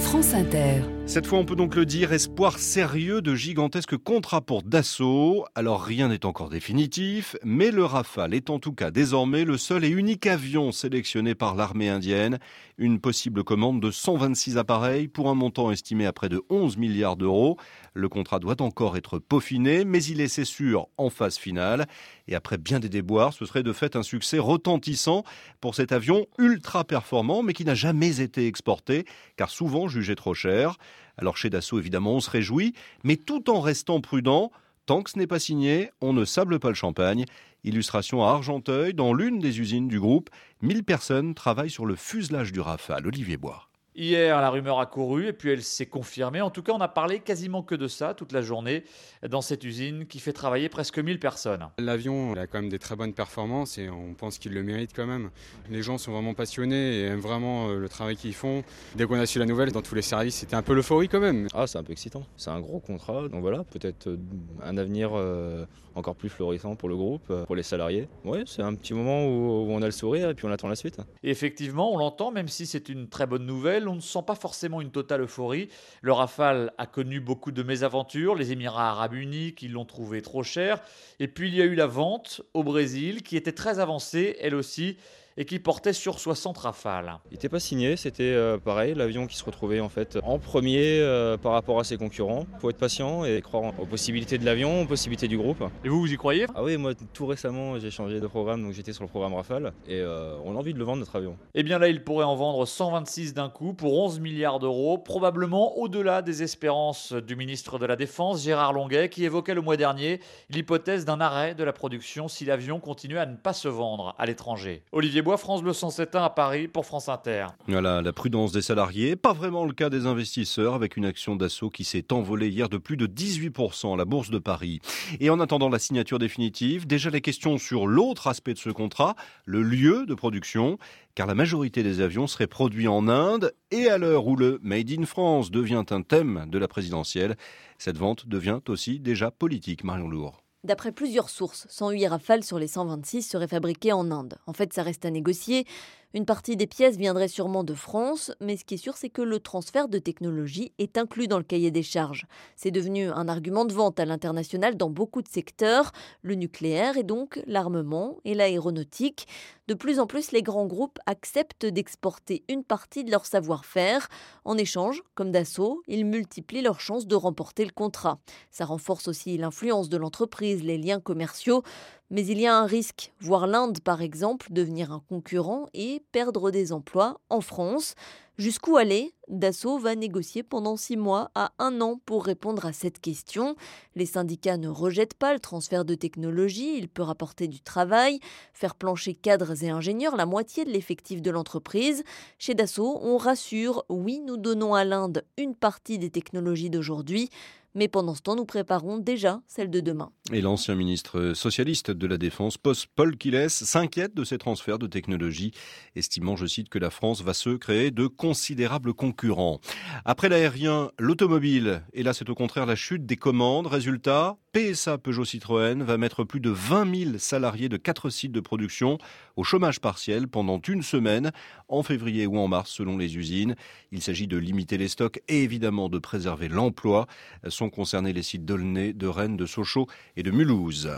France Inter. Cette fois, on peut donc le dire, espoir sérieux de gigantesques contrats pour Dassault. Alors rien n'est encore définitif, mais le Rafale est en tout cas désormais le seul et unique avion sélectionné par l'armée indienne. Une possible commande de 126 appareils pour un montant estimé à près de 11 milliards d'euros. Le contrat doit encore être peaufiné, mais il est, c'est sûr, en phase finale. Et après bien des déboires, ce serait de fait un succès retentissant pour cet avion ultra performant, mais qui n'a jamais été exporté, car souvent jugé trop cher. Alors chez Dassault, évidemment, on se réjouit, mais tout en restant prudent. Tant que ce n'est pas signé, on ne sable pas le champagne. Illustration à Argenteuil, dans l'une des usines du groupe. 1000 personnes travaillent sur le fuselage du Rafale. Olivier Bois. Hier, la rumeur a couru et puis elle s'est confirmée. En tout cas, on a parlé quasiment que de ça toute la journée dans cette usine qui fait travailler presque 1000 personnes. L'avion a quand même des très bonnes performances et on pense qu'il le mérite quand même. Les gens sont vraiment passionnés et aiment vraiment euh, le travail qu'ils font. Dès qu'on a su la nouvelle, dans tous les services, c'était un peu l'euphorie quand même. Ah, c'est un peu excitant. C'est un gros contrat, donc voilà, peut-être euh, un avenir euh, encore plus florissant pour le groupe, pour les salariés. Ouais, c'est un petit moment où, on a le sourire et puis on attend la suite. effectivement, on l'entend, même si c'est une très bonne nouvelle, on ne sent pas forcément une totale euphorie. Le Rafale a connu beaucoup de mésaventures, les Émirats arabes unis qui l'ont trouvé trop cher, et puis il y a eu la vente au Brésil qui était très avancée, elle aussi et qui portait sur 60 rafales. Il n'était pas signé, c'était euh, pareil, l'avion qui se retrouvait en fait en premier euh, par rapport à ses concurrents. Il faut être patient et croire aux possibilités de l'avion, aux possibilités du groupe. Et vous, vous y croyez? Ah oui, moi tout récemment j'ai changé de programme, donc j'étais sur le programme Rafale et euh, on a envie de le vendre notre avion. Et eh bien là, il pourrait en vendre 126 d'un coup pour 11 milliards d'euros, probablement au-delà des espérances du ministre de la Défense, Gérard Longuet, qui évoquait le mois dernier l'hypothèse d'un arrêt de la production si l'avion continuait à ne pas se vendre à l'étranger. Olivier France Bleu 107.1 à Paris pour France Inter. Voilà, la prudence des salariés, pas vraiment le cas des investisseurs avec une action d'assaut qui s'est envolée hier de plus de 18% à la Bourse de Paris. Et en attendant la signature définitive, déjà les questions sur l'autre aspect de ce contrat, le lieu de production, car la majorité des avions seraient produits en Inde et à l'heure où le Made in France devient un thème de la présidentielle, cette vente devient aussi déjà politique, Marion Lourd. D'après plusieurs sources, 108 rafales sur les 126 seraient fabriquées en Inde. En fait, ça reste à négocier. Une partie des pièces viendrait sûrement de France, mais ce qui est sûr, c'est que le transfert de technologie est inclus dans le cahier des charges. C'est devenu un argument de vente à l'international dans beaucoup de secteurs, le nucléaire et donc l'armement et l'aéronautique. De plus en plus, les grands groupes acceptent d'exporter une partie de leur savoir-faire. En échange, comme Dassault, ils multiplient leurs chances de remporter le contrat. Ça renforce aussi l'influence de l'entreprise, les liens commerciaux. Mais il y a un risque, voir l'Inde par exemple devenir un concurrent et perdre des emplois en France. Jusqu'où aller? Dassault va négocier pendant six mois à un an pour répondre à cette question. Les syndicats ne rejettent pas le transfert de technologie, il peut rapporter du travail, faire plancher cadres et ingénieurs la moitié de l'effectif de l'entreprise. Chez Dassault, on rassure, oui, nous donnons à l'Inde une partie des technologies d'aujourd'hui, mais pendant ce temps, nous préparons déjà celle de demain. Et l'ancien ministre socialiste de la Défense, Paul Quiles, s'inquiète de ces transferts de technologie, estimant, je cite, que la France va se créer de considérables concurrents. Après l'aérien, l'automobile, et là c'est au contraire la chute des commandes. Résultat, PSA Peugeot Citroën va mettre plus de 20 000 salariés de quatre sites de production au chômage partiel pendant une semaine, en février ou en mars selon les usines. Il s'agit de limiter les stocks et évidemment de préserver l'emploi. Sont concernés les sites d'Aulnay, de Rennes, de Sochaux et de Mulhouse.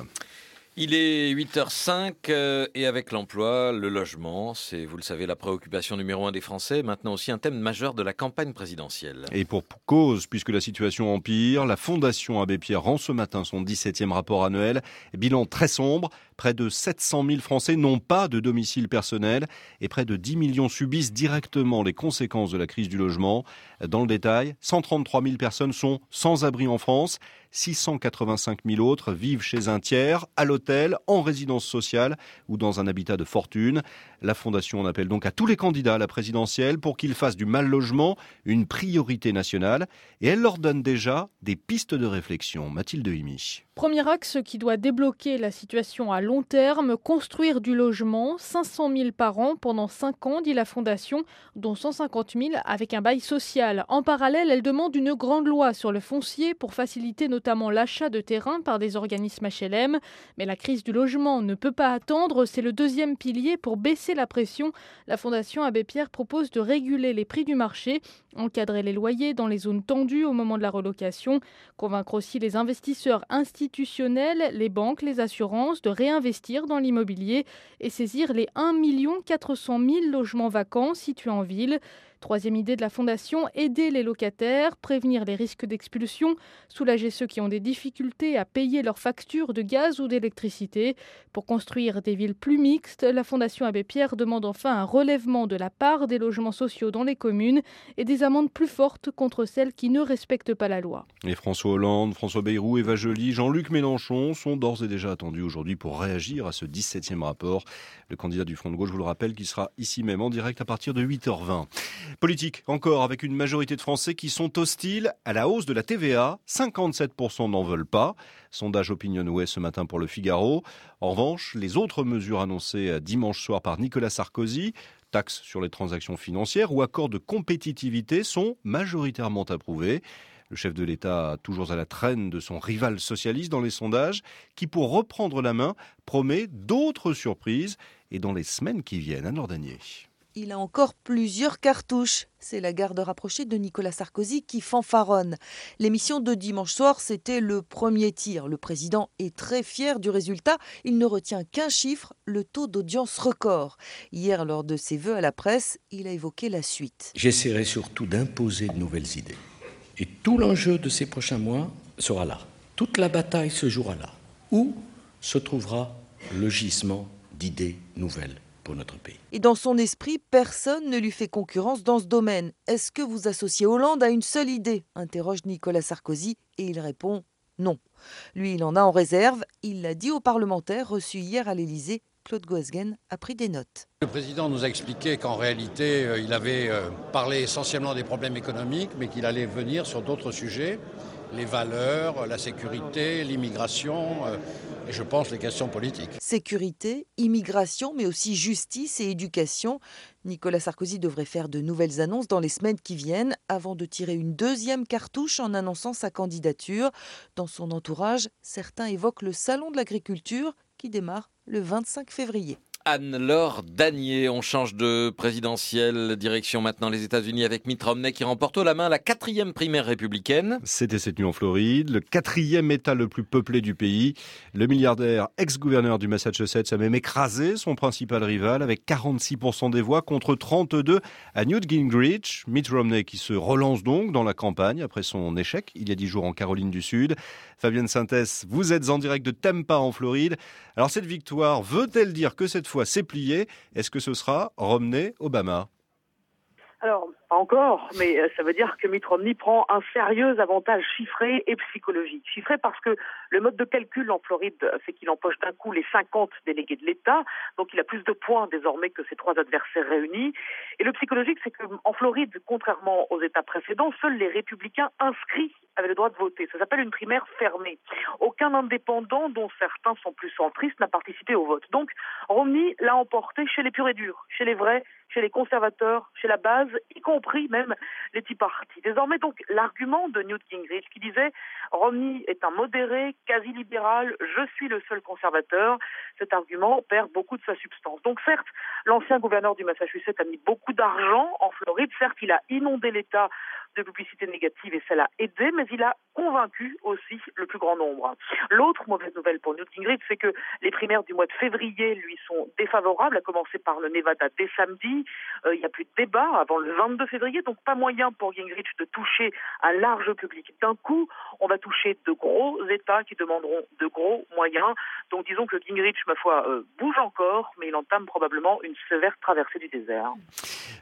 Il est 8h05 euh, et avec l'emploi, le logement, c'est, vous le savez, la préoccupation numéro un des Français, maintenant aussi un thème majeur de la campagne présidentielle. Et pour cause, puisque la situation empire, la Fondation Abbé Pierre rend ce matin son 17e rapport annuel. Bilan très sombre, près de 700 000 Français n'ont pas de domicile personnel et près de 10 millions subissent directement les conséquences de la crise du logement. Dans le détail, 133 000 personnes sont sans abri en France. 685 000 autres vivent chez un tiers, à l'hôtel, en résidence sociale ou dans un habitat de fortune. La Fondation en appelle donc à tous les candidats à la présidentielle pour qu'ils fassent du mal logement une priorité nationale et elle leur donne déjà des pistes de réflexion. Mathilde Himi. Premier axe qui doit débloquer la situation à long terme, construire du logement, 500 000 par an pendant 5 ans, dit la Fondation, dont 150 000 avec un bail social. En parallèle, elle demande une grande loi sur le foncier pour faciliter notamment l'achat de terrain par des organismes HLM. Mais la crise du logement ne peut pas attendre, c'est le deuxième pilier pour baisser la pression. La Fondation Abbé Pierre propose de réguler les prix du marché, encadrer les loyers dans les zones tendues au moment de la relocation, convaincre aussi les investisseurs institutionnels, les banques, les assurances de réinvestir dans l'immobilier et saisir les 1 400 000 logements vacants situés en ville. Troisième idée de la Fondation, aider les locataires, prévenir les risques d'expulsion, soulager ceux qui ont des difficultés à payer leurs factures de gaz ou d'électricité. Pour construire des villes plus mixtes, la Fondation Abbé Pierre demande enfin un relèvement de la part des logements sociaux dans les communes et des amendes plus fortes contre celles qui ne respectent pas la loi. Et François Hollande, François Bayrou, Eva Joly, Jean-Luc Mélenchon sont d'ores et déjà attendus aujourd'hui pour réagir à ce 17e rapport. Le candidat du Front de gauche, je vous le rappelle, qui sera ici même en direct à partir de 8h20. Politique encore avec une majorité de Français qui sont hostiles à la hausse de la TVA. 57% n'en veulent pas. Sondage Opinionway ce matin pour le Figaro. En revanche, les autres mesures annoncées dimanche soir par Nicolas Sarkozy, taxes sur les transactions financières ou accords de compétitivité sont majoritairement approuvés. Le chef de l'État, toujours à la traîne de son rival socialiste dans les sondages, qui pour reprendre la main promet d'autres surprises et dans les semaines qui viennent. à Nordanier. Il a encore plusieurs cartouches. C'est la garde rapprochée de Nicolas Sarkozy qui fanfaronne. L'émission de dimanche soir, c'était le premier tir. Le président est très fier du résultat. Il ne retient qu'un chiffre, le taux d'audience record. Hier, lors de ses vœux à la presse, il a évoqué la suite. J'essaierai surtout d'imposer de nouvelles idées. Et tout l'enjeu de ces prochains mois sera là. Toute la bataille se jouera là. Où se trouvera le gisement d'idées nouvelles? Pour notre pays. Et dans son esprit, personne ne lui fait concurrence dans ce domaine. Est-ce que vous associez Hollande à une seule idée? interroge Nicolas Sarkozy et il répond non. Lui, il en a en réserve. Il l'a dit aux parlementaires reçus hier à l'Élysée. Claude Goesgen a pris des notes. Le président nous a expliqué qu'en réalité, euh, il avait euh, parlé essentiellement des problèmes économiques, mais qu'il allait venir sur d'autres sujets, les valeurs, la sécurité, l'immigration, euh, et je pense les questions politiques. Sécurité, immigration, mais aussi justice et éducation. Nicolas Sarkozy devrait faire de nouvelles annonces dans les semaines qui viennent avant de tirer une deuxième cartouche en annonçant sa candidature. Dans son entourage, certains évoquent le Salon de l'agriculture qui démarre le 25 février. Anne-Laure Danier. On change de présidentielle, direction maintenant les États-Unis avec Mitt Romney qui remporte la main la quatrième primaire républicaine. C'était cette nuit en Floride, le quatrième État le plus peuplé du pays. Le milliardaire ex-gouverneur du Massachusetts a même écrasé son principal rival avec 46% des voix contre 32 à Newt Gingrich. Mitt Romney qui se relance donc dans la campagne après son échec il y a dix jours en Caroline du Sud. Fabienne Sintès, vous êtes en direct de Tampa en Floride. Alors cette victoire veut-elle dire que cette fois c'est plié? Est-ce que ce sera Romney-Obama? Alors, pas encore, mais euh, ça veut dire que Mitt Romney prend un sérieux avantage chiffré et psychologique. Chiffré parce que le mode de calcul en Floride fait qu'il empoche d'un coup les 50 délégués de l'État, donc il a plus de points désormais que ses trois adversaires réunis. Et le psychologique, c'est qu'en Floride, contrairement aux États précédents, seuls les républicains inscrits avaient le droit de voter. Ça s'appelle une primaire fermée. Aucun indépendant, dont certains sont plus centristes, n'a participé au vote. Donc Romney l'a emporté chez les purs et durs, chez les vrais chez les conservateurs, chez la base, y compris même les petits partis. Désormais, donc, l'argument de Newt Gingrich qui disait Romney est un modéré, quasi libéral, je suis le seul conservateur, cet argument perd beaucoup de sa substance. Donc, certes, l'ancien gouverneur du Massachusetts a mis beaucoup d'argent en Floride, certes, il a inondé l'État de publicité négative et ça l'a aidé, mais il a convaincu aussi le plus grand nombre. L'autre mauvaise nouvelle pour Newt Gingrich, c'est que les primaires du mois de février lui sont défavorables, à commencer par le Nevada dès samedi. Euh, il n'y a plus de débat avant le 22 février, donc pas moyen pour Gingrich de toucher un large public. D'un coup, on va toucher de gros États qui demanderont de gros moyens. Donc disons que Gingrich, ma foi, euh, bouge encore, mais il entame probablement une sévère traversée du désert.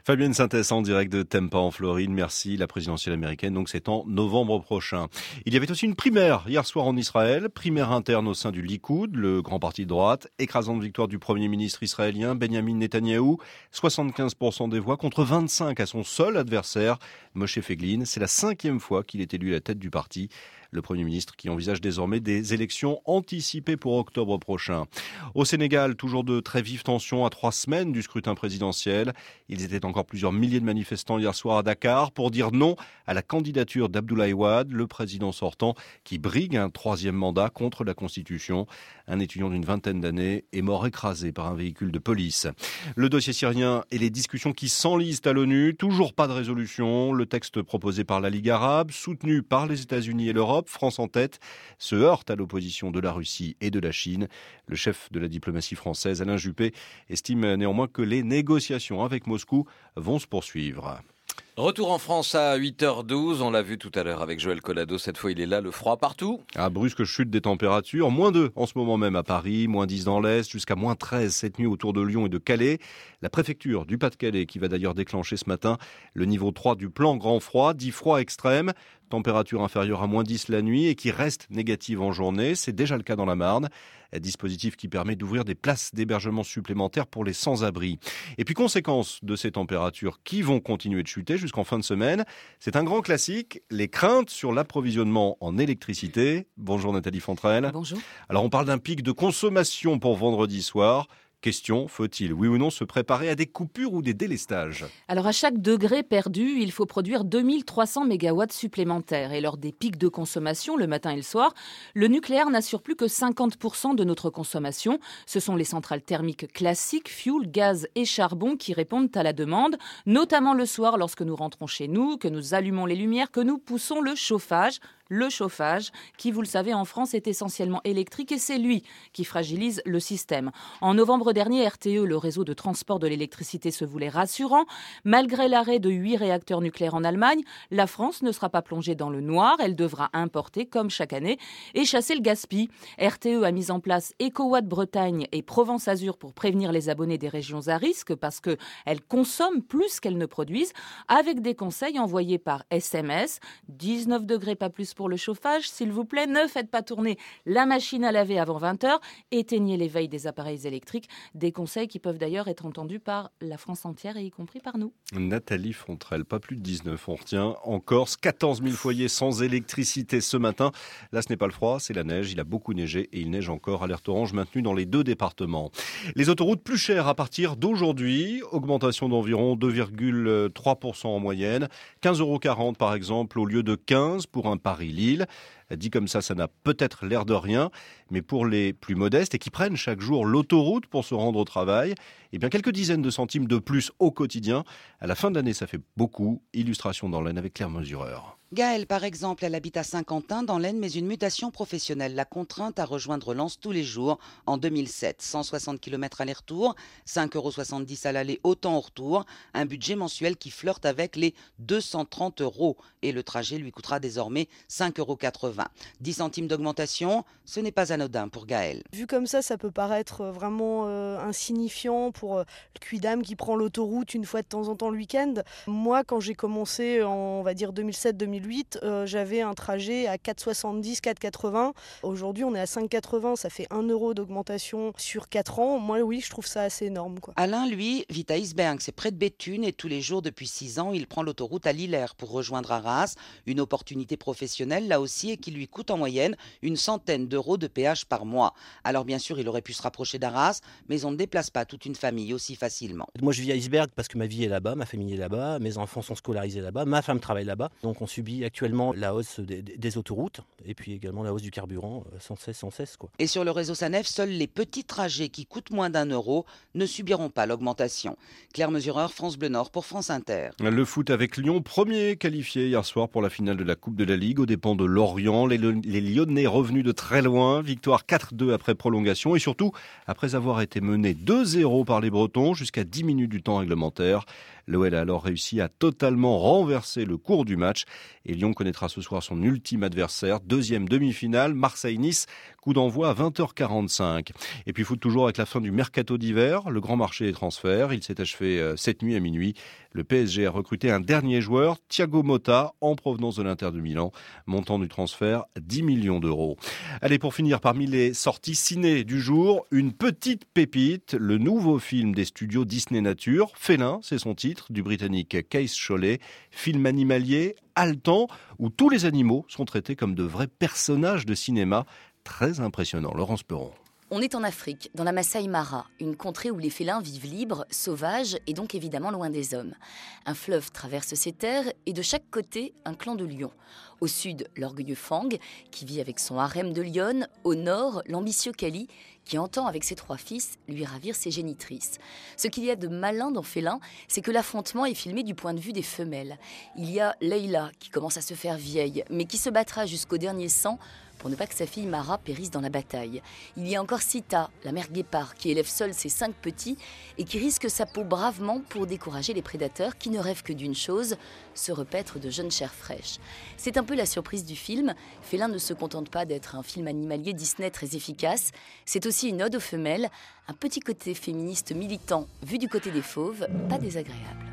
Fabienne Synthèse en direct de Tampa en Floride. Merci. La présidentielle américaine, donc c'est en novembre prochain. Il y avait aussi une primaire hier soir en Israël, primaire interne au sein du Likoud, le grand parti de droite, écrasante victoire du premier ministre israélien Benjamin Netanyahou, 75% des voix contre 25 à son seul adversaire, Moshe Feglin. C'est la cinquième fois qu'il est élu à la tête du parti le Premier ministre qui envisage désormais des élections anticipées pour octobre prochain. Au Sénégal, toujours de très vives tensions à trois semaines du scrutin présidentiel. Ils étaient encore plusieurs milliers de manifestants hier soir à Dakar pour dire non à la candidature d'Abdoulaye Wade, le président sortant, qui brigue un troisième mandat contre la Constitution. Un étudiant d'une vingtaine d'années est mort écrasé par un véhicule de police. Le dossier syrien et les discussions qui s'enlisent à l'ONU, toujours pas de résolution. Le texte proposé par la Ligue arabe, soutenu par les États-Unis et l'Europe, France en tête, se heurte à l'opposition de la Russie et de la Chine. Le chef de la diplomatie française, Alain Juppé, estime néanmoins que les négociations avec Moscou vont se poursuivre. Retour en France à 8h12, on l'a vu tout à l'heure avec Joël Collado, cette fois il est là, le froid partout. À brusque chute des températures, moins 2 en ce moment même à Paris, moins 10 dans l'Est, jusqu'à moins 13 cette nuit autour de Lyon et de Calais. La préfecture du Pas-de-Calais qui va d'ailleurs déclencher ce matin le niveau 3 du plan grand froid, dit froid extrême. Température inférieure à moins 10 la nuit et qui reste négative en journée. C'est déjà le cas dans la Marne. Un dispositif qui permet d'ouvrir des places d'hébergement supplémentaires pour les sans-abri. Et puis, conséquence de ces températures qui vont continuer de chuter jusqu'en fin de semaine, c'est un grand classique, les craintes sur l'approvisionnement en électricité. Bonjour Nathalie Fontrelle. Bonjour. Alors, on parle d'un pic de consommation pour vendredi soir. Question, faut-il, oui ou non, se préparer à des coupures ou des délestages? Alors à chaque degré perdu, il faut produire 2300 mégawatts supplémentaires. Et lors des pics de consommation, le matin et le soir, le nucléaire n'assure plus que 50% de notre consommation. Ce sont les centrales thermiques classiques, fuel, gaz et charbon qui répondent à la demande, notamment le soir lorsque nous rentrons chez nous, que nous allumons les lumières, que nous poussons le chauffage le chauffage, qui, vous le savez, en France est essentiellement électrique et c'est lui qui fragilise le système. En novembre dernier, RTE, le réseau de transport de l'électricité, se voulait rassurant. Malgré l'arrêt de huit réacteurs nucléaires en Allemagne, la France ne sera pas plongée dans le noir. Elle devra importer, comme chaque année, et chasser le gaspille. RTE a mis en place EcoWatt Bretagne et Provence Azur pour prévenir les abonnés des régions à risque parce qu'elles consomment plus qu'elles ne produisent, avec des conseils envoyés par SMS. 19 degrés pas plus pour le chauffage, s'il vous plaît. Ne faites pas tourner la machine à laver avant 20h. Éteignez l'éveil des appareils électriques. Des conseils qui peuvent d'ailleurs être entendus par la France entière et y compris par nous. Nathalie Fontrelle, pas plus de 19. On retient en Corse 14 000 foyers sans électricité ce matin. Là, ce n'est pas le froid, c'est la neige. Il a beaucoup neigé et il neige encore. Alerte orange maintenue dans les deux départements. Les autoroutes plus chères à partir d'aujourd'hui. Augmentation d'environ 2,3% en moyenne. 15,40 euros par exemple au lieu de 15 pour un Paris Lille. Dit comme ça, ça n'a peut-être l'air de rien, mais pour les plus modestes et qui prennent chaque jour l'autoroute pour se rendre au travail, eh bien quelques dizaines de centimes de plus au quotidien. À la fin de l'année, ça fait beaucoup. Illustration dans l'Aisne avec Claire Mesureur. Gaëlle, par exemple, elle habite à Saint-Quentin dans l'Aisne, mais une mutation professionnelle la contrainte à rejoindre Lens tous les jours en 2007. 160 km aller-retour, 5,70 euros à l'aller, autant au retour. Un budget mensuel qui flirte avec les 230 euros. Et le trajet lui coûtera désormais 5,80 euros. 10 centimes d'augmentation, ce n'est pas anodin pour Gaël. Vu comme ça, ça peut paraître vraiment euh, insignifiant pour euh, le cuidam qui prend l'autoroute une fois de temps en temps le week-end. Moi, quand j'ai commencé en on va dire 2007-2008, euh, j'avais un trajet à 4,70, 4,80. Aujourd'hui, on est à 5,80, ça fait 1 euro d'augmentation sur 4 ans. Moi, oui, je trouve ça assez énorme. Quoi. Alain, lui, vit à Isberg, c'est près de Béthune, et tous les jours depuis 6 ans, il prend l'autoroute à Lillers pour rejoindre Arras. Une opportunité professionnelle, là aussi, et qui lui coûte en moyenne une centaine d'euros de péage par mois. Alors bien sûr, il aurait pu se rapprocher d'Arras, mais on ne déplace pas toute une famille aussi facilement. Moi, je vis à Isberg parce que ma vie est là-bas, ma famille est là-bas, mes enfants sont scolarisés là-bas, ma femme travaille là-bas. Donc on subit actuellement la hausse des, autoroutes et puis également la hausse du carburant euh, sans cesse, sans cesse. Quoi. Et sur le réseau Sanef, seuls les petits trajets qui coûtent moins d'un euro ne subiront pas l'augmentation. Claire Mesureur, France Bleu Nord pour France Inter. Le foot avec Lyon, premier qualifié hier soir pour la finale de la Coupe de la Ligue aux dépens de Lorient. Les, les Lyonnais revenus de très loin, victoire 4-2 après prolongation et surtout après avoir été menés 2-0 par les Bretons jusqu'à 10 minutes du temps réglementaire. L'OL a alors réussi à totalement renverser le cours du match et Lyon connaîtra ce soir son ultime adversaire, deuxième demi-finale, Marseille-Nice, coup d'envoi à 20h45. Et puis foot toujours avec la fin du mercato d'hiver, le grand marché des transferts, il s'est achevé euh, cette nuit à minuit. Le PSG a recruté un dernier joueur, Thiago Motta, en provenance de l'Inter de Milan, montant du transfert 10 millions d'euros. Allez, pour finir, parmi les sorties ciné du jour, une petite pépite, le nouveau film des studios Disney Nature, Félin, c'est son titre, du britannique Case Cholet, film animalier haletant où tous les animaux sont traités comme de vrais personnages de cinéma. Très impressionnant. Laurence Perron. On est en Afrique, dans la Masai Mara, une contrée où les félins vivent libres, sauvages et donc évidemment loin des hommes. Un fleuve traverse ces terres et de chaque côté, un clan de lions. Au sud, l'orgueilleux Fang, qui vit avec son harem de lionnes. Au nord, l'ambitieux Kali, qui entend avec ses trois fils lui ravir ses génitrices. Ce qu'il y a de malin dans Félin, c'est que l'affrontement est filmé du point de vue des femelles. Il y a Leila, qui commence à se faire vieille, mais qui se battra jusqu'au dernier sang pour ne pas que sa fille Mara périsse dans la bataille. Il y a encore Sita, la mère guépard, qui élève seule ses cinq petits et qui risque sa peau bravement pour décourager les prédateurs qui ne rêvent que d'une chose, se repaître de jeunes chairs fraîches. C'est un peu la surprise du film. Félin ne se contente pas d'être un film animalier Disney très efficace, c'est aussi une ode aux femelles, un petit côté féministe militant vu du côté des fauves, pas désagréable.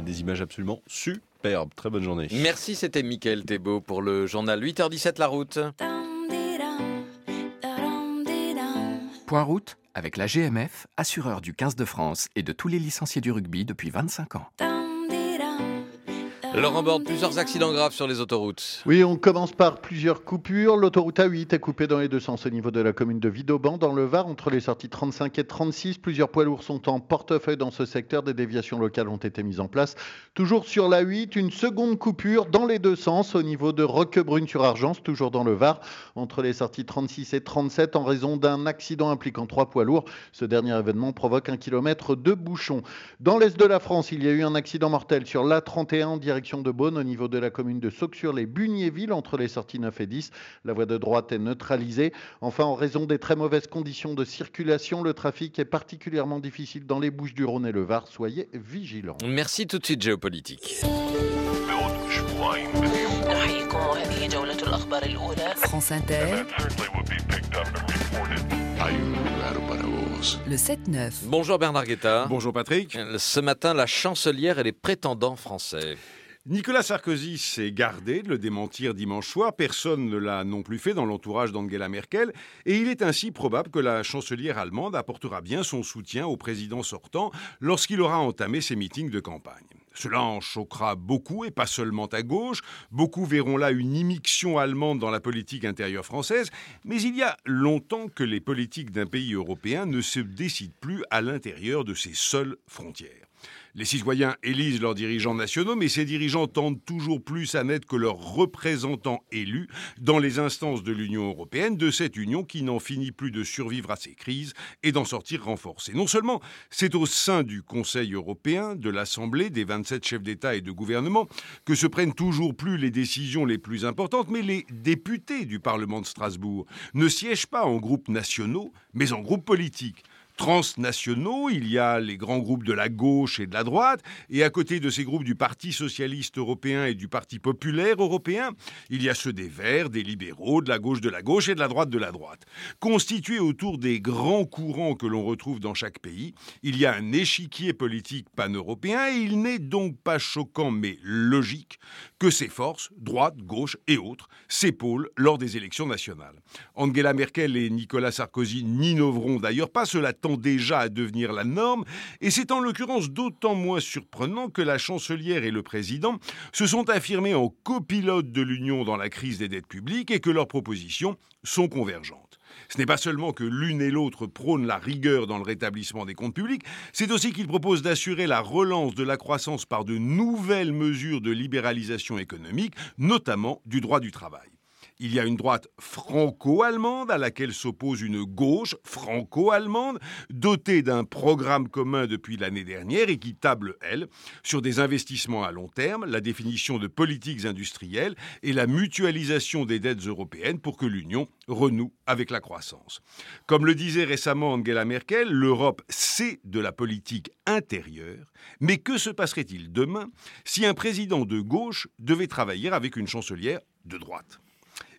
des images absolument super superbe. Très bonne journée. Merci, c'était Mickaël Thébault pour le journal 8h17 La Route. Point route avec la GMF, assureur du 15 de France et de tous les licenciés du rugby depuis 25 ans. Laurent Borde, plusieurs accidents graves sur les autoroutes. Oui, on commence par plusieurs coupures. L'autoroute A8 est coupée dans les deux sens au niveau de la commune de Vidauban, dans le Var, entre les sorties 35 et 36. Plusieurs poids lourds sont en portefeuille dans ce secteur. Des déviations locales ont été mises en place. Toujours sur la 8, une seconde coupure dans les deux sens au niveau de Roquebrune sur Argence, toujours dans le Var, entre les sorties 36 et 37 en raison d'un accident impliquant trois poids lourds. Ce dernier événement provoque un kilomètre de bouchon. Dans l'est de la France, il y a eu un accident mortel sur l'A31 en direction de Beaune au niveau de la commune de Sauc-sur-les-Bugnierville entre les sorties 9 et 10. La voie de droite est neutralisée. Enfin, en raison des très mauvaises conditions de circulation, le trafic est particulièrement difficile dans les Bouches du Rhône et le Var. Soyez vigilants. Merci tout de suite géopolitique. France Inter. Le 7-9. Bonjour Bernard Guetta. Bonjour Patrick. Ce matin, la chancelière et les prétendants français. Nicolas Sarkozy s'est gardé de le démentir dimanche soir. Personne ne l'a non plus fait dans l'entourage d'Angela Merkel. Et il est ainsi probable que la chancelière allemande apportera bien son soutien au président sortant lorsqu'il aura entamé ses meetings de campagne. Cela en choquera beaucoup et pas seulement à gauche. Beaucoup verront là une immixtion allemande dans la politique intérieure française. Mais il y a longtemps que les politiques d'un pays européen ne se décident plus à l'intérieur de ses seules frontières. Les citoyens élisent leurs dirigeants nationaux, mais ces dirigeants tendent toujours plus à n'être que leurs représentants élus dans les instances de l'Union européenne, de cette Union qui n'en finit plus de survivre à ces crises et d'en sortir renforcée. Non seulement c'est au sein du Conseil européen, de l'Assemblée, des 27 chefs d'État et de gouvernement que se prennent toujours plus les décisions les plus importantes, mais les députés du Parlement de Strasbourg ne siègent pas en groupes nationaux, mais en groupes politiques transnationaux, il y a les grands groupes de la gauche et de la droite, et à côté de ces groupes du Parti socialiste européen et du Parti populaire européen, il y a ceux des Verts, des libéraux, de la gauche de la gauche et de la droite de la droite. Constitués autour des grands courants que l'on retrouve dans chaque pays, il y a un échiquier politique pan-européen et il n'est donc pas choquant mais logique que ces forces, droite, gauche et autres, s'épaulent lors des élections nationales. Angela Merkel et Nicolas Sarkozy n'innoveront d'ailleurs pas, cela tend déjà à devenir la norme, et c'est en l'occurrence d'autant moins surprenant que la chancelière et le président se sont affirmés en copilote de l'Union dans la crise des dettes publiques et que leurs propositions sont convergentes. Ce n'est pas seulement que l'une et l'autre prônent la rigueur dans le rétablissement des comptes publics, c'est aussi qu'ils proposent d'assurer la relance de la croissance par de nouvelles mesures de libéralisation économique, notamment du droit du travail. Il y a une droite franco-allemande à laquelle s'oppose une gauche franco-allemande dotée d'un programme commun depuis l'année dernière et qui table, elle, sur des investissements à long terme, la définition de politiques industrielles et la mutualisation des dettes européennes pour que l'Union renoue avec la croissance. Comme le disait récemment Angela Merkel, l'Europe, c'est de la politique intérieure, mais que se passerait-il demain si un président de gauche devait travailler avec une chancelière de droite?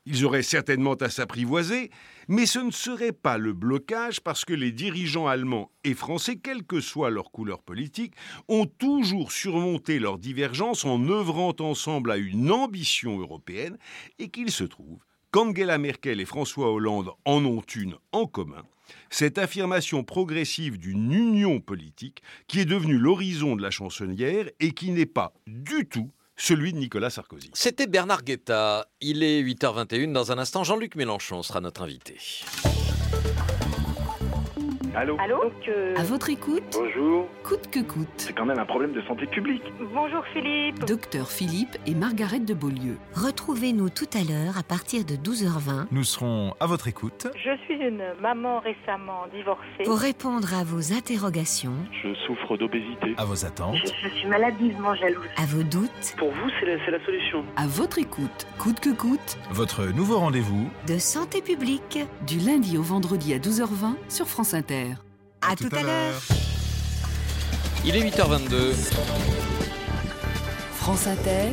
Ils auraient certainement à s'apprivoiser, mais ce ne serait pas le blocage parce que les dirigeants allemands et français, quelle que soit leur couleur politique, ont toujours surmonté leurs divergences en œuvrant ensemble à une ambition européenne et qu'il se trouve qu'Angela Merkel et François Hollande en ont une en commun, cette affirmation progressive d'une union politique qui est devenue l'horizon de la chancelière et qui n'est pas du tout celui de Nicolas Sarkozy. C'était Bernard Guetta. Il est 8h21. Dans un instant, Jean-Luc Mélenchon sera notre invité. Allô euh, À votre écoute Bonjour. Coûte que coûte. C'est quand même un problème de santé publique. Bonjour Philippe. Docteur Philippe et Margaret de Beaulieu. Retrouvez-nous tout à l'heure à partir de 12h20. Nous serons à votre écoute. Je suis une maman récemment divorcée. Pour répondre à vos interrogations. Je souffre d'obésité. À vos attentes. Je, suis maladivement jalouse. À vos doutes. Pour vous, c'est la, la, solution. À votre écoute. Coûte que coûte. Votre nouveau rendez-vous. De santé publique. Du lundi au vendredi à 12h20 sur France Inter. À, tout, à, l'heure. Il est 8h22. France Inter.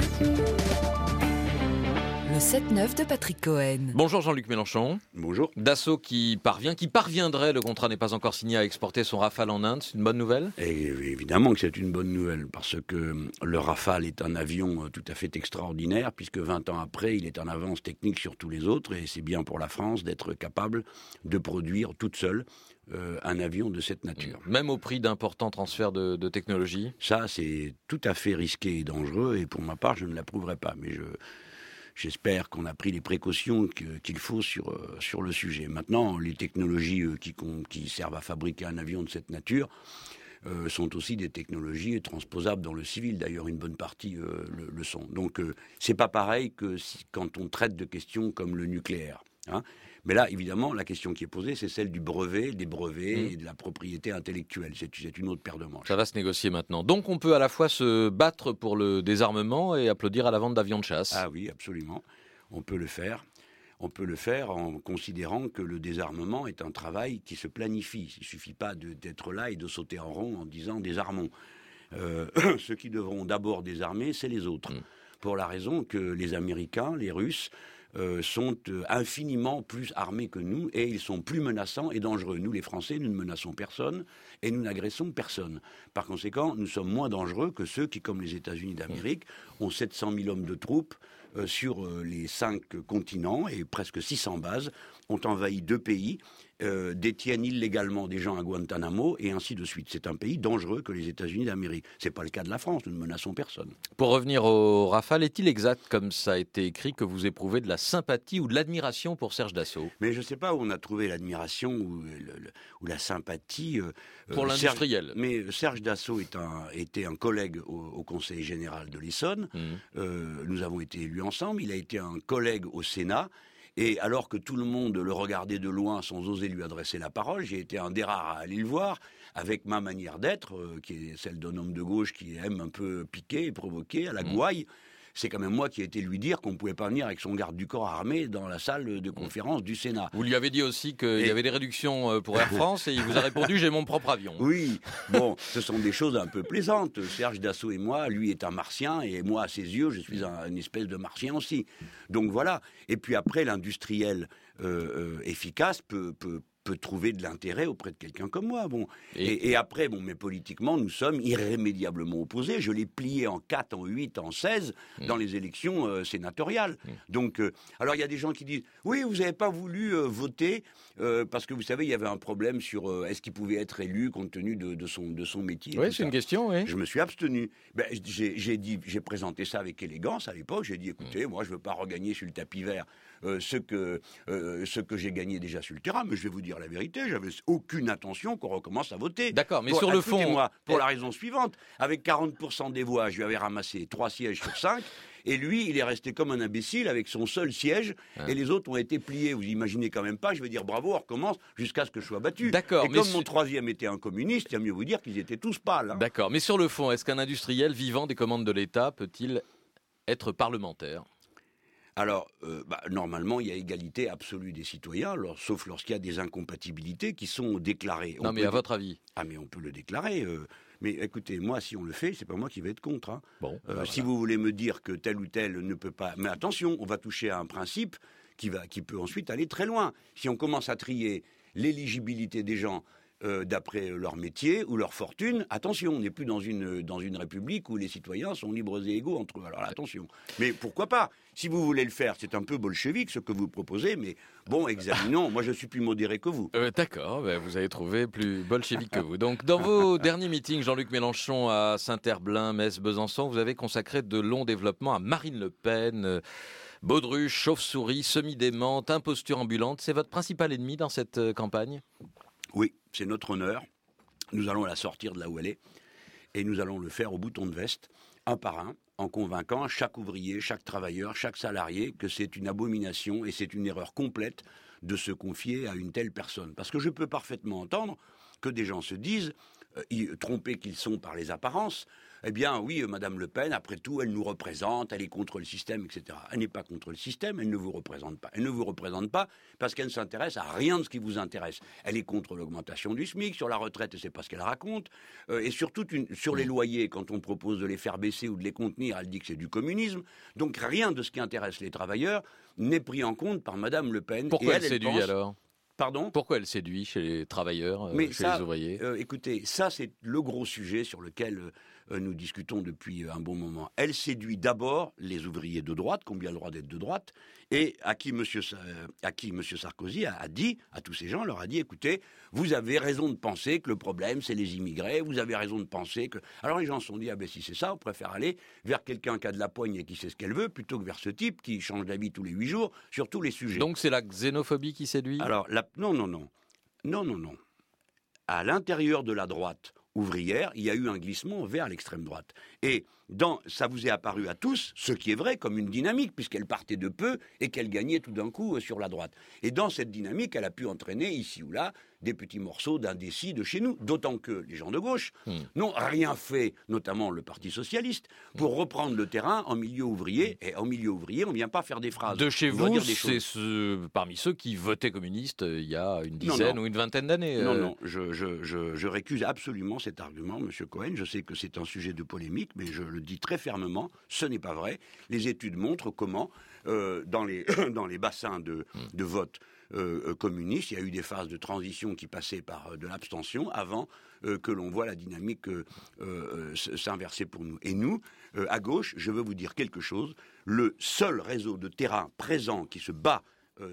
Le 7-9 de Patrick Cohen. Bonjour Jean-Luc Mélenchon. Bonjour. Dassault qui parvient, qui parviendrait, le contrat n'est pas encore signé, à exporter son Rafale en Inde, c'est une bonne nouvelle? Et Évidemment que c'est une bonne nouvelle, parce que le Rafale est un avion euh, tout à fait extraordinaire, puisque 20 ans après, il est en avance technique sur tous les autres, et c'est bien pour la France d'être capable de produire toute seule euh, un avion de cette nature. Même au prix d'importants transferts de, de technologie Ça, c'est tout à fait risqué et dangereux, et pour ma part, je ne l'approuverai pas. Mais je, J'espère qu'on a pris les précautions qu'il faut sur, euh, sur le sujet. Maintenant, les technologies euh, qui, qui servent à fabriquer un avion de cette nature euh, sont aussi des technologies transposables dans le civil. D'ailleurs, une bonne partie le, le, sont. Donc, c'est pas pareil que si, quand on traite de questions comme le nucléaire. Hein. Mais là, évidemment, la question qui est posée, c'est celle du brevet, des brevets mmh. et de la propriété intellectuelle. C'est une autre paire de manches. Ça va se négocier maintenant. Donc on peut à la fois se battre pour le désarmement et applaudir à la vente d'avions de chasse. Ah oui, absolument. On peut le faire. On peut le faire en considérant que le désarmement est un travail qui se planifie. Il ne suffit pas d'être là et de sauter en rond en disant désarmons. Euh, ceux qui devront d'abord désarmer, c'est les autres. Mmh. Pour la raison que les Américains, les Russes, euh, sont euh, infiniment plus armés que nous et ils sont plus menaçants et dangereux. Nous, les Français, nous ne menaçons personne et nous n'agressons personne. Par conséquent, nous sommes moins dangereux que ceux qui, comme les États-Unis d'Amérique, ont 700 000 hommes de troupes euh, sur les cinq continents et presque 600 bases, ont envahi deux pays euh, détiennent illégalement des gens à Guantanamo et ainsi de suite. C'est un pays dangereux que les États-Unis d'Amérique. Ce n'est pas le cas de la France, nous ne menaçons personne. Pour revenir au Rafale, est-il exact, comme ça a été écrit, que vous éprouvez de la sympathie ou de l'admiration pour Serge Dassault? Mais je ne sais pas où on a trouvé l'admiration ou, la sympathie. Euh, pour l'industriel. Mais Serge Dassault est un, était un collègue au, Conseil général de l'Essonne. Mmh. nous avons été élus ensemble. Il a été un collègue au Sénat. Et alors que tout le monde le regardait de loin sans oser lui adresser la parole, j'ai été un des rares à aller le voir, avec ma manière d'être, euh, qui est celle d'un homme de gauche qui aime un peu piquer et provoquer à la mmh. C'est quand même moi qui ai été lui dire qu'on ne pouvait pas venir avec son garde du corps armé dans la salle de mmh. conférence du Sénat. Vous lui avez dit aussi qu'il y avait des réductions euh, pour Air France et il vous a répondu j'ai mon propre avion. Oui, bon, ce sont des choses un peu plaisantes. Serge Dassault et moi, lui est un martien et moi, à ses yeux, je suis un, une espèce de martien aussi. Donc voilà. Et puis après, l'industriel euh, euh, efficace peut, peut, peut trouver de l'intérêt auprès de quelqu'un comme moi. Bon. Et, après, bon, mais politiquement, nous sommes irrémédiablement opposés. Je l'ai plié en 4, en 8, en 16 hmm. dans les élections euh, sénatoriales. Hmm. Donc, euh, alors il y a des gens qui disent Oui, vous n'avez pas voulu euh, voter parce que vous savez, il y avait un problème sur est-ce qu'il pouvait être élu compte tenu de, son, de son métier. Oui, c'est une question, oui. Je me suis abstenu. Ben, j'ai dit, j'ai présenté ça avec élégance à l'époque. J'ai dit écoutez, hmm. moi, je ne veux pas regagner sur le tapis vert ce que, ce que j'ai gagné déjà sur le terrain, mais je vais vous dire la vérité, j'avais aucune intention qu'on recommence à voter. D'accord, mais sur le fond. Moi, pour la raison suivante, avec 40% des voix, je lui avais ramassé 3 sièges sur 5. Et lui, il est resté comme un imbécile avec son seul siège, et les autres ont été pliés. Vous imaginez quand même pas, je vais dire bravo, on recommence jusqu'à ce que je sois battu. D'accord. Et comme mon troisième était un communiste, il y a mieux vous dire qu'ils étaient tous pâles. Hein. D'accord, mais sur le fond, est-ce qu'un industriel vivant des commandes de l'État peut-il être parlementaire? Alors, euh, bah, normalement, il y a égalité absolue des citoyens, sauf lorsqu'il y a des incompatibilités qui sont déclarées. non, mais à votre avis Ah, mais on peut le déclarer. Euh. mais écoutez, moi, si on le fait, c'est pas moi qui vais être contre. Hein. Bon, euh, bah, si vous voulez me dire que tel ou tel ne peut pas, mais attention, on va toucher à un principe qui va, qui peut ensuite aller très loin. Si on commence à trier l'éligibilité des gens euh, d'après leur métier ou leur fortune. Attention, on n'est plus dans une, dans une république où les citoyens sont libres et égaux entre eux. Alors attention. Mais pourquoi pas? Si vous voulez le faire, c'est un peu bolchevique ce que vous proposez, mais bon, examinons. Moi, je suis plus modéré que vous. Euh, d'accord, ben, vous avez trouvé plus bolchevique que vous. Donc, dans vos derniers meetings, Jean-Luc Mélenchon à Saint-Herblain, Metz, Besançon, vous avez consacré de longs développements à Marine Le Pen. Euh, Baudruche, chauve-souris, semi-démente, imposture ambulante, c'est votre principal ennemi dans cette campagne? Oui, c'est notre honneur. Nous allons la sortir de là où elle est et nous allons le faire au bouton de veste, un par un, en convainquant chaque ouvrier, chaque travailleur, chaque salarié que c'est une abomination et c'est une erreur complète de se confier à une telle personne. Parce que je peux parfaitement entendre que des gens se disent, euh, trompés qu'ils sont par les apparences, eh bien oui, Madame Le Pen, après tout, elle nous représente, elle est contre le système, etc. Elle n'est pas contre le système, elle ne vous représente pas. Elle ne vous représente pas parce qu'elle ne s'intéresse à rien de ce qui vous intéresse. Elle est contre l'augmentation du SMIC, sur la retraite, c'est pas ce qu'elle raconte, euh, et surtout sur les loyers, quand on propose de les faire baisser ou de les contenir, elle dit que c'est du communisme. Donc rien de ce qui intéresse les travailleurs n'est pris en compte par Madame Le Pen. Pourquoi elle, séduit alors? Pardon Pourquoi elle séduit chez les travailleurs, euh, chez les ouvriers? euh, Écoutez, ça c'est le gros sujet sur lequel euh, nous discutons depuis un bon moment. Elle séduit d'abord les ouvriers de droite, combien le droit d'être de droite, et à qui M. À qui monsieur Sarkozy a, dit, à tous ces gens, leur a dit, écoutez, vous avez raison de penser que le problème c'est les immigrés, vous avez raison de penser que... Alors les gens se sont dit, ah ben si c'est ça, on préfère aller vers quelqu'un qui a de la poigne et qui sait ce qu'elle veut, plutôt que vers ce type qui change d'avis tous les huit jours sur tous les sujets. Donc c'est la xénophobie qui séduit? Alors, non, non, non. Non, non, non. À l'intérieur de la droite, ouvrière, il y a eu un glissement vers l'extrême droite. Et dans, ça vous est apparu à tous, ce qui est vrai, comme une dynamique, puisqu'elle partait de peu et qu'elle gagnait tout d'un coup euh, sur la droite. Et dans cette dynamique, elle a pu entraîner ici ou là des petits morceaux d'indécis de chez nous. D'autant que les gens de gauche hmm. n'ont rien fait, notamment le Parti socialiste, pour hmm. reprendre le terrain en milieu ouvrier. Et en milieu ouvrier, on ne vient pas faire des phrases. De chez vous, c'est ce, parmi ceux qui votaient communistes euh, il y a une dizaine ou une vingtaine d'années. Non, euh. non, je, je, je, je récuse absolument cet argument, Monsieur Cohen. Je sais que c'est un sujet de polémique, mais je le dis très fermement, ce n'est pas vrai. Les études montrent comment, euh, dans, les, dans les bassins de, hmm. de vote euh, euh, communistes, il y a eu des phases de transition qui passaient par de l'abstention avant que l'on voit la dynamique s'inverser pour nous. Et nous, à gauche, je veux vous dire quelque chose, le seul réseau de terrain présent qui se bat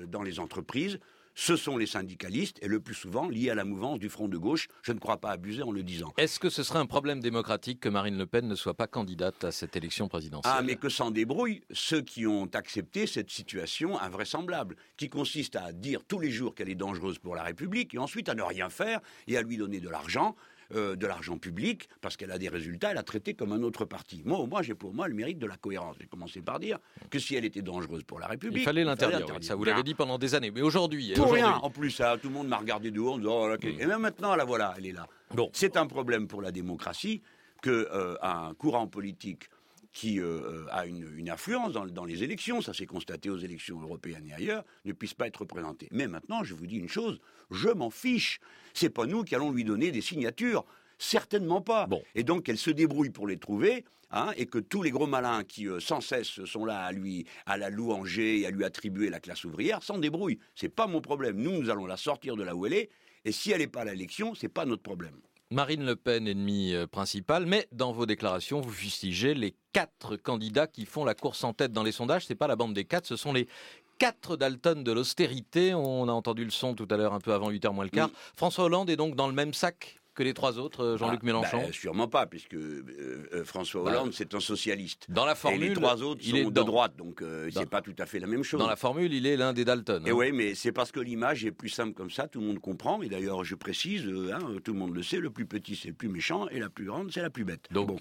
dans les entreprises, ce sont les syndicalistes, et le plus souvent liés à la mouvance du Front de gauche. Je ne crois pas abuser en le disant. Est-ce que ce serait un problème démocratique que Marine Le Pen ne soit pas candidate à cette élection présidentielle? Ah, mais que s'en débrouillent ceux qui ont accepté cette situation invraisemblable, qui consiste à dire tous les jours qu'elle est dangereuse pour la République, et ensuite à ne rien faire et à lui donner de l'argent euh, de l'argent public, parce qu'elle a des résultats, elle a traité comme un autre parti. Moi, au moins, j'ai pour moi le mérite de la cohérence. J'ai commencé par dire que si elle était dangereuse pour la République... Il fallait l'interdire, ça vous l'avez dit pendant des années. Mais aujourd'hui... Pour rien, en plus, tout le monde m'a regardé de haut en disant... Oh, Et même maintenant, la voilà, elle est là. Bon. C'est un problème pour la démocratie qu'un euh, courant politique qui euh, a une, influence dans, les élections, ça s'est constaté aux élections européennes et ailleurs, ne puisse pas être représenté. Mais maintenant, je vous dis une chose, je m'en fiche. C'est pas nous qui allons lui donner des signatures. Certainement pas. Et donc qu'elle se débrouille pour les trouver, hein, et que tous les gros malins qui euh, sans cesse sont là à lui, à la louanger et à lui attribuer la classe ouvrière, s'en débrouillent. C'est pas mon problème. Nous, nous allons la sortir de là où elle est, et si elle n'est pas à l'élection, c'est pas notre problème. Marine Le Pen, ennemie euh, principale, mais dans vos déclarations, vous fustigez les quatre candidats qui font la course en tête dans les sondages. C'est pas la bande des quatre, ce sont les quatre Dalton de l'austérité. On a entendu le son tout à l'heure, un peu avant 8h moins le quart. François Hollande est donc dans le même sac que les trois autres, euh, Jean-Luc ah, Mélenchon bah, Sûrement pas, puisque euh, François bah, Hollande, c'est un socialiste. Dans la formule, et les trois autres il sont est de droite, donc c'est pas tout à fait la même chose. Dans la formule, il est l'un des Dalton. Et hein. oui, mais c'est parce que l'image est plus simple comme ça, tout le monde comprend. Et d'ailleurs, je précise, hein, tout le monde le sait, le plus petit c'est le plus méchant, et la plus grande c'est la plus bête. Donc, bon.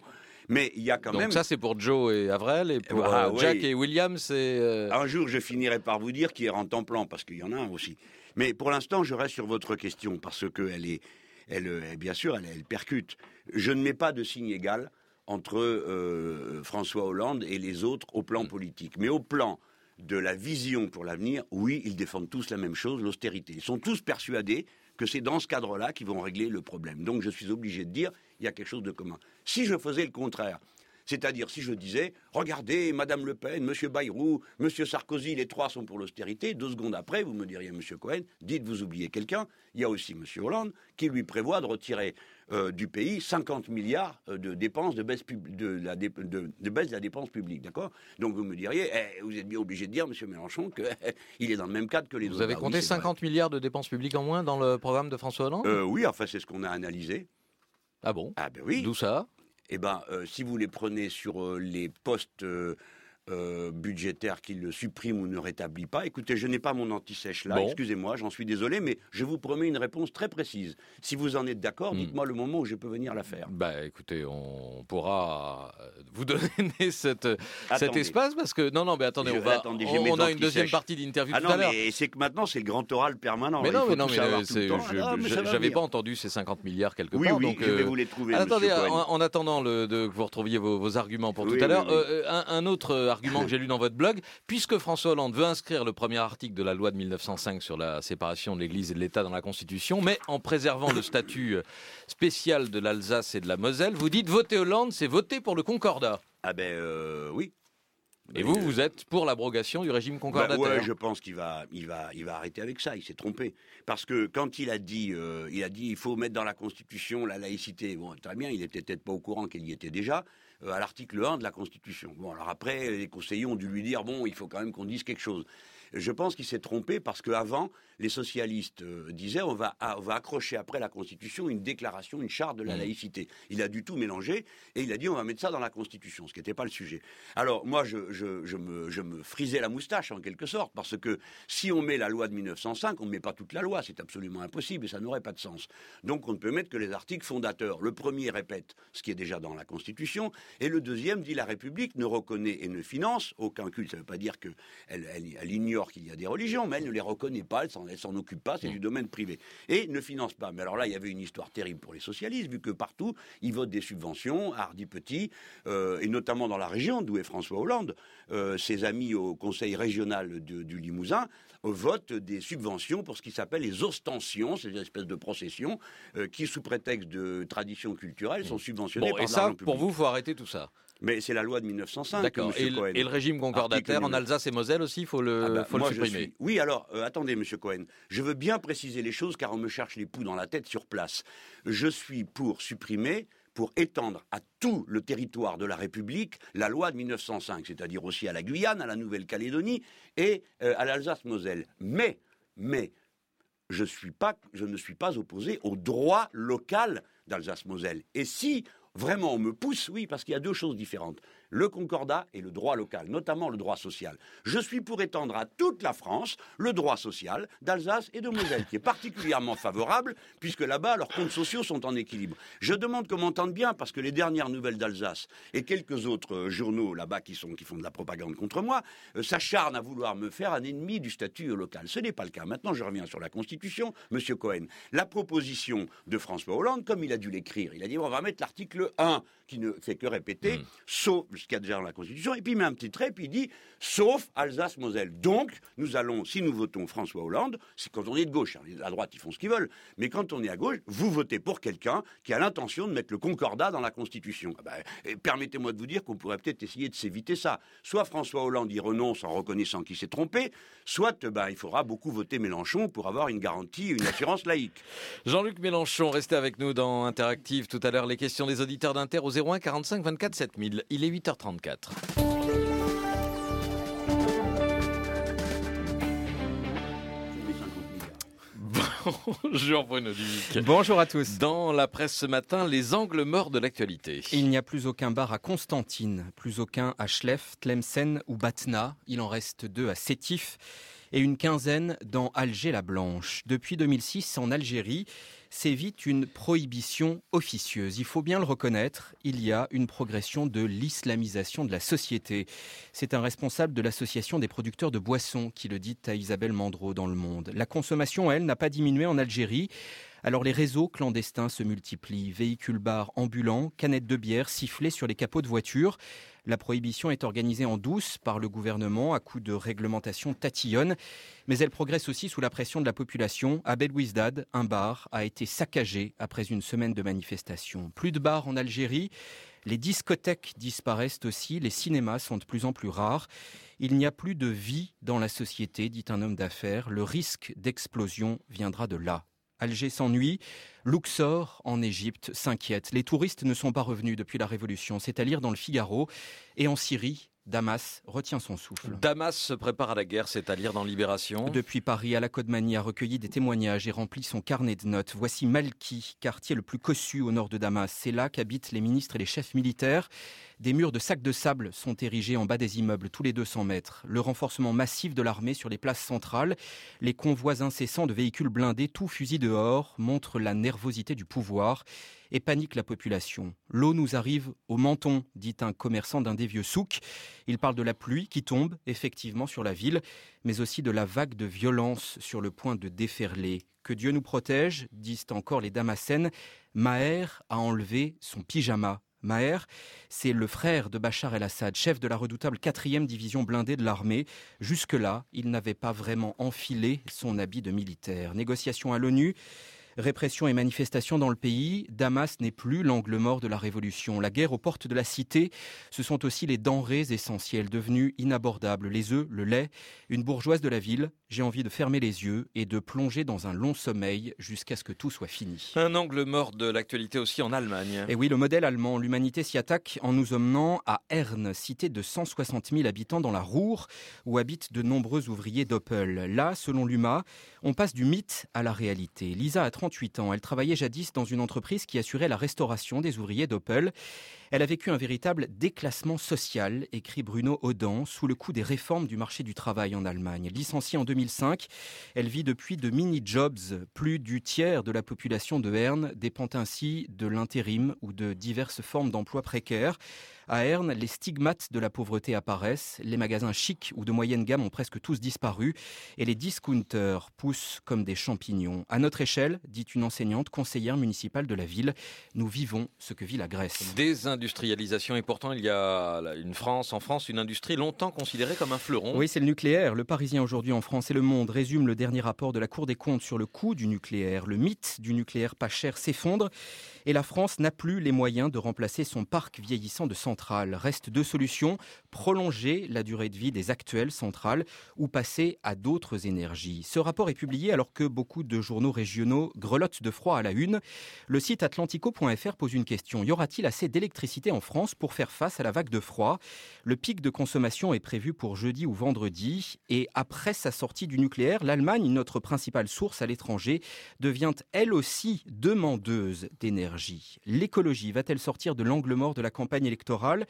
Mais il y a quand Donc même. ça, c'est pour Joe et Avril, et pour ah, euh, Jack et William, c'est. Un jour, je finirai par vous dire qui est en temps parce qu'il y en a un aussi. Mais pour l'instant, je reste sur votre question, parce qu'elle est, elle, euh, bien sûr, elle, percute. Je ne mets pas de signe égal entre euh, François Hollande et les autres au plan mm. politique. Mais au plan de la vision pour l'avenir, oui, ils défendent tous la même chose, l'austérité. Ils sont tous persuadés que c'est dans ce cadre-là qu'ils vont régler le problème. Donc je suis obligé de dire, il y a quelque chose de commun. Si je faisais le contraire, c'est-à-dire, si je disais, regardez, Madame Le Pen, Monsieur Bayrou, Monsieur Sarkozy, les trois sont pour l'austérité, deux secondes après, vous me diriez, Monsieur Cohen, dites vous oubliez quelqu'un. Il y a aussi Monsieur Hollande qui lui prévoit de retirer euh, du pays 50 milliards euh, de dépenses de baisse, de, la de, baisse de la dépense publique, d'accord? Donc vous me diriez, eh, vous êtes bien obligé de dire, Monsieur Mélenchon, qu'il est dans le même cadre que les autres. Vous avez ah compté 50 milliards de dépenses publiques en moins dans le programme de François Hollande? Euh, Oui, enfin c'est ce qu'on a analysé. Ah bon? Ah ben oui. D'où ça? Eh ben, euh, si vous les prenez sur euh, les postes euh, euh, budgétaire qu'il le supprime ou ne rétablit pas. Écoutez, je n'ai pas mon anti-sèche là, Bon. excusez-moi, j'en suis désolé, mais je vous promets une réponse très précise. Si vous en êtes d'accord, Hmm. dites-moi le moment où je peux venir la faire. Bah écoutez, on pourra euh, vous donner cette, cet espace parce que non non mais attendez, Je- on va attendez, on, a une qui deuxième partie d'interview Ah tout non, à l'heure. mais c'est que maintenant c'est le grand oral permanent. Mais non, mais non, mais Ah, j'avais pas entendu ces 50 milliards quelque Oui, part. oui, donc, je vais euh, vous les trouver, Attendez, en, en attendant que vous retrouviez vos, arguments pour tout à l'heure, euh, un autre argument que j'ai lu dans votre blog, puisque François Hollande veut inscrire le premier article de la loi de 1905 sur la séparation de l'Église et de l'État dans la Constitution, mais en préservant le statut euh, spécial de l'Alsace et de la Moselle, vous dites voter Hollande, c'est voter pour le Concordat. Ah ben euh, oui. Et vous, vous êtes pour l'abrogation du régime Bah, concordataire ouais, je pense qu'il va, il va, il va arrêter avec ça. Il s'est trompé parce que quand il a dit, euh, il a dit, il faut mettre dans la Constitution la laïcité. Bon, très bien, il était peut-être pas au courant qu'il y était déjà à l'article 1 de la Constitution. Bon, alors après, les conseillers ont dû lui dire, bon, il faut quand même qu'on dise quelque chose. Je pense qu'il s'est trompé parce qu'avant, les socialistes euh, disaient on va, ah, on va accrocher après la Constitution une déclaration, une charte de la Mmh. laïcité. Il a du tout mélangé et il a dit on va mettre ça dans la Constitution, ce qui n'était pas le sujet. Alors moi, je, je, je, me, je me frisais la moustache en quelque sorte parce que si on met la loi de 1905, on ne met pas toute la loi, c'est absolument impossible et ça n'aurait pas de sens. Donc on ne peut mettre que les articles fondateurs. Le premier répète ce qui est déjà dans la Constitution et le deuxième dit la République ne reconnaît et ne finance aucun culte. Ça ne veut pas dire qu'elle elle, elle ignore qu'il y a des religions, mais elle ne les reconnaît pas, elle s'en, elle s'en occupe pas, c'est du domaine privé. Et ne finance pas. Mais alors là, il y avait une histoire terrible pour les socialistes, vu que partout, ils votent des subventions, à Hardy Petit, euh, et notamment dans la région d'où est François Hollande, euh, ses amis au conseil régional de- du Limousin euh, votent des subventions pour ce qui s'appelle les ostensions, ces espèces de processions euh, qui, sous prétexte de tradition culturelle, sont subventionnées Bon, par et de ça, l'argent pour vous, faut arrêter tout ça. Mais c'est la loi de 1905. D'accord. Et, le- Cohen. et le régime concordataire en Alsace et Moselle aussi, il faut le, ah bah, faut le moi, je supprimer. suis- Oui, alors, euh, attendez, monsieur Cohen. Je veux bien préciser les choses car on me cherche les poux dans la tête sur place. Je suis pour supprimer, pour étendre à tout le territoire de la République la loi de 1905, c'est-à-dire aussi à la Guyane, à la Nouvelle-Calédonie et euh, à l'Alsace-Moselle. Mais, mais, je, suis pas, je ne suis pas opposé au droit local d'Alsace-Moselle. Et si vraiment on me pousse, oui, parce qu'il y a deux choses différentes. Le concordat et le droit local, notamment le droit social. Je suis pour étendre à toute la France le droit social d'Alsace et de Moselle, qui est particulièrement favorable, puisque là-bas, leurs comptes sociaux sont en équilibre. Je demande qu'on m'entende bien, parce que les dernières nouvelles d'Alsace et quelques autres euh, journaux là-bas qui, sont, qui font de la propagande contre moi, euh, s'acharnent à vouloir me faire un ennemi du statut local. Ce n'est pas le cas. Maintenant, je reviens sur la Constitution. Monsieur Cohen, la proposition de François Hollande, comme il a dû l'écrire, il a dit on va mettre l'article 1, qui ne fait que répéter, sauf ce qu'il y a déjà dans la Constitution, et puis il met un petit trait, puis il dit sauf Alsace-Moselle. Donc, nous allons, si nous votons François Hollande, c'est quand on est de gauche, hein, à droite ils font ce qu'ils veulent, mais quand on est à gauche, vous votez pour quelqu'un qui a l'intention de mettre le concordat dans la Constitution. Ah ben, et Permettez-moi de vous dire qu'on pourrait peut-être essayer de s'éviter ça. Soit François Hollande y renonce en reconnaissant qu'il s'est trompé, soit ben, il faudra beaucoup voter Mélenchon pour avoir une garantie, une assurance laïque. Jean-Luc Mélenchon, restez avec nous dans Interactive. Tout à l'heure, les questions des auditeurs d'Inter au 01 45 24 7000. Il est 8h34. Bonjour Bruno Duc. Bonjour à tous. Dans la presse ce matin, les angles morts de l'actualité. Il n'y a plus aucun bar à Constantine, plus aucun à Schleff, Tlemcen ou Batna. Il en reste deux à Sétif et une quinzaine dans Alger-la-Blanche. Depuis 2006, en Algérie, sévit une prohibition officieuse. Il faut bien le reconnaître, il y a une progression de l'islamisation de la société. C'est un responsable de l'association des producteurs de boissons qui le dit à Isabelle Mandreau dans Le Monde. La consommation, elle, n'a pas diminué en Algérie. Alors les réseaux clandestins se multiplient, véhicules bars ambulants, canettes de bière sifflées sur les capots de voitures. La prohibition est organisée en douce par le gouvernement à coup de réglementation tatillonne, mais elle progresse aussi sous la pression de la population. À Belouizdad, un bar a été saccagé après une semaine de manifestations. Plus de bars en Algérie, les discothèques disparaissent aussi, les cinémas sont de plus en plus rares. Il n'y a plus de vie dans la société, dit un homme d'affaires. Le risque d'explosion viendra de là. Alger s'ennuie, Luxor en Égypte s'inquiète. Les touristes ne sont pas revenus depuis la Révolution, c'est à lire dans le Figaro. Et en Syrie, Damas retient son souffle. Damas se prépare à la guerre, c'est à dire dans Libération. Depuis Paris, à la Côte-Manie a recueilli des témoignages et rempli son carnet de notes. Voici Malki, quartier le plus cossu au nord de Damas. C'est là qu'habitent les ministres et les chefs militaires. Des murs de sacs de sable sont érigés en bas des immeubles tous les 200 mètres. Le renforcement massif de l'armée sur les places centrales, les convois incessants de véhicules blindés, tout fusil dehors, montrent la nervosité du pouvoir et panique la population. L'eau nous arrive au menton, dit un commerçant d'un des vieux souks. Il parle de la pluie qui tombe effectivement sur la ville, mais aussi de la vague de violence sur le point de déferler. Que Dieu nous protège, disent encore les Damascènes. Maher a enlevé son pyjama. Maher, c'est le frère de Bachar el-Assad, chef de la redoutable 4e division blindée de l'armée. Jusque-là, il n'avait pas vraiment enfilé son habit de militaire. Négociation à l'ONU, Répression et manifestations dans le pays, Damas n'est plus l'angle mort de la révolution. La guerre aux portes de la cité, ce sont aussi les denrées essentielles devenues inabordables, les œufs, le lait. Une bourgeoise de la ville, j'ai envie de fermer les yeux et de plonger dans un long sommeil jusqu'à ce que tout soit fini. Un angle mort de l'actualité aussi en Allemagne. Et oui, le modèle allemand, l'humanité s'y attaque en nous emmenant à Herne, cité de 160 000 habitants dans la Ruhr, où habitent de nombreux ouvriers d'Opel. Là, selon l'UMA, on passe du mythe à la réalité. Lisa a 38 ans. Elle travaillait jadis dans une entreprise qui assurait la restauration des ouvriers d'Opel. Elle a vécu un véritable déclassement social, écrit Bruno Audan, sous le coup des réformes du marché du travail en Allemagne. Licenciée en 2005, elle vit depuis de mini-jobs. Plus du tiers de la population de Herne dépend ainsi de l'intérim ou de diverses formes d'emplois précaires. À Herne, les stigmates de la pauvreté apparaissent, les magasins chics ou de moyenne gamme ont presque tous disparu et les discounters poussent comme des champignons. À notre échelle, dit une enseignante conseillère municipale de la ville, nous vivons ce que vit la Grèce. Désindustrialisation et pourtant il y a une France, en France, une industrie longtemps considérée comme un fleuron. Oui, c'est le nucléaire. Le Parisien aujourd'hui en France et le Monde résume le dernier rapport de la Cour des comptes sur le coût du nucléaire. Le mythe du nucléaire pas cher s'effondre et la France n'a plus les moyens de remplacer son parc vieillissant de centrales. Reste deux solutions, prolonger la durée de vie des actuelles centrales ou passer à d'autres énergies. Ce rapport est publié alors que beaucoup de journaux régionaux grelottent de froid à la une. Le site atlantico.fr pose une question. Y aura-t-il assez d'électricité en France pour faire face à la vague de froid. Le pic de consommation est prévu pour jeudi ou vendredi. Et après sa sortie du nucléaire, l'Allemagne, notre principale source à l'étranger, devient elle aussi demandeuse d'énergie. L'écologie va-t-elle sortir de l'angle mort de la campagne électorale?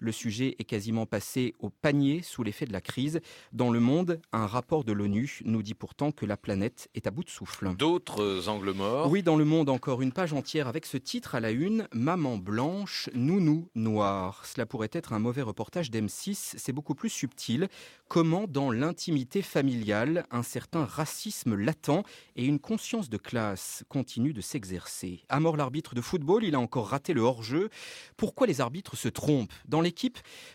Le sujet est quasiment passé au panier sous l'effet de la crise. Dans le monde, un rapport de l'ONU nous dit pourtant que la planète est à bout de souffle. D'autres angles morts Oui, dans le monde, encore une page entière avec ce titre à la une Maman blanche, nounou noir. Cela pourrait être un mauvais reportage d'M6, c'est beaucoup plus subtil. Comment, dans l'intimité familiale, un certain racisme latent et une conscience de classe continuent de s'exercer? À mort l'arbitre de football, il a encore raté le hors-jeu. Pourquoi les arbitres se trompent? Dans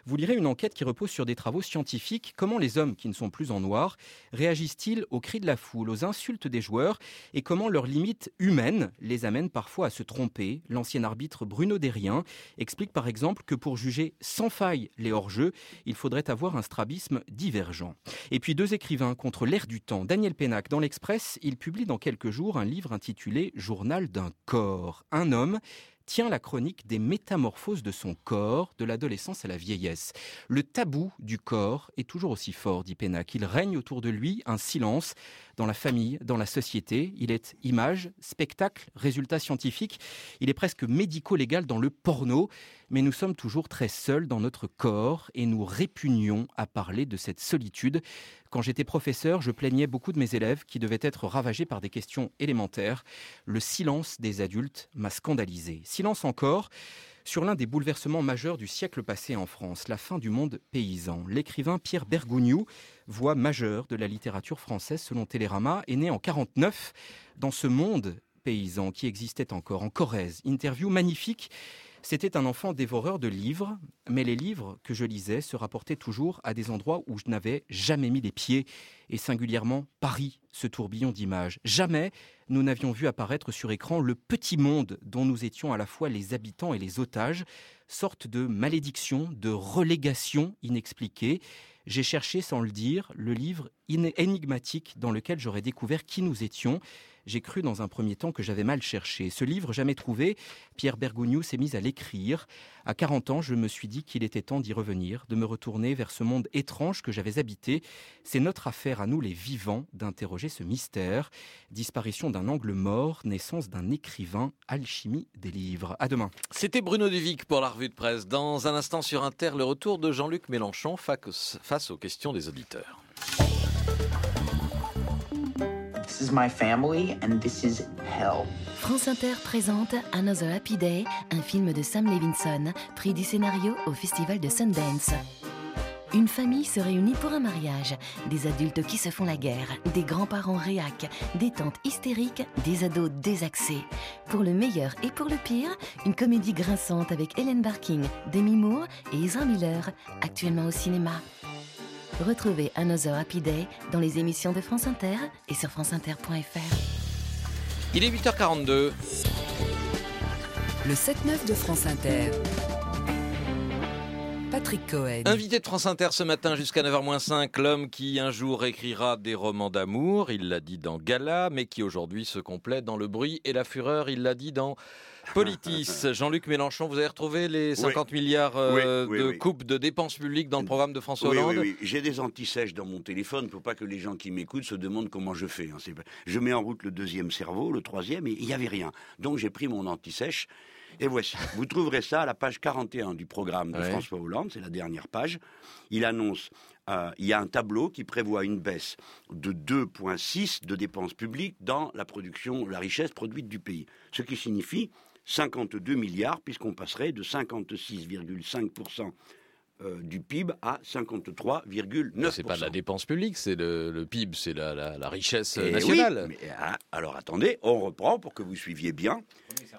vous lirez une enquête qui repose sur des travaux scientifiques. Comment les hommes qui ne sont plus en noir réagissent-ils aux cris de la foule, aux insultes des joueurs et comment leurs limites humaines les amènent parfois à se tromper? L'ancien arbitre Bruno Derrien explique par exemple que pour juger sans faille les hors-jeux, il faudrait avoir un strabisme divergent. Et puis deux écrivains contre l'air du temps. Daniel Pénac dans l'Express, il publie dans quelques jours un livre intitulé Journal d'un corps un homme tient la chronique des métamorphoses de son corps, de l'adolescence à la vieillesse. Le tabou du corps est toujours aussi fort, dit Pénac. Il règne autour de lui un silence dans la famille, dans la société. Il est image, spectacle, résultat scientifique. Il est presque médico-légal dans le porno. Mais nous sommes toujours très seuls dans notre corps et nous répugnons à parler de cette solitude. Quand j'étais professeur, je plaignais beaucoup de mes élèves qui devaient être ravagés par des questions élémentaires. Le silence des adultes m'a scandalisé. Silence encore sur l'un des bouleversements majeurs du siècle passé en France, la fin du monde paysan. L'écrivain Pierre Bergogneau, voix majeure de la littérature française selon Télérama, est né en 49 dans ce monde paysan qui existait encore en Corrèze. Interview magnifique c'était un enfant dévoreur de livres, mais les livres que je lisais se rapportaient toujours à des endroits où je n'avais jamais mis les pieds, et singulièrement Paris, ce tourbillon d'images. Jamais nous n'avions vu apparaître sur écran le petit monde dont nous étions à la fois les habitants et les otages, sorte de malédiction, de relégation inexpliquée. J'ai cherché, sans le dire, le livre énigmatique dans lequel j'aurais découvert qui nous étions. J'ai cru dans un premier temps que j'avais mal cherché. Ce livre jamais trouvé, Pierre Bergogneau s'est mis à l'écrire. À 40 ans, je me suis dit qu'il était temps d'y revenir, de me retourner vers ce monde étrange que j'avais habité. C'est notre affaire à nous les vivants d'interroger ce mystère. Disparition d'un angle mort, naissance d'un écrivain, alchimie des livres. À demain. C'était Bruno Duvic pour la revue de presse. Dans un instant sur Inter, le retour de Jean-Luc Mélenchon face aux questions des auditeurs. My family and this is hell. France Inter présente Another Happy Day, un film de Sam Levinson, prix du scénario au Festival de Sundance. Une famille se réunit pour un mariage, des adultes qui se font la guerre, des grands-parents réacs, des tantes hystériques, des ados désaxés. Pour le meilleur et pour le pire, une comédie grinçante avec Helen Barking, Demi Moore et Ezra Miller, actuellement au cinéma. Retrouvez Another Happy Day dans les émissions de France Inter et sur franceinter.fr. Il est 8h42. Le 7-9 de France Inter. Patrick Cohen. Invité de France Inter ce matin jusqu'à 9h-5, l'homme qui un jour écrira des romans d'amour, il l'a dit dans Gala, mais qui aujourd'hui se complète dans Le bruit et la fureur, il l'a dit dans Politis. Jean-Luc Mélenchon, vous avez retrouvé les 50 milliards euh, de coupes de dépenses publiques dans le programme de François Hollande Oui, oui, j'ai des antisèches dans mon téléphone pour pas que les gens qui m'écoutent se demandent comment je fais. Hein. Je mets en route le deuxième cerveau, le troisième, et il n'y avait rien. Donc j'ai pris mon antisèche et voici, vous trouverez ça à la page 41 du programme de François Hollande, c'est la dernière page. Il annonce, euh, il y a un tableau qui prévoit une baisse de 2,6 de dépenses publiques dans la production, la richesse produite du pays. Ce qui signifie 52 milliards, puisqu'on passerait de 56,5% euh, du PIB à 53,9%. C'est pas de la dépense publique, c'est le, PIB, c'est la, richesse eh nationale. Ah, alors attendez, on reprend pour que vous suiviez bien.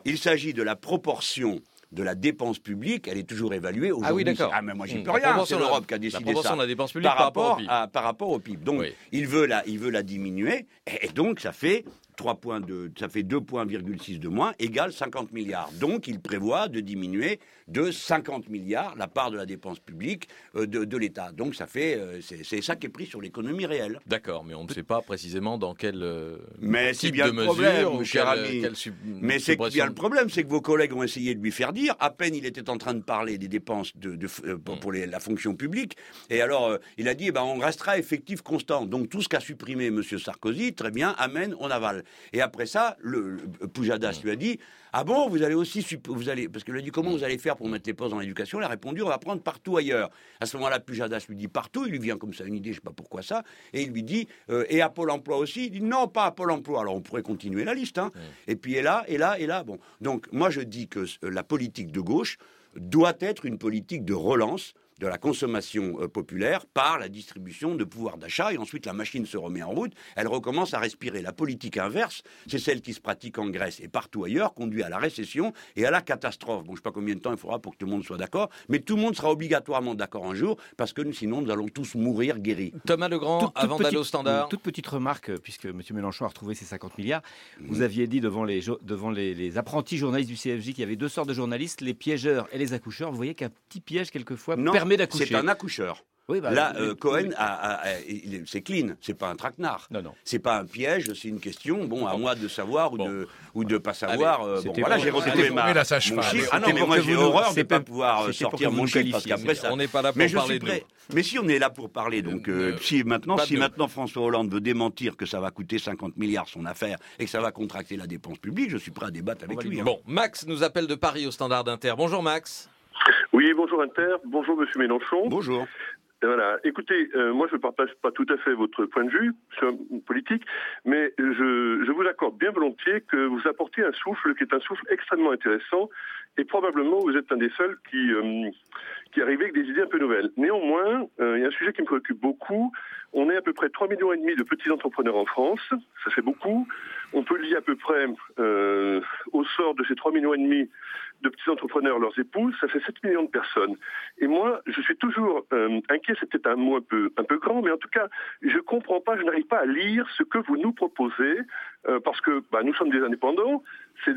Il s'agit de la proportion de la dépense publique, elle est toujours évaluée aujourd'hui. Ah oui, d'accord. Ah, mais moi, j'y peux rien. C'est l'Europe qui a décidé la ça. De la dépense publique par, rapport, à, par rapport au PIB. Donc, il, veut la, il veut la diminuer. Et donc, ça fait 3 points de, ça fait 2,6 de moins, égale 50 milliards. Donc, il prévoit de diminuer de 50 milliards la part de la dépense publique euh, de, l'État. Donc, ça fait, euh, c'est ça qui est pris sur l'économie réelle. D'accord, mais on ne sait pas précisément dans quel euh, mais type bien de le problème, mesure, cher ami. mais c'est bien le problème, c'est que vos collègues ont essayé de lui faire dire. À peine il était en train de parler des dépenses de, pour, hmm. la fonction publique, et alors il a dit, eh ben, on restera effectif constant. Donc tout ce qu'a supprimé M. Sarkozy, très bien, amène, on avale. Et après ça, le, Poujadas lui a dit Ah bon, vous allez aussi. Vous allez, parce qu'il lui a dit Comment vous allez faire pour mettre les postes dans l'éducation? Il a répondu On va prendre partout ailleurs. À ce moment-là, Pujadas lui dit Partout. Il lui vient comme ça une idée, je ne sais pas pourquoi ça. Et il lui dit euh, Et à Pôle emploi aussi? Il dit Non, pas à Pôle emploi. Alors on pourrait continuer la liste. Hein. Et puis, et là, et là, et là. Bon. Donc, moi, je dis que la politique de gauche doit être une politique de relance de la consommation euh, populaire par la distribution de pouvoir d'achat et ensuite la machine se remet en route, elle recommence à respirer. La politique inverse, c'est celle qui se pratique en Grèce et partout ailleurs, conduit à la récession et à la catastrophe. Bon, je ne sais pas combien de temps il faudra pour que tout le monde soit d'accord, mais tout le monde sera obligatoirement d'accord un jour parce que sinon nous allons tous mourir guéris. Thomas Legrand, avant d'aller au standard. toute petite remarque, euh, puisque M. Mélenchon a retrouvé ses 50 milliards, vous aviez dit devant les, devant les, apprentis journalistes du CFJ qu'il y avait deux sortes de journalistes, les piégeurs et les accoucheurs. Vous voyez qu'un petit piège quelquefois permet d'accoucher. C'est un accoucheur. Oui, bah, Là, euh, Cohen, c'est clean, c'est pas un traquenard. Non, non. C'est pas un piège, c'est une question. Bon, à moi de savoir ou de ou de pas savoir. Euh, bon, voilà, j'ai retrouvé ma mon chiffre. Ah non, mais moi j'ai horreur de pas pouvoir sortir mon chiffre parce qu'après ça. On n'est pas là pour parler de Mais si on est là pour parler, donc euh, si maintenant, si maintenant François Hollande veut démentir que ça va coûter 50 milliards son affaire et que ça va contracter la dépense publique, je suis prêt à débattre avec lui. Hein. Bon, Max nous appelle de Paris au Standard d'Inter. Bonjour Max. Oui, bonjour Inter, bonjour Monsieur Mélenchon. Bonjour. Voilà. Écoutez, euh, moi je ne partage pas tout à fait votre point de vue sur politique, mais je, vous accorde bien volontiers que vous apportez un souffle qui est un souffle extrêmement intéressant et probablement vous êtes un des seuls qui, euh, qui arrive avec des idées un peu nouvelles. Néanmoins, euh, il y a un sujet qui me préoccupe beaucoup. On est à peu près 3,5 millions et demi de petits entrepreneurs en France, ça fait beaucoup. On peut lier à peu près au sort de ces 3,5 millions et demi de petits entrepreneurs, leurs épouses, ça fait 7 millions de personnes. Et moi, je suis toujours euh, inquiet, c'est peut-être un mot un peu, un peu grand, mais en tout cas, je ne comprends pas, je n'arrive pas à lire ce que vous nous proposez, euh, parce que bah, nous sommes des indépendants, c'est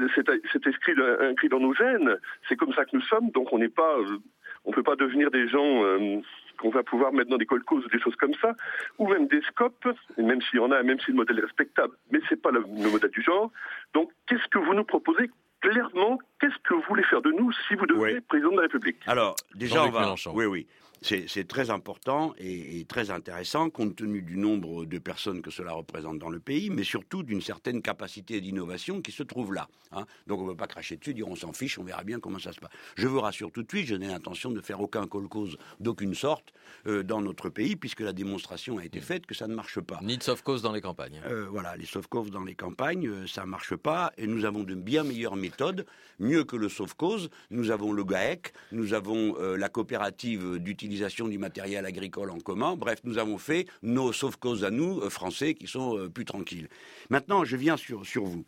écrit, dans nos gènes, c'est comme ça que nous sommes, donc on n'est pas... Euh, On ne peut pas devenir des gens euh, qu'on va pouvoir mettre dans des colcos ou des choses comme ça, ou même des scopes, même s'il y en a, même si le modèle est respectable, mais c'est pas le, le modèle du genre. Donc, qu'est-ce que vous nous proposez clairement? Qu'est-ce que vous voulez faire de nous si vous devenez président de la République? Alors, déjà, on va. Mélenchon. Oui, oui. C'est très important et, et très intéressant compte tenu du nombre de personnes que cela représente dans le pays, mais surtout d'une certaine capacité d'innovation qui se trouve là. hein. Donc on ne peut pas cracher dessus, dire on s'en fiche, on verra bien comment ça se passe. Je vous rassure tout de suite, je n'ai l'intention de faire aucun call-cause d'aucune sorte euh, dans notre pays, puisque la démonstration a été faite que ça ne marche pas. Ni de soft cause dans les campagnes. Euh, voilà, les soft cause dans les campagnes, euh, ça marche pas. Et nous avons de bien meilleures méthodes, mieux que le soft cause. Nous avons le GAEC, nous avons la coopérative d'utilisation du matériel agricole en commun. Bref, nous avons fait nos soft causes à nous, euh, français, qui sont euh, plus tranquilles. Maintenant, je viens sur, vous.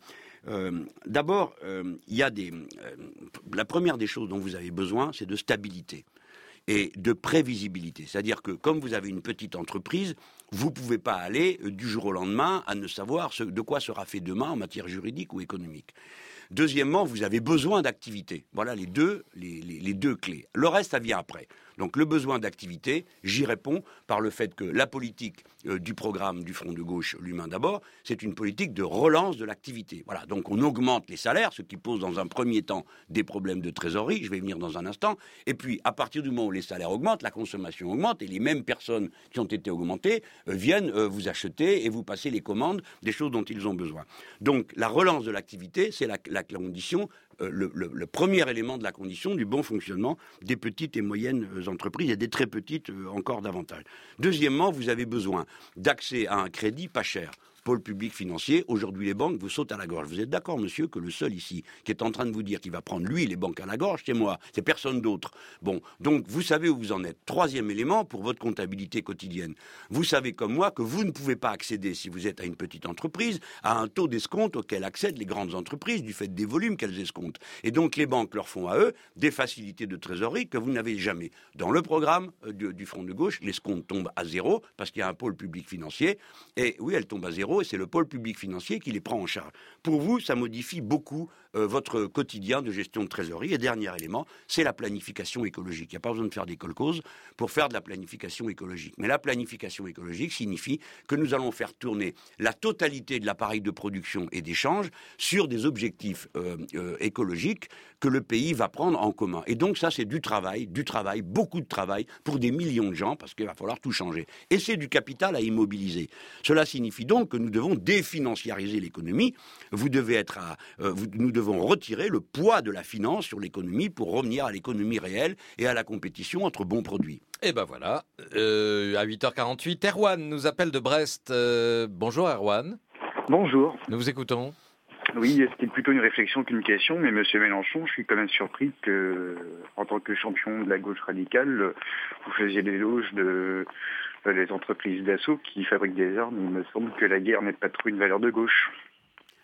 Euh, D'abord, euh, il y a des. euh, la première des choses dont vous avez besoin, c'est de stabilité et de prévisibilité. C'est-à-dire que comme vous avez une petite entreprise, vous ne pouvez pas aller euh, du jour au lendemain à ne savoir ce- de quoi sera fait demain en matière juridique ou économique. Deuxièmement, vous avez besoin d'activité. Voilà les deux, les- les deux clés. Le reste, ça vient après. Donc le besoin d'activité, j'y réponds par le fait que la politique euh, du programme du Front de gauche, l'humain d'abord, c'est une politique de relance de l'activité. Voilà, donc on augmente les salaires, ce qui pose dans un premier temps des problèmes de trésorerie, je vais y venir dans un instant, et puis à partir du moment où les salaires augmentent, la consommation augmente, et les mêmes personnes qui ont été augmentées euh, viennent euh, vous acheter et vous passer les commandes des choses dont ils ont besoin. Donc la relance de l'activité, c'est la, condition le, le- premier élément de la condition du bon fonctionnement des petites et moyennes euh, entreprises et des très petites euh, encore davantage. Deuxièmement, vous avez besoin d'accès à un crédit pas cher. Pôle public financier, aujourd'hui les banques vous sautent à la gorge. Vous êtes d'accord, monsieur, que le seul ici qui est en train de vous dire qu'il va prendre lui les banques à la gorge, c'est moi, c'est personne d'autre. Bon, donc vous savez où vous en êtes. Troisième élément pour votre comptabilité quotidienne. Vous savez comme moi que vous ne pouvez pas accéder, si vous êtes à une petite entreprise, à un taux d'escompte auquel accèdent les grandes entreprises du fait des volumes qu'elles escomptent. Et donc les banques leur font à eux des facilités de trésorerie que vous n'avez jamais. Dans le programme euh, du, du Front de gauche, l'escompte tombe à zéro parce qu'il y a un pôle public financier. Et oui, elle tombe à zéro et c'est le pôle public financier qui les prend en charge. Pour vous, ça modifie beaucoup euh, votre quotidien de gestion de trésorerie. Et dernier élément, c'est la planification écologique. Il n'y a pas besoin de faire des colcauses pour faire de la planification écologique. Mais la planification écologique signifie que nous allons faire tourner la totalité de l'appareil de production et d'échange sur des objectifs euh, euh, écologiques que le pays va prendre en commun. Et donc ça, c'est du travail, du travail, beaucoup de travail pour des millions de gens, parce qu'il va falloir tout changer. Et c'est du capital à immobiliser. Cela signifie donc que nous devons définanciariser l'économie. Vous devez être à, retirer le poids de la finance sur l'économie pour revenir à l'économie réelle et à la compétition entre bons produits. Et ben voilà, Euh, à 8h48, Erwan nous appelle de Brest. Euh, bonjour Erwan. Bonjour. Nous vous écoutons. Oui, c'était plutôt une réflexion qu'une question, mais Monsieur Mélenchon, je suis quand même surpris que, en tant que champion de la gauche radicale, vous faisiez l'éloge de euh, les entreprises d'assaut qui fabriquent des armes. Il me semble que la guerre n'est pas trop une valeur de gauche.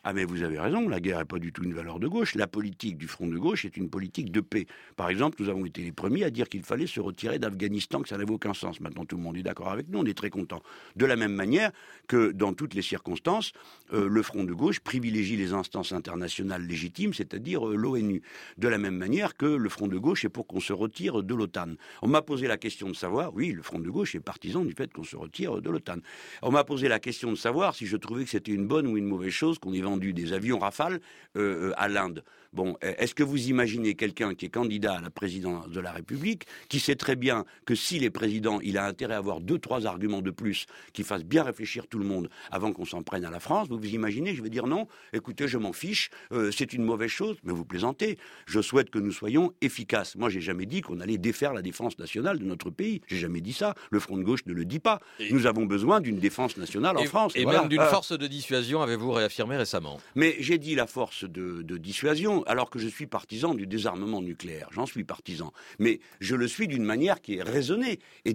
Ah mais vous avez raison, la guerre n'est pas du tout une valeur de gauche. La politique du Front de gauche est une politique de paix. Par exemple, nous avons été les premiers à dire qu'il fallait se retirer d'Afghanistan, que ça n'avait aucun sens. Maintenant, tout le monde est d'accord avec nous, on est très content. De la même manière que dans toutes les circonstances, euh, le Front de gauche privilégie les instances internationales légitimes, c'est-à-dire euh, l'ONU. De la même manière que le Front de gauche est pour qu'on se retire de l'OTAN. On m'a posé la question de savoir, oui, le Front de gauche est partisan du fait qu'on se retire de l'OTAN. On m'a posé la question de savoir si je trouvais que c'était une bonne ou une mauvaise chose qu'on ait des avions Rafale euh, euh, à l'Inde. Bon, euh, est-ce que vous imaginez quelqu'un qui est candidat à la présidence de la République, qui sait très bien que s'il est président, il a intérêt à avoir deux, trois arguments de plus qui fassent bien réfléchir tout le monde avant qu'on s'en prenne à la France? Vous vous imaginez? Je vais dire non, écoutez, je m'en fiche, euh, c'est une mauvaise chose, mais vous plaisantez. Je souhaite que nous soyons efficaces. Moi, j'ai jamais dit qu'on allait défaire la défense nationale de notre pays. J'ai jamais dit ça. Le Front de gauche ne le dit pas. Nous avons besoin d'une défense nationale en Et, France. et Voilà. même d'une Euh, force de dissuasion, avez-vous réaffirmé récemment? Mais j'ai dit la force de, de dissuasion, alors que je suis partisan du désarmement nucléaire. J'en suis partisan. Mais je le suis d'une manière qui est raisonnée et,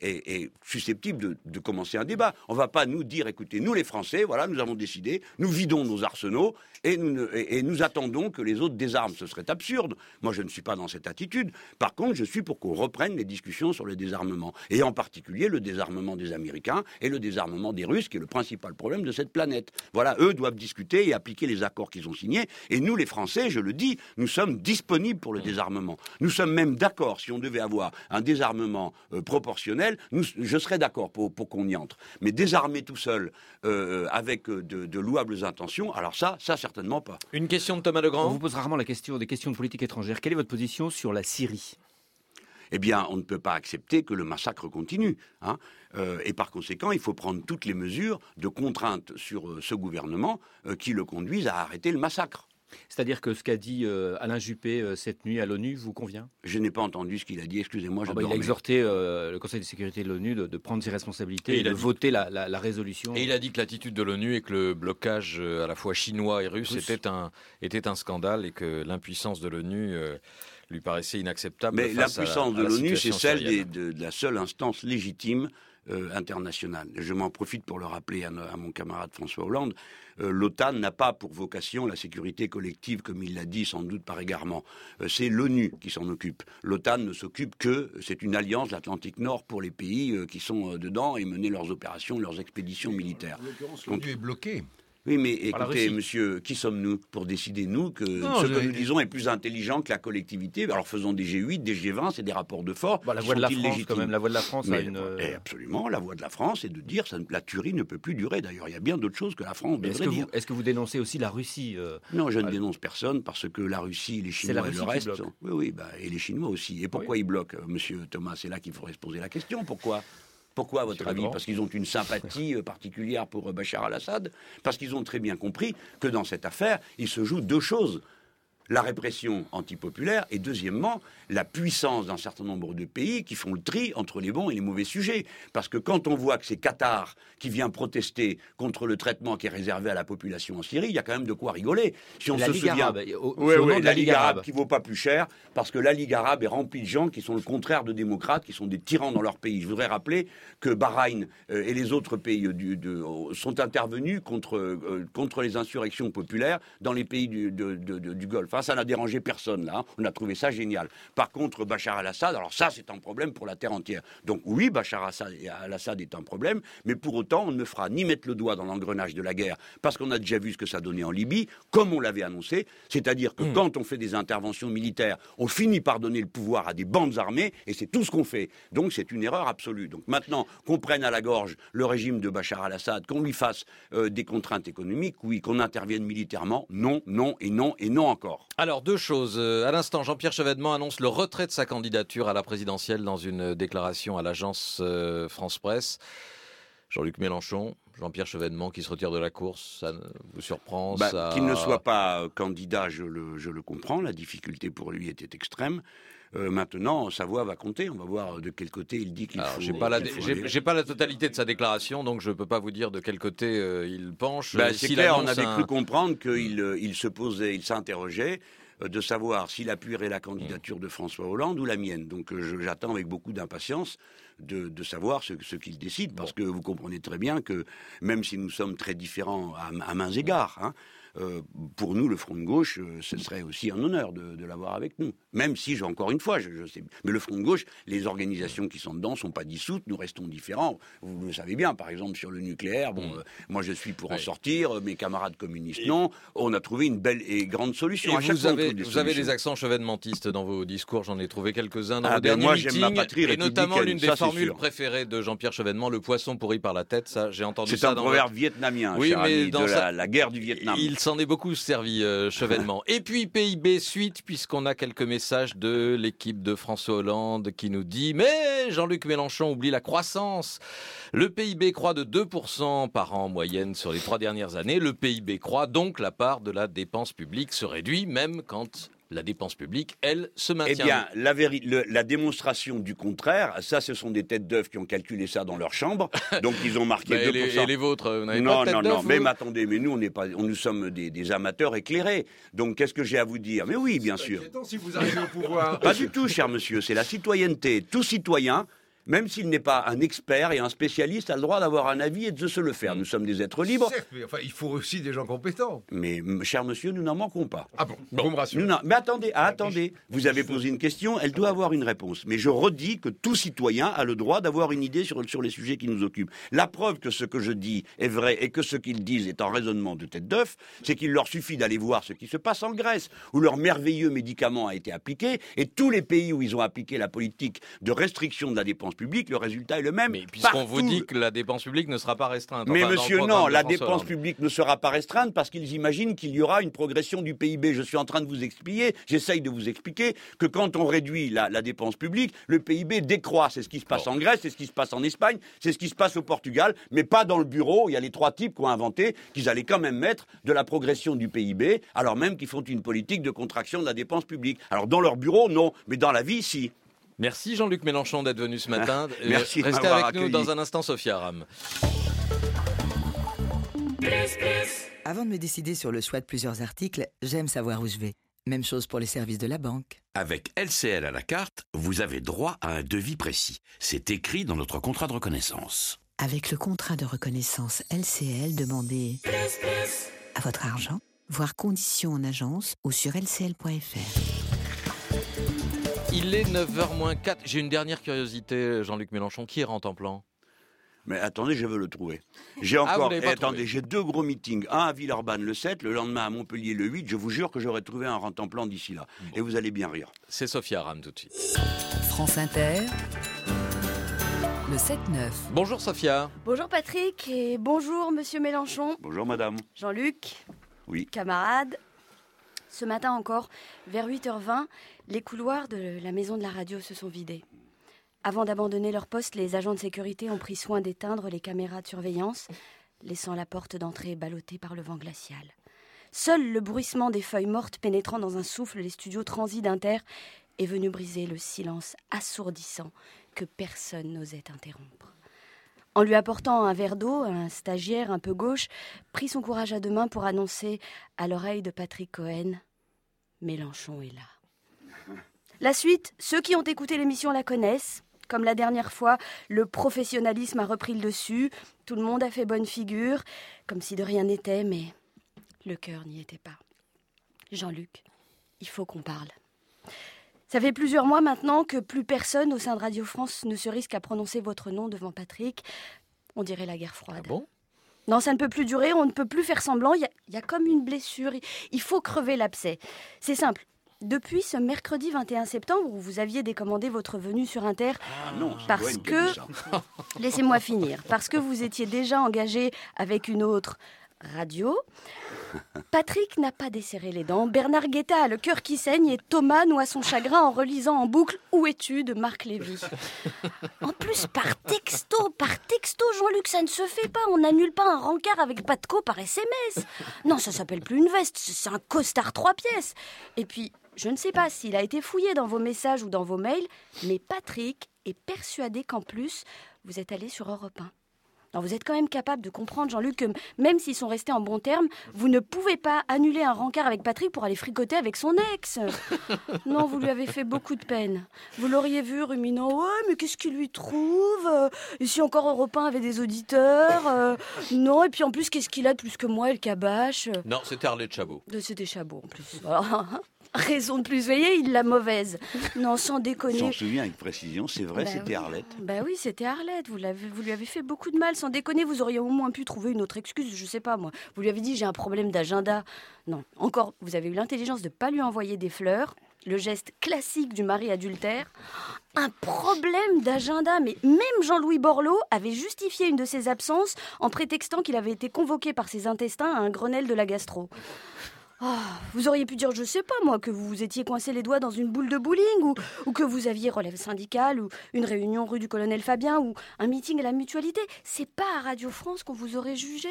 et susceptible de, de commencer un débat. On ne va pas nous dire, écoutez, nous les Français, voilà, nous avons décidé, nous vidons nos arsenaux et nous, attendons que les autres désarment. Ce serait absurde. Moi, je ne suis pas dans cette attitude. Par contre, je suis pour qu'on reprenne les discussions sur le désarmement. Et en particulier le désarmement des Américains et le désarmement des Russes, qui est le principal problème de cette planète. Voilà, eux doivent discuter et appliquer les accords qu'ils ont signés. Et nous, les Français, je le dis, nous sommes disponibles pour le désarmement. Nous sommes même d'accord, si on devait avoir un désarmement euh, proportionnel, je serais d'accord pour, qu'on y entre. Mais désarmer tout seul, euh, avec de, de louables intentions, alors ça, ça certainement pas. Une question de Thomas Legrand. On vous pose rarement la question des questions de politique étrangère. Quelle est votre position sur la Syrie? Eh bien, on ne peut pas accepter que le massacre continue. Hein. Euh, et par conséquent, il faut prendre toutes les mesures de contrainte sur euh, ce gouvernement euh, qui le conduisent à arrêter le massacre. C'est-à-dire que ce qu'a dit Alain Juppé cette nuit à l'ONU vous convient? Je n'ai pas entendu ce qu'il a dit, excusez-moi. Ah bah, il a exhorté le Conseil de sécurité de l'ONU de, prendre ses responsabilités et, de voter la, résolution. Et il a dit que l'attitude de l'ONU et que le blocage à la fois chinois et russe, Était, un, était un scandale et que l'impuissance de l'ONU lui paraissait inacceptable. Mais la puissance de l'ONU, c'est celle de, la seule instance légitime euh, internationale. Je m'en profite pour le rappeler à, mon camarade François Hollande. Euh, L'OTAN n'a pas pour vocation la sécurité collective, comme il l'a dit sans doute par égarement. Euh, c'est l'ONU qui s'en occupe. L'OTAN ne s'occupe que, c'est une alliance de l'Atlantique Nord pour les pays qui sont dedans et mener leurs opérations, leurs expéditions militaires. l'ONU est bloqué. Oui, mais écoutez, monsieur, qui sommes-nous pour décider, nous, que ce que nous disons est plus intelligent que la collectivité? Alors faisons des G8, des G20, c'est des rapports de force. Bah, la voix de la France, quand même, la voix de la France a une. Eh, absolument, la voix de la France est de dire ça, la tuerie ne peut plus durer. D'ailleurs, il y a bien d'autres choses que la France devrait que dire. Est-ce que vous dénoncez aussi la Russie euh, Non, je ne dénonce personne parce que la Russie, les Chinois et le reste. Oui, oui, bah, et les Chinois aussi. Et pourquoi ils bloquent, euh, monsieur Thomas? C'est là qu'il faudrait se poser la question. Pourquoi? Pourquoi, à votre avis Parce qu'ils ont une sympathie euh, particulière pour euh, Bachar al-Assad Parce qu'ils ont très bien compris que dans cette affaire, il se joue deux choses la répression antipopulaire et deuxièmement la puissance d'un certain nombre de pays qui font le tri entre les bons et les mauvais sujets. Parce que quand on voit que c'est Qatar qui vient protester contre le traitement qui est réservé à la population en Syrie, il y a quand même de quoi rigoler. Si on la se Ligue souvient, arabe, la, Ligue arabe, qui vaut pas plus cher, parce que la Ligue arabe est remplie de gens qui sont le contraire de démocrates, qui sont des tyrans dans leur pays. Je voudrais rappeler que Bahreïn euh, et les autres pays du, de, sont intervenus contre, euh, contre les insurrections populaires dans les pays du, du Golfe ça n'a dérangé personne, là. Hein. On a trouvé ça génial. Par contre, Bachar al-Assad, alors ça, c'est un problème pour la terre entière. Donc oui, Bachar al-Assad est un problème, mais pour autant, on ne fera ni mettre le doigt dans l'engrenage de la guerre, parce qu'on a déjà vu ce que ça donnait en Libye, comme on l'avait annoncé. C'est-à-dire que hmm. quand on fait des interventions militaires, on finit par donner le pouvoir à des bandes armées, et c'est tout ce qu'on fait. Donc c'est une erreur absolue. Donc maintenant, qu'on prenne à la gorge le régime de Bachar al-Assad, qu'on lui fasse euh, des contraintes économiques, oui, qu'on intervienne militairement, non, non et non et non encore. Alors, deux choses. Euh, à l'instant, Jean-Pierre Chevènement annonce le retrait de sa candidature à la présidentielle dans une déclaration à l'agence euh, France Presse. Jean-Luc Mélenchon, Jean-Pierre Chevènement qui se retire de la course, ça vous surprend bah, Qu'il ne soit pas euh, candidat, je le, comprends. La difficulté pour lui était extrême. Maintenant, sa voix va compter. On va voir de quel côté il dit qu'il faut. J'ai pas, la, j'ai, pas la totalité de sa déclaration, donc je ne peux pas vous dire de quel côté il penche. Bah, c'est clair, on avait cru comprendre qu'il il se posait, il s'interrogeait euh, de savoir s'il appuierait la candidature de François Hollande ou la mienne. Donc euh, j'attends avec beaucoup d'impatience de, savoir ce, qu'il décide, parce que vous comprenez très bien que même si nous sommes très différents à, à mains égards, hein, euh, pour nous, le Front de gauche, euh, ce serait aussi un honneur de, l'avoir avec nous. Même si, encore une fois, je, sais, mais le Front de gauche, les organisations qui sont dedans ne sont pas dissoutes, nous restons différents. Vous le savez bien, par exemple, sur le nucléaire, bon, mm. euh, moi je suis pour en sortir, mes camarades communistes non. On a trouvé une belle et grande solution. vous, avez, vous avez, des accents chevènementistes dans vos discours, j'en ai trouvé quelques-uns dans ah vos ben derniers meetings, et notamment l'une des formules préférées de Jean-Pierre Chevènement, le poisson pourri par la tête, ça j'ai entendu ça. C'est un proverbe vietnamien, oui, mais dans de la, guerre du Vietnam s'en est beaucoup servi, euh, Chevènement. Et puis PIB suite, puisqu'on a quelques messages de l'équipe de François Hollande qui nous dit Mais Jean-Luc Mélenchon oublie la croissance. Le PIB croît de 2% par an en moyenne sur les trois dernières années. Le PIB croît, donc la part de la dépense publique se réduit, même quand la dépense publique, elle, se maintient. Eh bien, la, la démonstration du contraire, ça, ce sont des têtes d'œufs qui ont calculé ça dans leur chambre, donc ils ont marqué 2%. Et les, vôtres, vous n'avez pas de Non, non, non, mais attendez, mais nous, on n'est pas, nous sommes des, amateurs éclairés. Donc, qu'est-ce que j'ai à vous dire? Mais oui, bien sûr. si vous arrivez au pouvoir. Pas du tout, cher monsieur, c'est la citoyenneté. Tout citoyen même s'il n'est pas un expert et un spécialiste, a le droit d'avoir un avis et de se le faire. Nous sommes des êtres libres. Certes, mais enfin, il faut aussi des gens compétents. Mais, cher monsieur, nous n'en manquons pas. Ah bon, vous me rassurez. Mais attendez, ah, attendez. Vous avez posé une question, elle doit avoir une réponse. Mais je redis que tout citoyen a le droit d'avoir une idée sur, sur les sujets qui nous occupent. La preuve que ce que je dis est vrai et que ce qu'ils disent est un raisonnement de tête d'œuf, c'est qu'il leur suffit d'aller voir ce qui se passe en Grèce, où leur merveilleux médicament a été appliqué, et tous les pays où ils ont appliqué la politique de restriction de la dépense publique, le résultat est le même. Puisqu'on vous dit que la dépense publique ne sera pas restreinte. Mais Enfin, monsieur, non, la dépense Hollande. publique ne sera pas restreinte parce qu'ils imaginent qu'il y aura une progression du PIB. Je suis en train de vous expliquer, j'essaye de vous expliquer que quand on réduit la, la dépense publique, le PIB décroît. C'est ce qui se passe en Grèce, c'est ce qui se passe en Espagne, c'est ce qui se passe au Portugal, mais pas dans le bureau. Il y a les trois types qui ont inventé qu'ils allaient quand même mettre de la progression du PIB, alors même qu'ils font une politique de contraction de la dépense publique. Alors dans leur bureau, non, mais dans la vie, si. Merci Jean-Luc Mélenchon d'être venu ce matin. Euh, Merci de Restez avec nous dans un instant, Sophia Ram. Avant de me décider sur le choix de plusieurs articles, j'aime savoir où je vais. Même chose pour les services de la banque. Avec LCL à la carte, vous avez droit à un devis précis. C'est écrit dans notre contrat de reconnaissance. Avec le contrat de reconnaissance LCL, demandez à votre argent, voir conditions en agence ou sur lcl.fr. Il est 9h 4. J'ai une dernière curiosité, Jean-Luc Mélenchon. Qui rentre en plan? Mais attendez, je veux le trouver. J'ai Ah, encore. eh, attendez, j'ai deux gros meetings. Un à Villeurbanne le 7, le lendemain à Montpellier le 8. Je vous jure que j'aurai trouvé un rentemplan d'ici là. Et vous allez bien rire. C'est Sophia Ram tout de suite. France Inter, le 7-9. Bonjour Sophia. Bonjour Patrick et bonjour Monsieur Mélenchon, Bonjour madame. Jean-Luc, Oui. camarades. Ce matin encore, vers 8h20, les couloirs de la maison de la radio se sont vidés. Avant d'abandonner leur poste, les agents de sécurité ont pris soin d'éteindre les caméras de surveillance, laissant la porte d'entrée ballottée par le vent glacial. Seul le bruissement des feuilles mortes pénétrant dans un souffle les studios transis d'Inter est venu briser le silence assourdissant que personne n'osait interrompre. En lui apportant un verre d'eau, un stagiaire un peu gauche prit son courage à deux mains pour annoncer à l'oreille de Patrick Cohen Mélenchon est là. La suite, ceux qui ont écouté l'émission la connaissent. Comme la dernière fois, le professionnalisme a repris le dessus. Tout le monde a fait bonne figure, comme si de rien n'était, mais le cœur n'y était pas. Jean-Luc, il faut qu'on parle. Ça fait plusieurs mois maintenant que plus personne au sein de Radio France ne se risque à prononcer votre nom devant Patrick. On dirait la guerre froide. bon? Non, ça ne peut plus durer, on ne peut plus faire semblant. Il y y a comme une blessure. Il- Il faut crever l'abcès. C'est simple. Depuis ce mercredi 21 septembre où vous aviez décommandé votre venue sur Inter, Ah non, parce que. Laissez-moi finir. Parce que vous étiez déjà engagé avec une autre radio, Patrick n'a pas desserré les dents, Bernard Guetta a le cœur qui saigne et Thomas noie son chagrin en relisant en boucle Où es-tu de Marc Lévy. En plus, par texto, par texto, Jean-Luc, ça ne se fait pas. On n'annule pas un rencard avec Patco par SMS. Non, ça s'appelle plus une veste, c'est un costard trois pièces. Et puis, je ne sais pas s'il a été fouillé dans vos messages ou dans vos mails, mais Patrick est persuadé qu'en plus, vous êtes allé sur Europe 1. Alors vous êtes quand même capable de comprendre, Jean-Luc, que même s'ils sont restés en bons termes, vous ne pouvez pas annuler un rencard avec Patrick pour aller fricoter avec son ex. Non, vous lui avez fait beaucoup de peine. Vous l'auriez vu ruminant, ouais, mais qu'est-ce qu'il lui trouve Euh, Et si encore Europe 1 avait des auditeurs Euh, Non, et puis en plus, qu'est-ce qu'il a de plus que moi, le cabache Non, c'était Arlette Chabot. C'était Chabot en plus. Alors, raison de plus, vous voyez, il l'a mauvaise. Non, sans déconner. souvient avec précision, c'est vrai, Bah c'était oui. Arlette. Bah oui, c'était Arlette. Vous, l'avez- vous lui avez fait beaucoup de mal. Sans déconner, vous auriez au moins pu trouver une autre excuse. Je sais pas, moi. Vous lui avez dit j'ai un problème d'agenda. Non, encore, vous avez eu l'intelligence de pas lui envoyer des fleurs. Le geste classique du mari adultère. Un problème d'agenda. Mais même Jean-Louis Borloo avait justifié une de ses absences en prétextant qu'il avait été convoqué par ses intestins à un Grenelle de la gastro. Ah, vous auriez pu dire, je sais pas moi, que vous vous étiez coincé les doigts dans une boule de bowling, ou, que vous aviez relève syndicale, ou une réunion rue du colonel Fabien, ou un meeting à la mutualité. C'est pas à Radio France qu'on vous aurait jugé.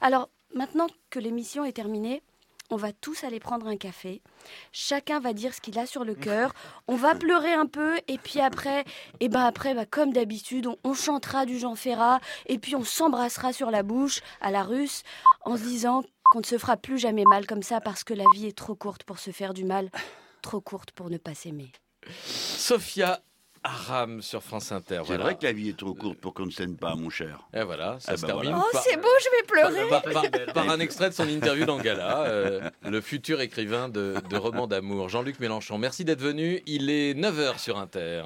Alors, maintenant que l'émission est terminée, on va tous aller prendre un café. Chacun va dire ce qu'il a sur le cœur. On va pleurer un peu, et puis après, et ben après, bah, comme d'habitude, on, on chantera du Jean Ferrat, et puis on s'embrassera sur la bouche à la russe, en se disant qu'on ne se fera plus jamais mal comme ça parce que la vie est trop courte pour se faire du mal, trop courte pour ne pas s'aimer. Sophia, Aram sur France Inter. C'est vrai que la vie est trop courte pour qu'on ne s'aime pas, mon cher. Et voilà, ça Ah se bah termine. voilà. Oh, c'est beau, je vais pleurer. Par, par- par un extrait de son interview dans Gala, euh, le futur écrivain de, de romans d'amour, Jean-Luc Mélenchon. Merci d'être venu. Il est 9h sur Inter.